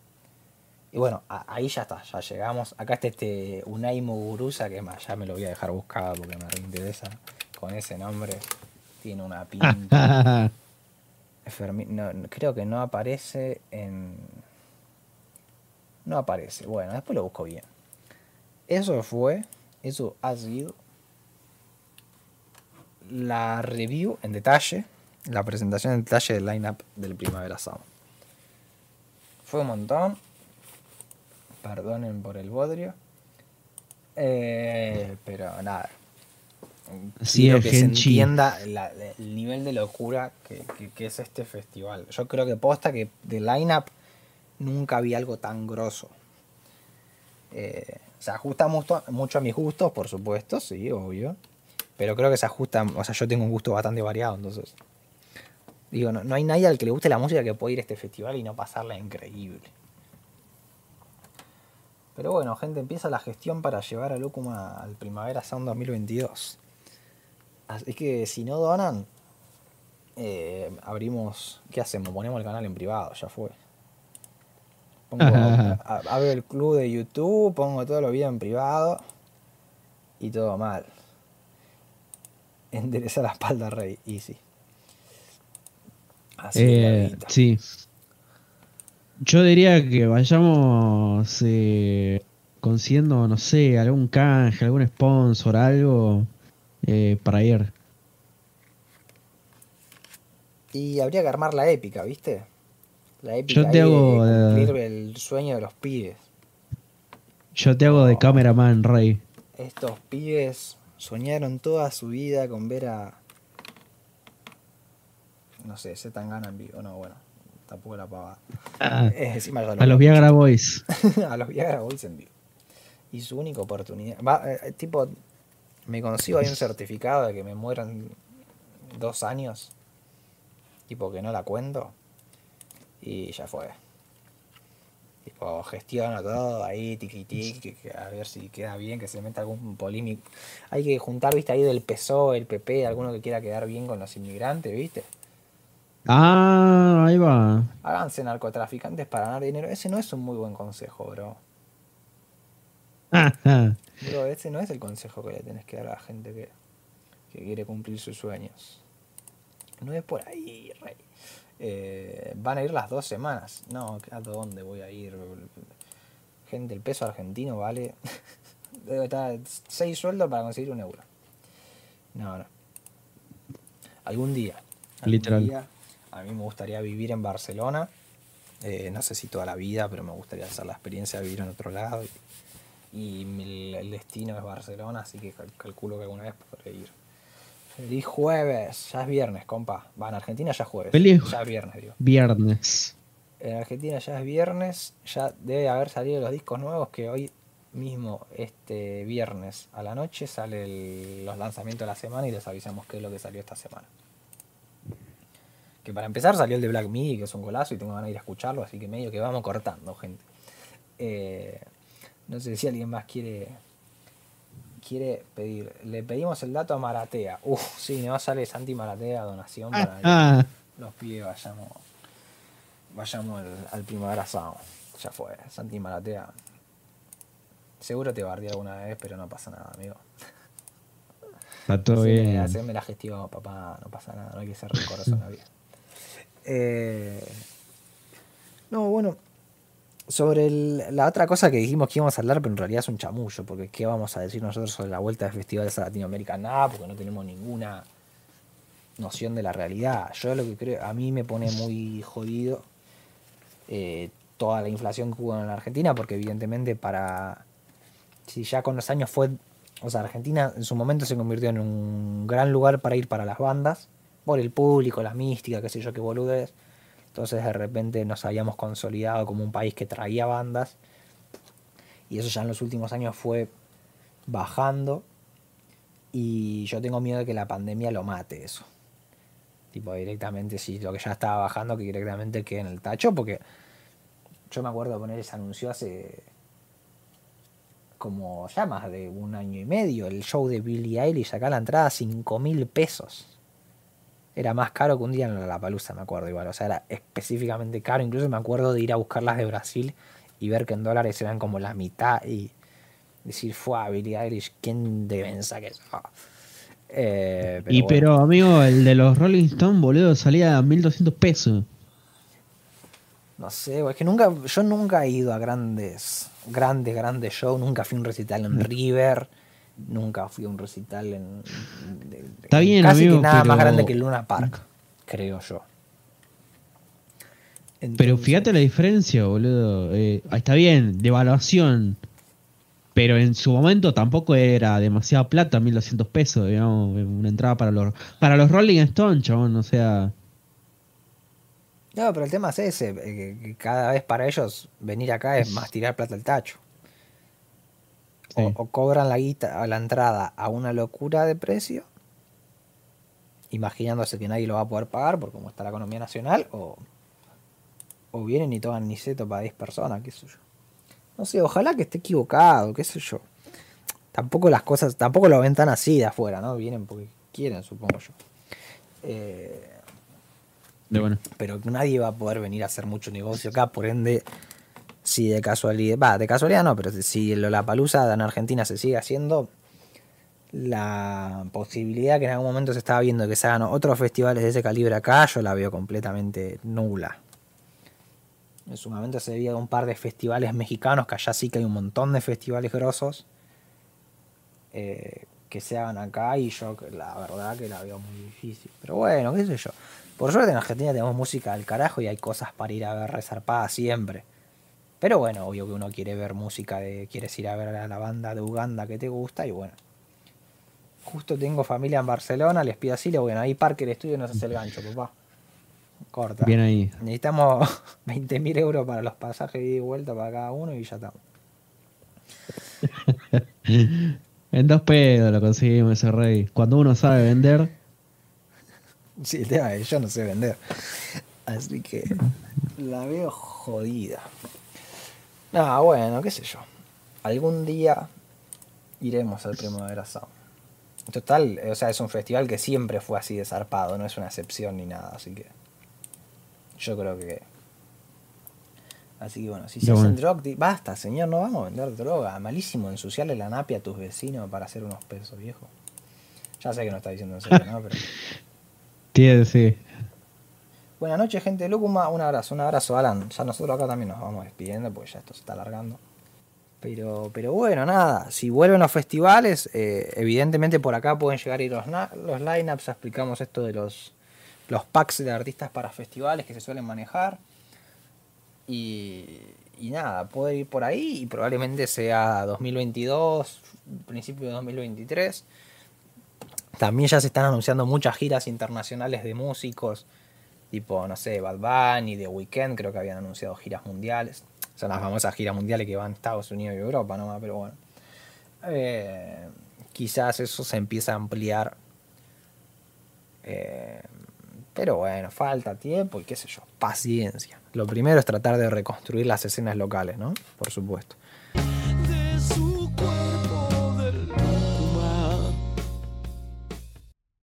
Y bueno, ahí ya está, ya llegamos. Acá está este Unai Muguruza, que más, ya me lo voy a dejar buscado porque me reinteresa con ese nombre. Tiene una pinta. No, creo que no aparece en. No aparece. Bueno, después lo busco bien. Eso fue, eso ha sido la review en detalle, la presentación en detalle del lineup del Primavera Sound. Fue un montón. Perdonen por el bodrio. Eh, pero nada. Sí, el que se entienda la- el nivel de locura que, que- que es este festival. Yo creo que posta que de lineup nunca vi algo tan grosso. Eh, se ajusta mucho, mucho a mis gustos, por supuesto, sí, obvio. Pero creo que se ajusta, o sea, yo tengo un gusto bastante variado, entonces. Digo, no, no hay nadie al que le guste la música que pueda ir a este festival y no pasarla increíble. Pero bueno, gente, empieza la gestión para llevar a Lúcuma al Primavera Sound 2022. Así que si no donan, eh, abrimos. ¿Qué hacemos? Ponemos el canal en privado, ya fue. Pongo, abro el club de YouTube, pongo todo lo videos en privado y todo mal. Endereza la espalda, Rey, easy. Así Eh, sí. Yo diría que vayamos eh, consiguiendo, no sé, algún canje, algún sponsor, algo eh, para ir. Y habría que armar la épica, ¿viste? La épica Yo te de hago, cumplir el sueño de los pibes. Yo te hago de cameraman, Rey. Estos pibes soñaron toda su vida con ver a. No sé, se tan gana en vivo. No, bueno, tampoco la pavada. Ah, Eh, encima ya lo a los. Viagra Boys. a los Viagra Boys en vivo. Y su única oportunidad. Va, eh, tipo, me consigo ahí un certificado de que me mueran dos años. Tipo que no la cuento. Y ya fue. Tipo, gestiono todo ahí, tiqui tiqui, a ver si queda bien, que se meta algún polémico. Hay que juntar, viste, ahí del PSOE, el PP, alguno que quiera quedar bien con los inmigrantes, viste. Ah, ahí va. Háganse narcotraficantes para ganar dinero. Ese no es un muy buen consejo, bro. Bro, ese no es el consejo que le tenés que dar a la gente que, que quiere cumplir sus sueños. No es por ahí, rey. Eh, van a ir las dos semanas. No, ¿a dónde voy a ir? Gente, el peso argentino vale. Debe estar seis sueldos para conseguir un euro. No, no. Algún día. algún Literal. día, a mí me gustaría vivir en Barcelona. Eh, no sé si toda la vida, pero me gustaría hacer la experiencia de vivir en otro lado. Y, el destino es Barcelona, así que cal- calculo que alguna vez podré ir. Feliz jueves, ya es viernes, compa. Va, en Argentina ya es jueves. Feliz- Ya es viernes, digo. Viernes. En Argentina ya es viernes, ya debe haber salido los discos nuevos que hoy mismo, este viernes a la noche, salen los lanzamientos de la semana y les avisamos qué es lo que salió esta semana. Que para empezar salió el de Black Midi, que es un golazo y tengo ganas de ir a escucharlo, así que medio que vamos cortando, gente. Eh, no sé si alguien más quiere quiere pedir. Le pedimos el dato a Maratea. Uf, sí, no sale Santi Maratea, donación para Ah, los pibes vayamos vayamos al, al primavera sound. Ya fue, Santi Maratea. Seguro te bardé alguna vez, pero no pasa nada, amigo. está todo bien. haceme la gestión, papá, no pasa nada, no hay que ser rencoroso en la vida. Eh, no, bueno, sobre el- la otra cosa que dijimos que íbamos a hablar, pero en realidad es un chamullo, porque ¿qué vamos a decir nosotros sobre la vuelta de festivales a Latinoamérica? Nada, porque no tenemos ninguna noción de la realidad. Yo lo que creo, a mí me pone muy jodido eh, toda la inflación que hubo en la Argentina, porque evidentemente para... Si ya con los años fue... O sea, Argentina en su momento se convirtió en un gran lugar para ir para las bandas, por el público, la mística, qué sé yo, qué boludez. Entonces de repente nos habíamos consolidado como un país que traía bandas. Y eso ya en los últimos años fue bajando. Y yo tengo miedo de que la pandemia lo mate eso. Tipo, directamente, si lo que ya estaba bajando, que directamente quede en el tacho, porque yo me acuerdo poner ese anuncio hace como ya más de un año y medio. El show de Billie Eilish, acá la entrada, 5 mil pesos. Era más caro que un día en la Palusa, me acuerdo igual. O sea, era específicamente caro. Incluso me acuerdo de ir a buscarlas de Brasil y ver que en dólares eran como la mitad y decir, fue a Billie Eilish, ¿quién de pensar que eso? Eh, y bueno. pero, amigo, el de los Rolling Stones, boludo, salía a 1200 pesos. No sé, es que nunca, yo nunca he ido a grandes, grandes, grandes shows, nunca fui a un recital en River, nunca fui a un recital en... Está bien, casi amigo, que nada más grande que Luna Park, creo yo. Pero fíjate la diferencia, boludo. Eh, está bien, devaluación. Pero en su momento tampoco era demasiada plata, 1200 pesos, digamos, una entrada para los para los Rolling Stones, chabón, o sea, No, pero el tema es ese, eh, que cada vez para ellos venir acá es más tirar plata al tacho. O, cobran la guita a la entrada a una locura de precio, imaginándose que nadie lo va a poder pagar por cómo está la economía nacional, o, o vienen y toman niceto para 10 personas, qué sé yo. No sé, ojalá que esté equivocado, qué sé yo. Tampoco las cosas, tampoco lo ven tan así de afuera, ¿no? Vienen porque quieren, supongo yo. Eh, de bueno. pero nadie va a poder venir a hacer mucho negocio acá, por ende, si de casualidad, va, de casualidad no, pero si la palusa en Argentina se sigue haciendo, la posibilidad que en algún momento se estaba viendo que se hagan otros festivales de ese calibre acá, yo la veo completamente nula. En su momento se veía un par de festivales mexicanos, que allá sí que hay un montón de festivales grosos, eh, que se hagan acá y yo la verdad que la veo muy difícil. Pero bueno, qué sé yo. Por suerte en Argentina tenemos música del carajo y hay cosas para ir a ver resarpadas siempre. Pero bueno, obvio que uno quiere ver música de. quieres ir a ver a la banda de Uganda que te gusta y bueno. Justo tengo familia en Barcelona, les pido así, bueno, ahí Parker Studio nos hace el gancho, papá. Corta. Bien ahí. Necesitamos 20.000 euros para los pasajes de ida y vuelta para cada uno y ya estamos. En dos pedos lo conseguimos ese rey. Cuando uno sabe vender, Sí, el tema es que yo no sé vender. Así que la veo jodida. No, bueno, qué sé yo. Algún día iremos al Primavera Sound. Total, o sea, es un festival que siempre fue así de zarpado, no es una excepción ni nada, así que yo creo que... Así que bueno, si se hacen di- basta, señor, no vamos a vender droga. Malísimo ensuciarle la napia a tus vecinos para hacer unos pesos, viejo. Ya sé que no está diciendo en serio, ¿no? Pero... sí. Buenas noches, gente de Lúcuma. Un abrazo, un abrazo, Alan. Ya nosotros acá también nos vamos despidiendo porque ya esto se está alargando. Pero, pero bueno, nada. Si vuelven los festivales, eh, evidentemente por acá pueden llegar a ir los, los lineups. Explicamos esto de los, los packs de artistas para festivales que se suelen manejar. Y, y nada, puede ir por ahí y probablemente sea 2022, principio de 2023. También ya se están anunciando muchas giras internacionales de músicos, tipo, no sé, Bad Bunny, The Weeknd, creo que habían anunciado giras mundiales. Son las famosas giras mundiales que van a Estados Unidos y Europa nomás, pero bueno. Eh, quizás eso se empieza a ampliar. Eh, pero bueno, falta tiempo y qué sé yo, paciencia. Lo primero es tratar de reconstruir las escenas locales, ¿no? Por supuesto.